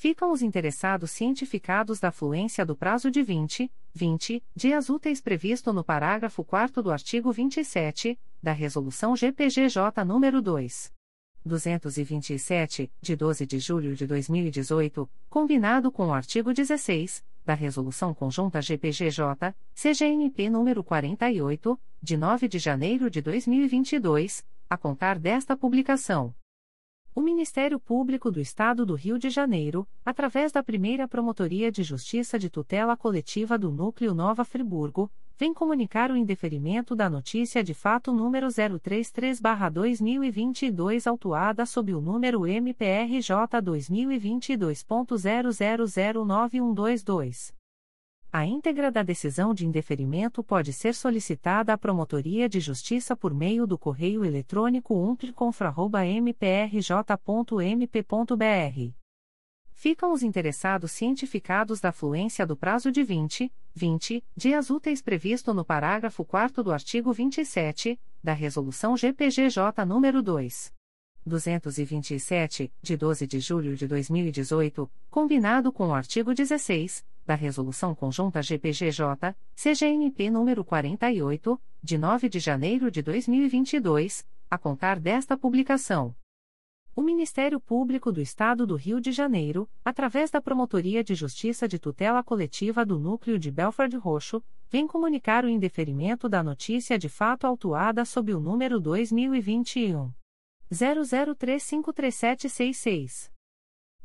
Ficam os interessados cientificados da fluência do prazo de 20, 20 dias úteis previsto no parágrafo 4 do artigo 27 da Resolução GPGJ nº 2. 227, de 12 de julho de 2018, combinado com o artigo 16 da Resolução Conjunta GPGJ, CGNP número 48, de 9 de janeiro de 2022, a contar desta publicação. O Ministério Público do Estado do Rio de Janeiro, através da primeira Promotoria de Justiça de Tutela Coletiva do Núcleo Nova Friburgo, vem comunicar o indeferimento da notícia de fato número 033-2022, autuada sob o número MPRJ 2022.00091222. A íntegra da decisão de indeferimento pode ser solicitada à Promotoria de Justiça por meio do correio eletrônico umpliconfra.mprj.mp.br ficam os interessados cientificados da fluência do prazo de 20, 20 dias úteis previsto no parágrafo 4 do artigo 27 da Resolução GPGJ nº 2. 227, de 12 de julho de 2018, combinado com o artigo 16 da Resolução Conjunta GPGJ, CGNP nº 48, de 9 de janeiro de 2022, a contar desta publicação. O Ministério Público do Estado do Rio de Janeiro, através da Promotoria de Justiça de Tutela Coletiva do Núcleo de Belford Roxo, vem comunicar o indeferimento da notícia de fato autuada sob o número 2021 00353766.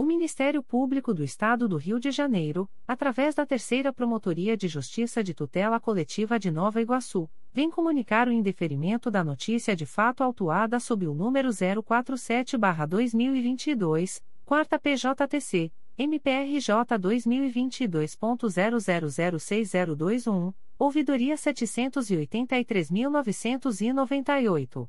O Ministério Público do Estado do Rio de Janeiro, através da Terceira Promotoria de Justiça de Tutela Coletiva de Nova Iguaçu, vem comunicar o indeferimento da notícia de fato autuada sob o número 047-2022, quarta PJTC MPRJ 2022.00060221, ouvidoria 783.998.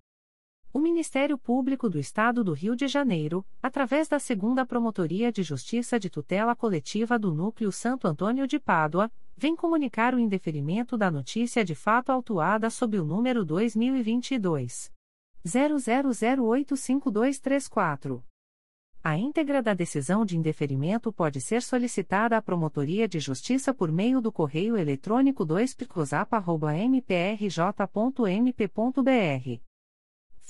O Ministério Público do Estado do Rio de Janeiro, através da Segunda Promotoria de Justiça de Tutela Coletiva do Núcleo Santo Antônio de Pádua, vem comunicar o indeferimento da notícia de fato autuada sob o número 2022 00085234. A íntegra da decisão de indeferimento pode ser solicitada à Promotoria de Justiça por meio do correio eletrônico 2 mprj.mp.br.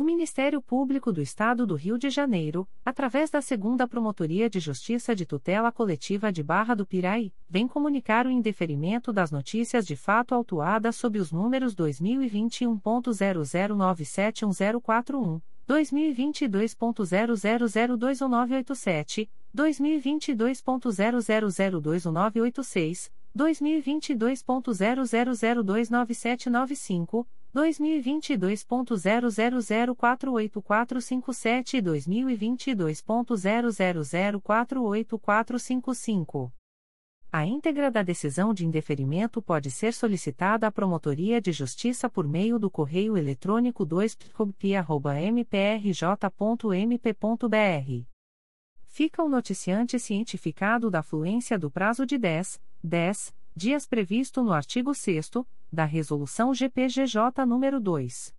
O Ministério Público do Estado do Rio de Janeiro, através da Segunda Promotoria de Justiça de Tutela Coletiva de Barra do Piraí, vem comunicar o indeferimento das notícias de fato autuadas sob os números 2021.00971041, 2022.00021987, 2022.00021986, 2022.00029795, 2022.00048457 e 2022.00048455. A íntegra da decisão de indeferimento pode ser solicitada à Promotoria de Justiça por meio do correio eletrônico 2pcomp.mprj.mp.br. Fica o noticiante cientificado da fluência do prazo de 10, 10 dias previsto no artigo 6 da Resolução GPGJ nº 2.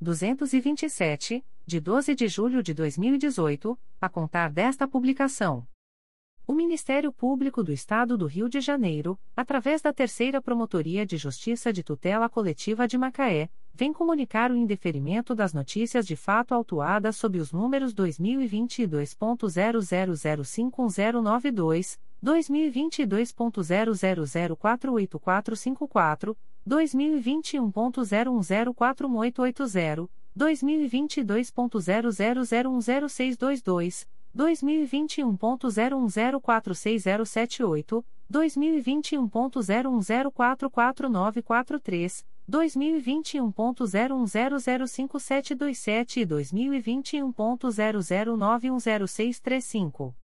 227, de 12 de julho de 2018, a contar desta publicação. O Ministério Público do Estado do Rio de Janeiro, através da Terceira Promotoria de Justiça de Tutela Coletiva de Macaé, vem comunicar o indeferimento das notícias de fato autuadas sob os números 2022.00051092, 2022.00048454, 2021.01041880, 2022.00010622, 2021.01046078, 2021.01044943, 2021.01005727 e 2021.00910635.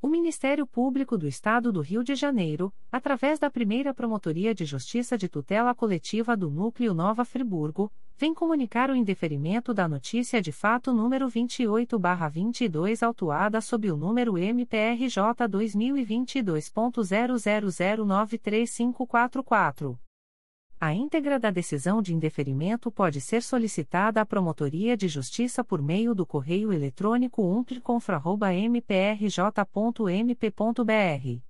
O Ministério Público do Estado do Rio de Janeiro, através da primeira Promotoria de Justiça de Tutela Coletiva do Núcleo Nova Friburgo, vem comunicar o indeferimento da notícia de fato número 28-22 autuada sob o número MPRJ 2022.00093544. A íntegra da decisão de indeferimento pode ser solicitada à Promotoria de Justiça por meio do correio eletrônico umpliconfra.mprj.mp.br.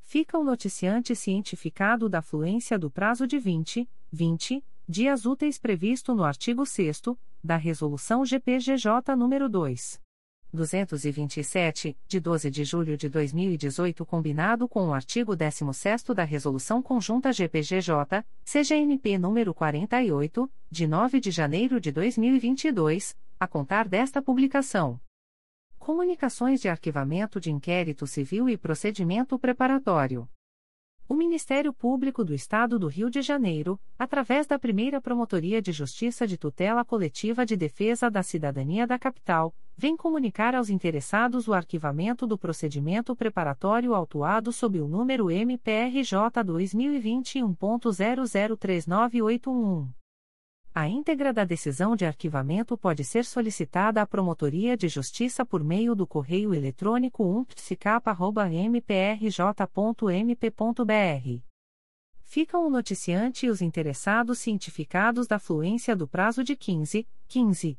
Fica o noticiante cientificado da fluência do prazo de 20, 20 dias úteis previsto no artigo 6 da Resolução GPGJ nº 2. 227, de 12 de julho de 2018, combinado com o artigo 16º da Resolução Conjunta GPGJ, CGNP número 48, de 9 de janeiro de 2022, a contar desta publicação. Comunicações de arquivamento de inquérito civil e procedimento preparatório. O Ministério Público do Estado do Rio de Janeiro, através da primeira Promotoria de Justiça de Tutela Coletiva de Defesa da Cidadania da Capital, vem comunicar aos interessados o arquivamento do procedimento preparatório autuado sob o número MPRJ 2021.003981. A íntegra da decisão de arquivamento pode ser solicitada à Promotoria de Justiça por meio do correio eletrônico umptficap.mprj.mp.br. Ficam o noticiante e os interessados cientificados da fluência do prazo de 15, 15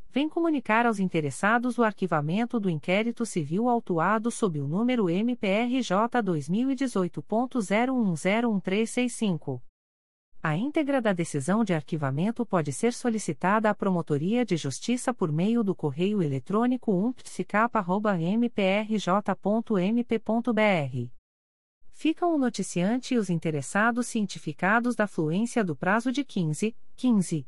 vem comunicar aos interessados o arquivamento do inquérito civil autuado sob o número MPRJ 2018.010135. A íntegra da decisão de arquivamento pode ser solicitada à Promotoria de Justiça por meio do correio eletrônico umptficapa.mprj.mp.br. Ficam o noticiante e os interessados cientificados da fluência do prazo de 15, 15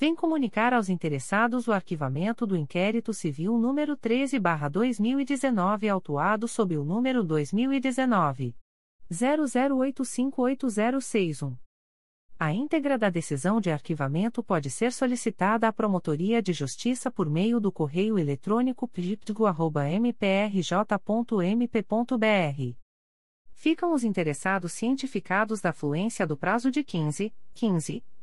vem comunicar aos interessados o arquivamento do inquérito civil número 13/2019 autuado sob o número 2019 00858061. A íntegra da decisão de arquivamento pode ser solicitada à Promotoria de Justiça por meio do correio eletrônico piptigo.mprj.mp.br. Ficam os interessados cientificados da fluência do prazo de 15, 15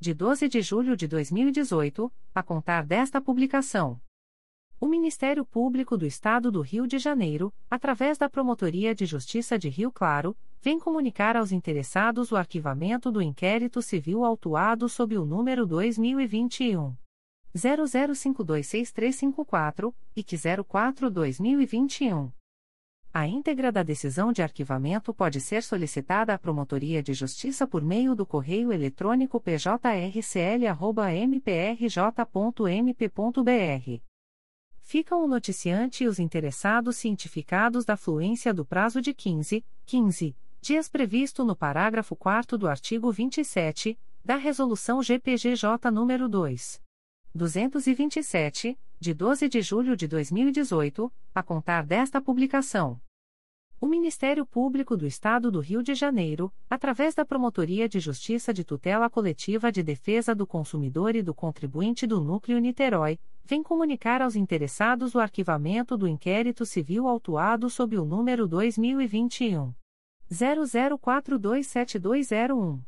de 12 de julho de 2018, a contar desta publicação. O Ministério Público do Estado do Rio de Janeiro, através da Promotoria de Justiça de Rio Claro, vem comunicar aos interessados o arquivamento do inquérito civil autuado sob o número 2021 00526354 e que 04-2021. A íntegra da decisão de arquivamento pode ser solicitada à Promotoria de Justiça por meio do correio eletrônico pjrcl.mprj.mp.br ficam o noticiante e os interessados cientificados da fluência do prazo de 15, 15 dias previsto no parágrafo 4 do artigo 27 da Resolução GPGJ nº 2. 227, de 12 de julho de 2018, a contar desta publicação. O Ministério Público do Estado do Rio de Janeiro, através da Promotoria de Justiça de Tutela Coletiva de Defesa do Consumidor e do Contribuinte do Núcleo Niterói, vem comunicar aos interessados o arquivamento do inquérito civil autuado sob o número 2021 00427201.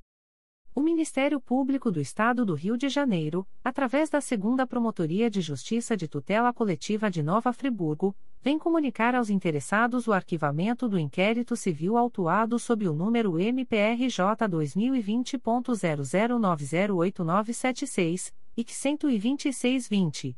O Ministério Público do Estado do Rio de Janeiro, através da Segunda Promotoria de Justiça de Tutela Coletiva de Nova Friburgo, vem comunicar aos interessados o arquivamento do inquérito civil autuado sob o número MPRJ 2020.00908976 e que 12620.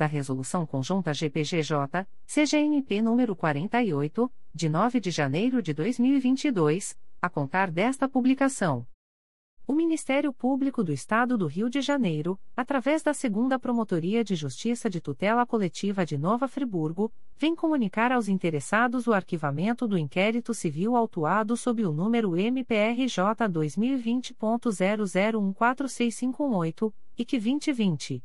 da Resolução Conjunta GPGJ, CGNP número 48, de 9 de janeiro de 2022, a contar desta publicação. O Ministério Público do Estado do Rio de Janeiro, através da Segunda Promotoria de Justiça de Tutela Coletiva de Nova Friburgo, vem comunicar aos interessados o arquivamento do inquérito civil autuado sob o número MPRJ 2020.00146518 e que 2020.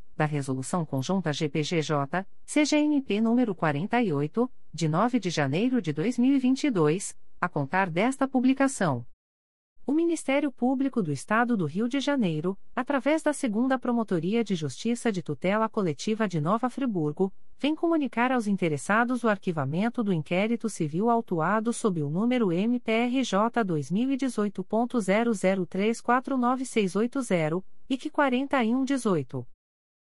da Resolução Conjunta GPGJ, CGNP nº 48, de 9 de janeiro de 2022, a contar desta publicação. O Ministério Público do Estado do Rio de Janeiro, através da Segunda Promotoria de Justiça de Tutela Coletiva de Nova Friburgo, vem comunicar aos interessados o arquivamento do inquérito civil autuado sob o número MPRJ 2018.00349680 e que 4118.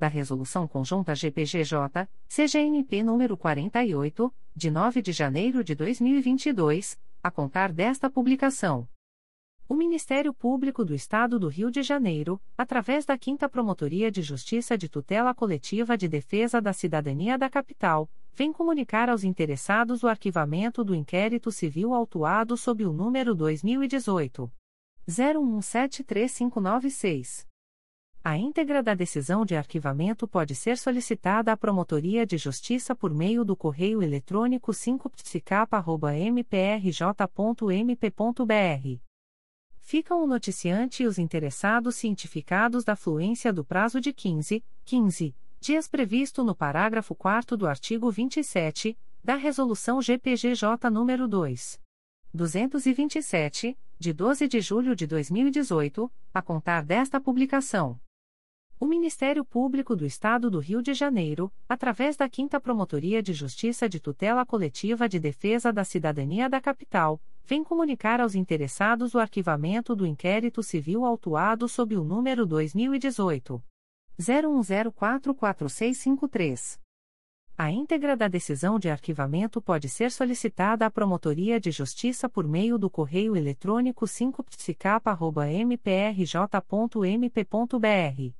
da Resolução Conjunta GPGJ, CGNP número 48, de 9 de janeiro de 2022, a contar desta publicação. O Ministério Público do Estado do Rio de Janeiro, através da 5 Promotoria de Justiça de Tutela Coletiva de Defesa da Cidadania da Capital, vem comunicar aos interessados o arquivamento do inquérito civil autuado sob o número 2018 01173596. A íntegra da decisão de arquivamento pode ser solicitada à Promotoria de Justiça por meio do correio eletrônico 5psicapa.mprj.mp.br. Ficam o noticiante e os interessados cientificados da fluência do prazo de 15, 15 dias previsto no parágrafo 4 do artigo 27 da Resolução GPGJ nº 2. 227, de 12 de julho de 2018, a contar desta publicação. O Ministério Público do Estado do Rio de Janeiro, através da 5 Promotoria de Justiça de Tutela Coletiva de Defesa da Cidadania da Capital, vem comunicar aos interessados o arquivamento do inquérito civil autuado sob o número 2018 01044653. A íntegra da decisão de arquivamento pode ser solicitada à Promotoria de Justiça por meio do correio eletrônico 5psicapa.mprj.mp.br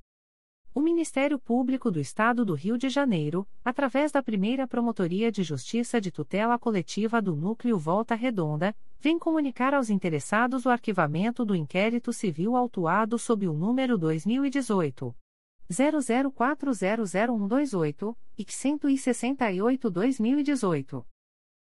O Ministério Público do Estado do Rio de Janeiro, através da primeira Promotoria de Justiça de Tutela Coletiva do Núcleo Volta Redonda, vem comunicar aos interessados o arquivamento do inquérito civil autuado sob o número 2018. 00400128 e 168-2018.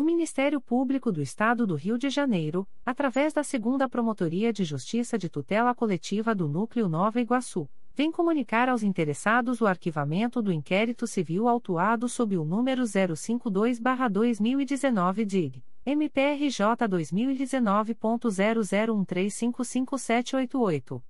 O Ministério Público do Estado do Rio de Janeiro, através da Segunda Promotoria de Justiça de Tutela Coletiva do Núcleo Nova Iguaçu, vem comunicar aos interessados o arquivamento do inquérito civil autuado sob o número 052-2019 DIG, MPRJ 2019.0013555788.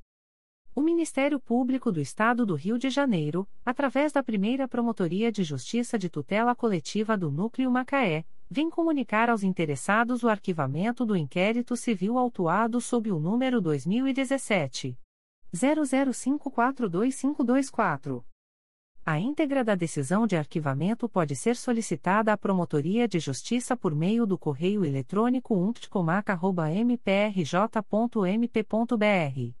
O Ministério Público do Estado do Rio de Janeiro, através da primeira Promotoria de Justiça de Tutela Coletiva do Núcleo Macaé, vem comunicar aos interessados o arquivamento do inquérito civil autuado sob o número 2017. 00542524. A íntegra da decisão de arquivamento pode ser solicitada à Promotoria de Justiça por meio do correio eletrônico umptcomac.mprj.mp.br.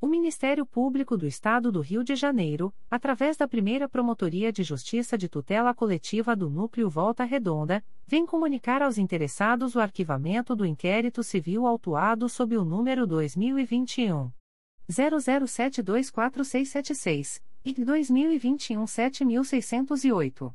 O Ministério Público do Estado do Rio de Janeiro, através da primeira Promotoria de Justiça de Tutela Coletiva do Núcleo Volta Redonda, vem comunicar aos interessados o arquivamento do inquérito civil autuado sob o número 2021 00724676 e 2021 7608.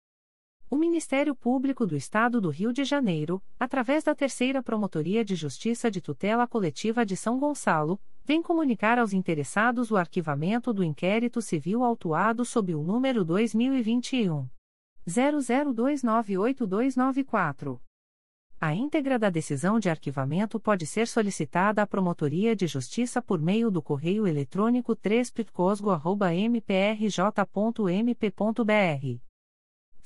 O Ministério Público do Estado do Rio de Janeiro, através da Terceira Promotoria de Justiça de Tutela Coletiva de São Gonçalo, vem comunicar aos interessados o arquivamento do inquérito civil autuado sob o número 2021 00298294. A íntegra da decisão de arquivamento pode ser solicitada à Promotoria de Justiça por meio do correio eletrônico 3 mprj.mp.br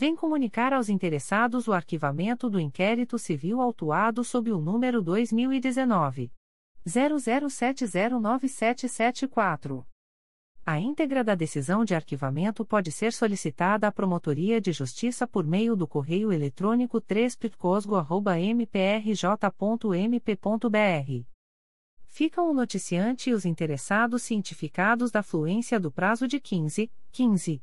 vem comunicar aos interessados o arquivamento do inquérito civil autuado sob o número 2019 00709774. A íntegra da decisão de arquivamento pode ser solicitada à Promotoria de Justiça por meio do correio eletrônico 3 mprj.mp.br. Ficam o noticiante e os interessados cientificados da fluência do prazo de 15, 15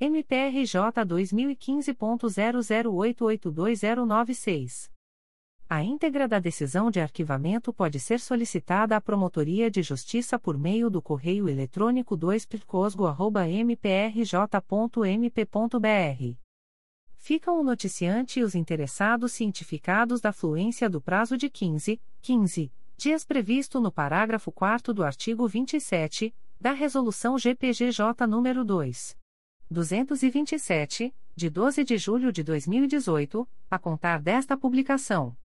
MPRJ 2015.00882096. A íntegra da decisão de arquivamento pode ser solicitada à Promotoria de Justiça por meio do correio eletrônico 2picosgo.mprj.mp.br. Ficam o noticiante e os interessados cientificados da fluência do prazo de 15, 15 dias previsto no parágrafo 4 do artigo 27 da Resolução GPGJ nº 2. 227, de 12 de julho de 2018, a contar desta publicação.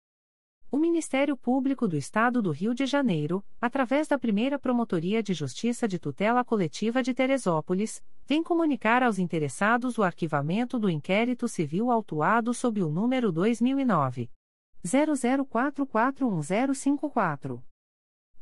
O Ministério Público do Estado do Rio de Janeiro, através da primeira Promotoria de Justiça de Tutela Coletiva de Teresópolis, vem comunicar aos interessados o arquivamento do inquérito civil autuado sob o número 2009. 00441054.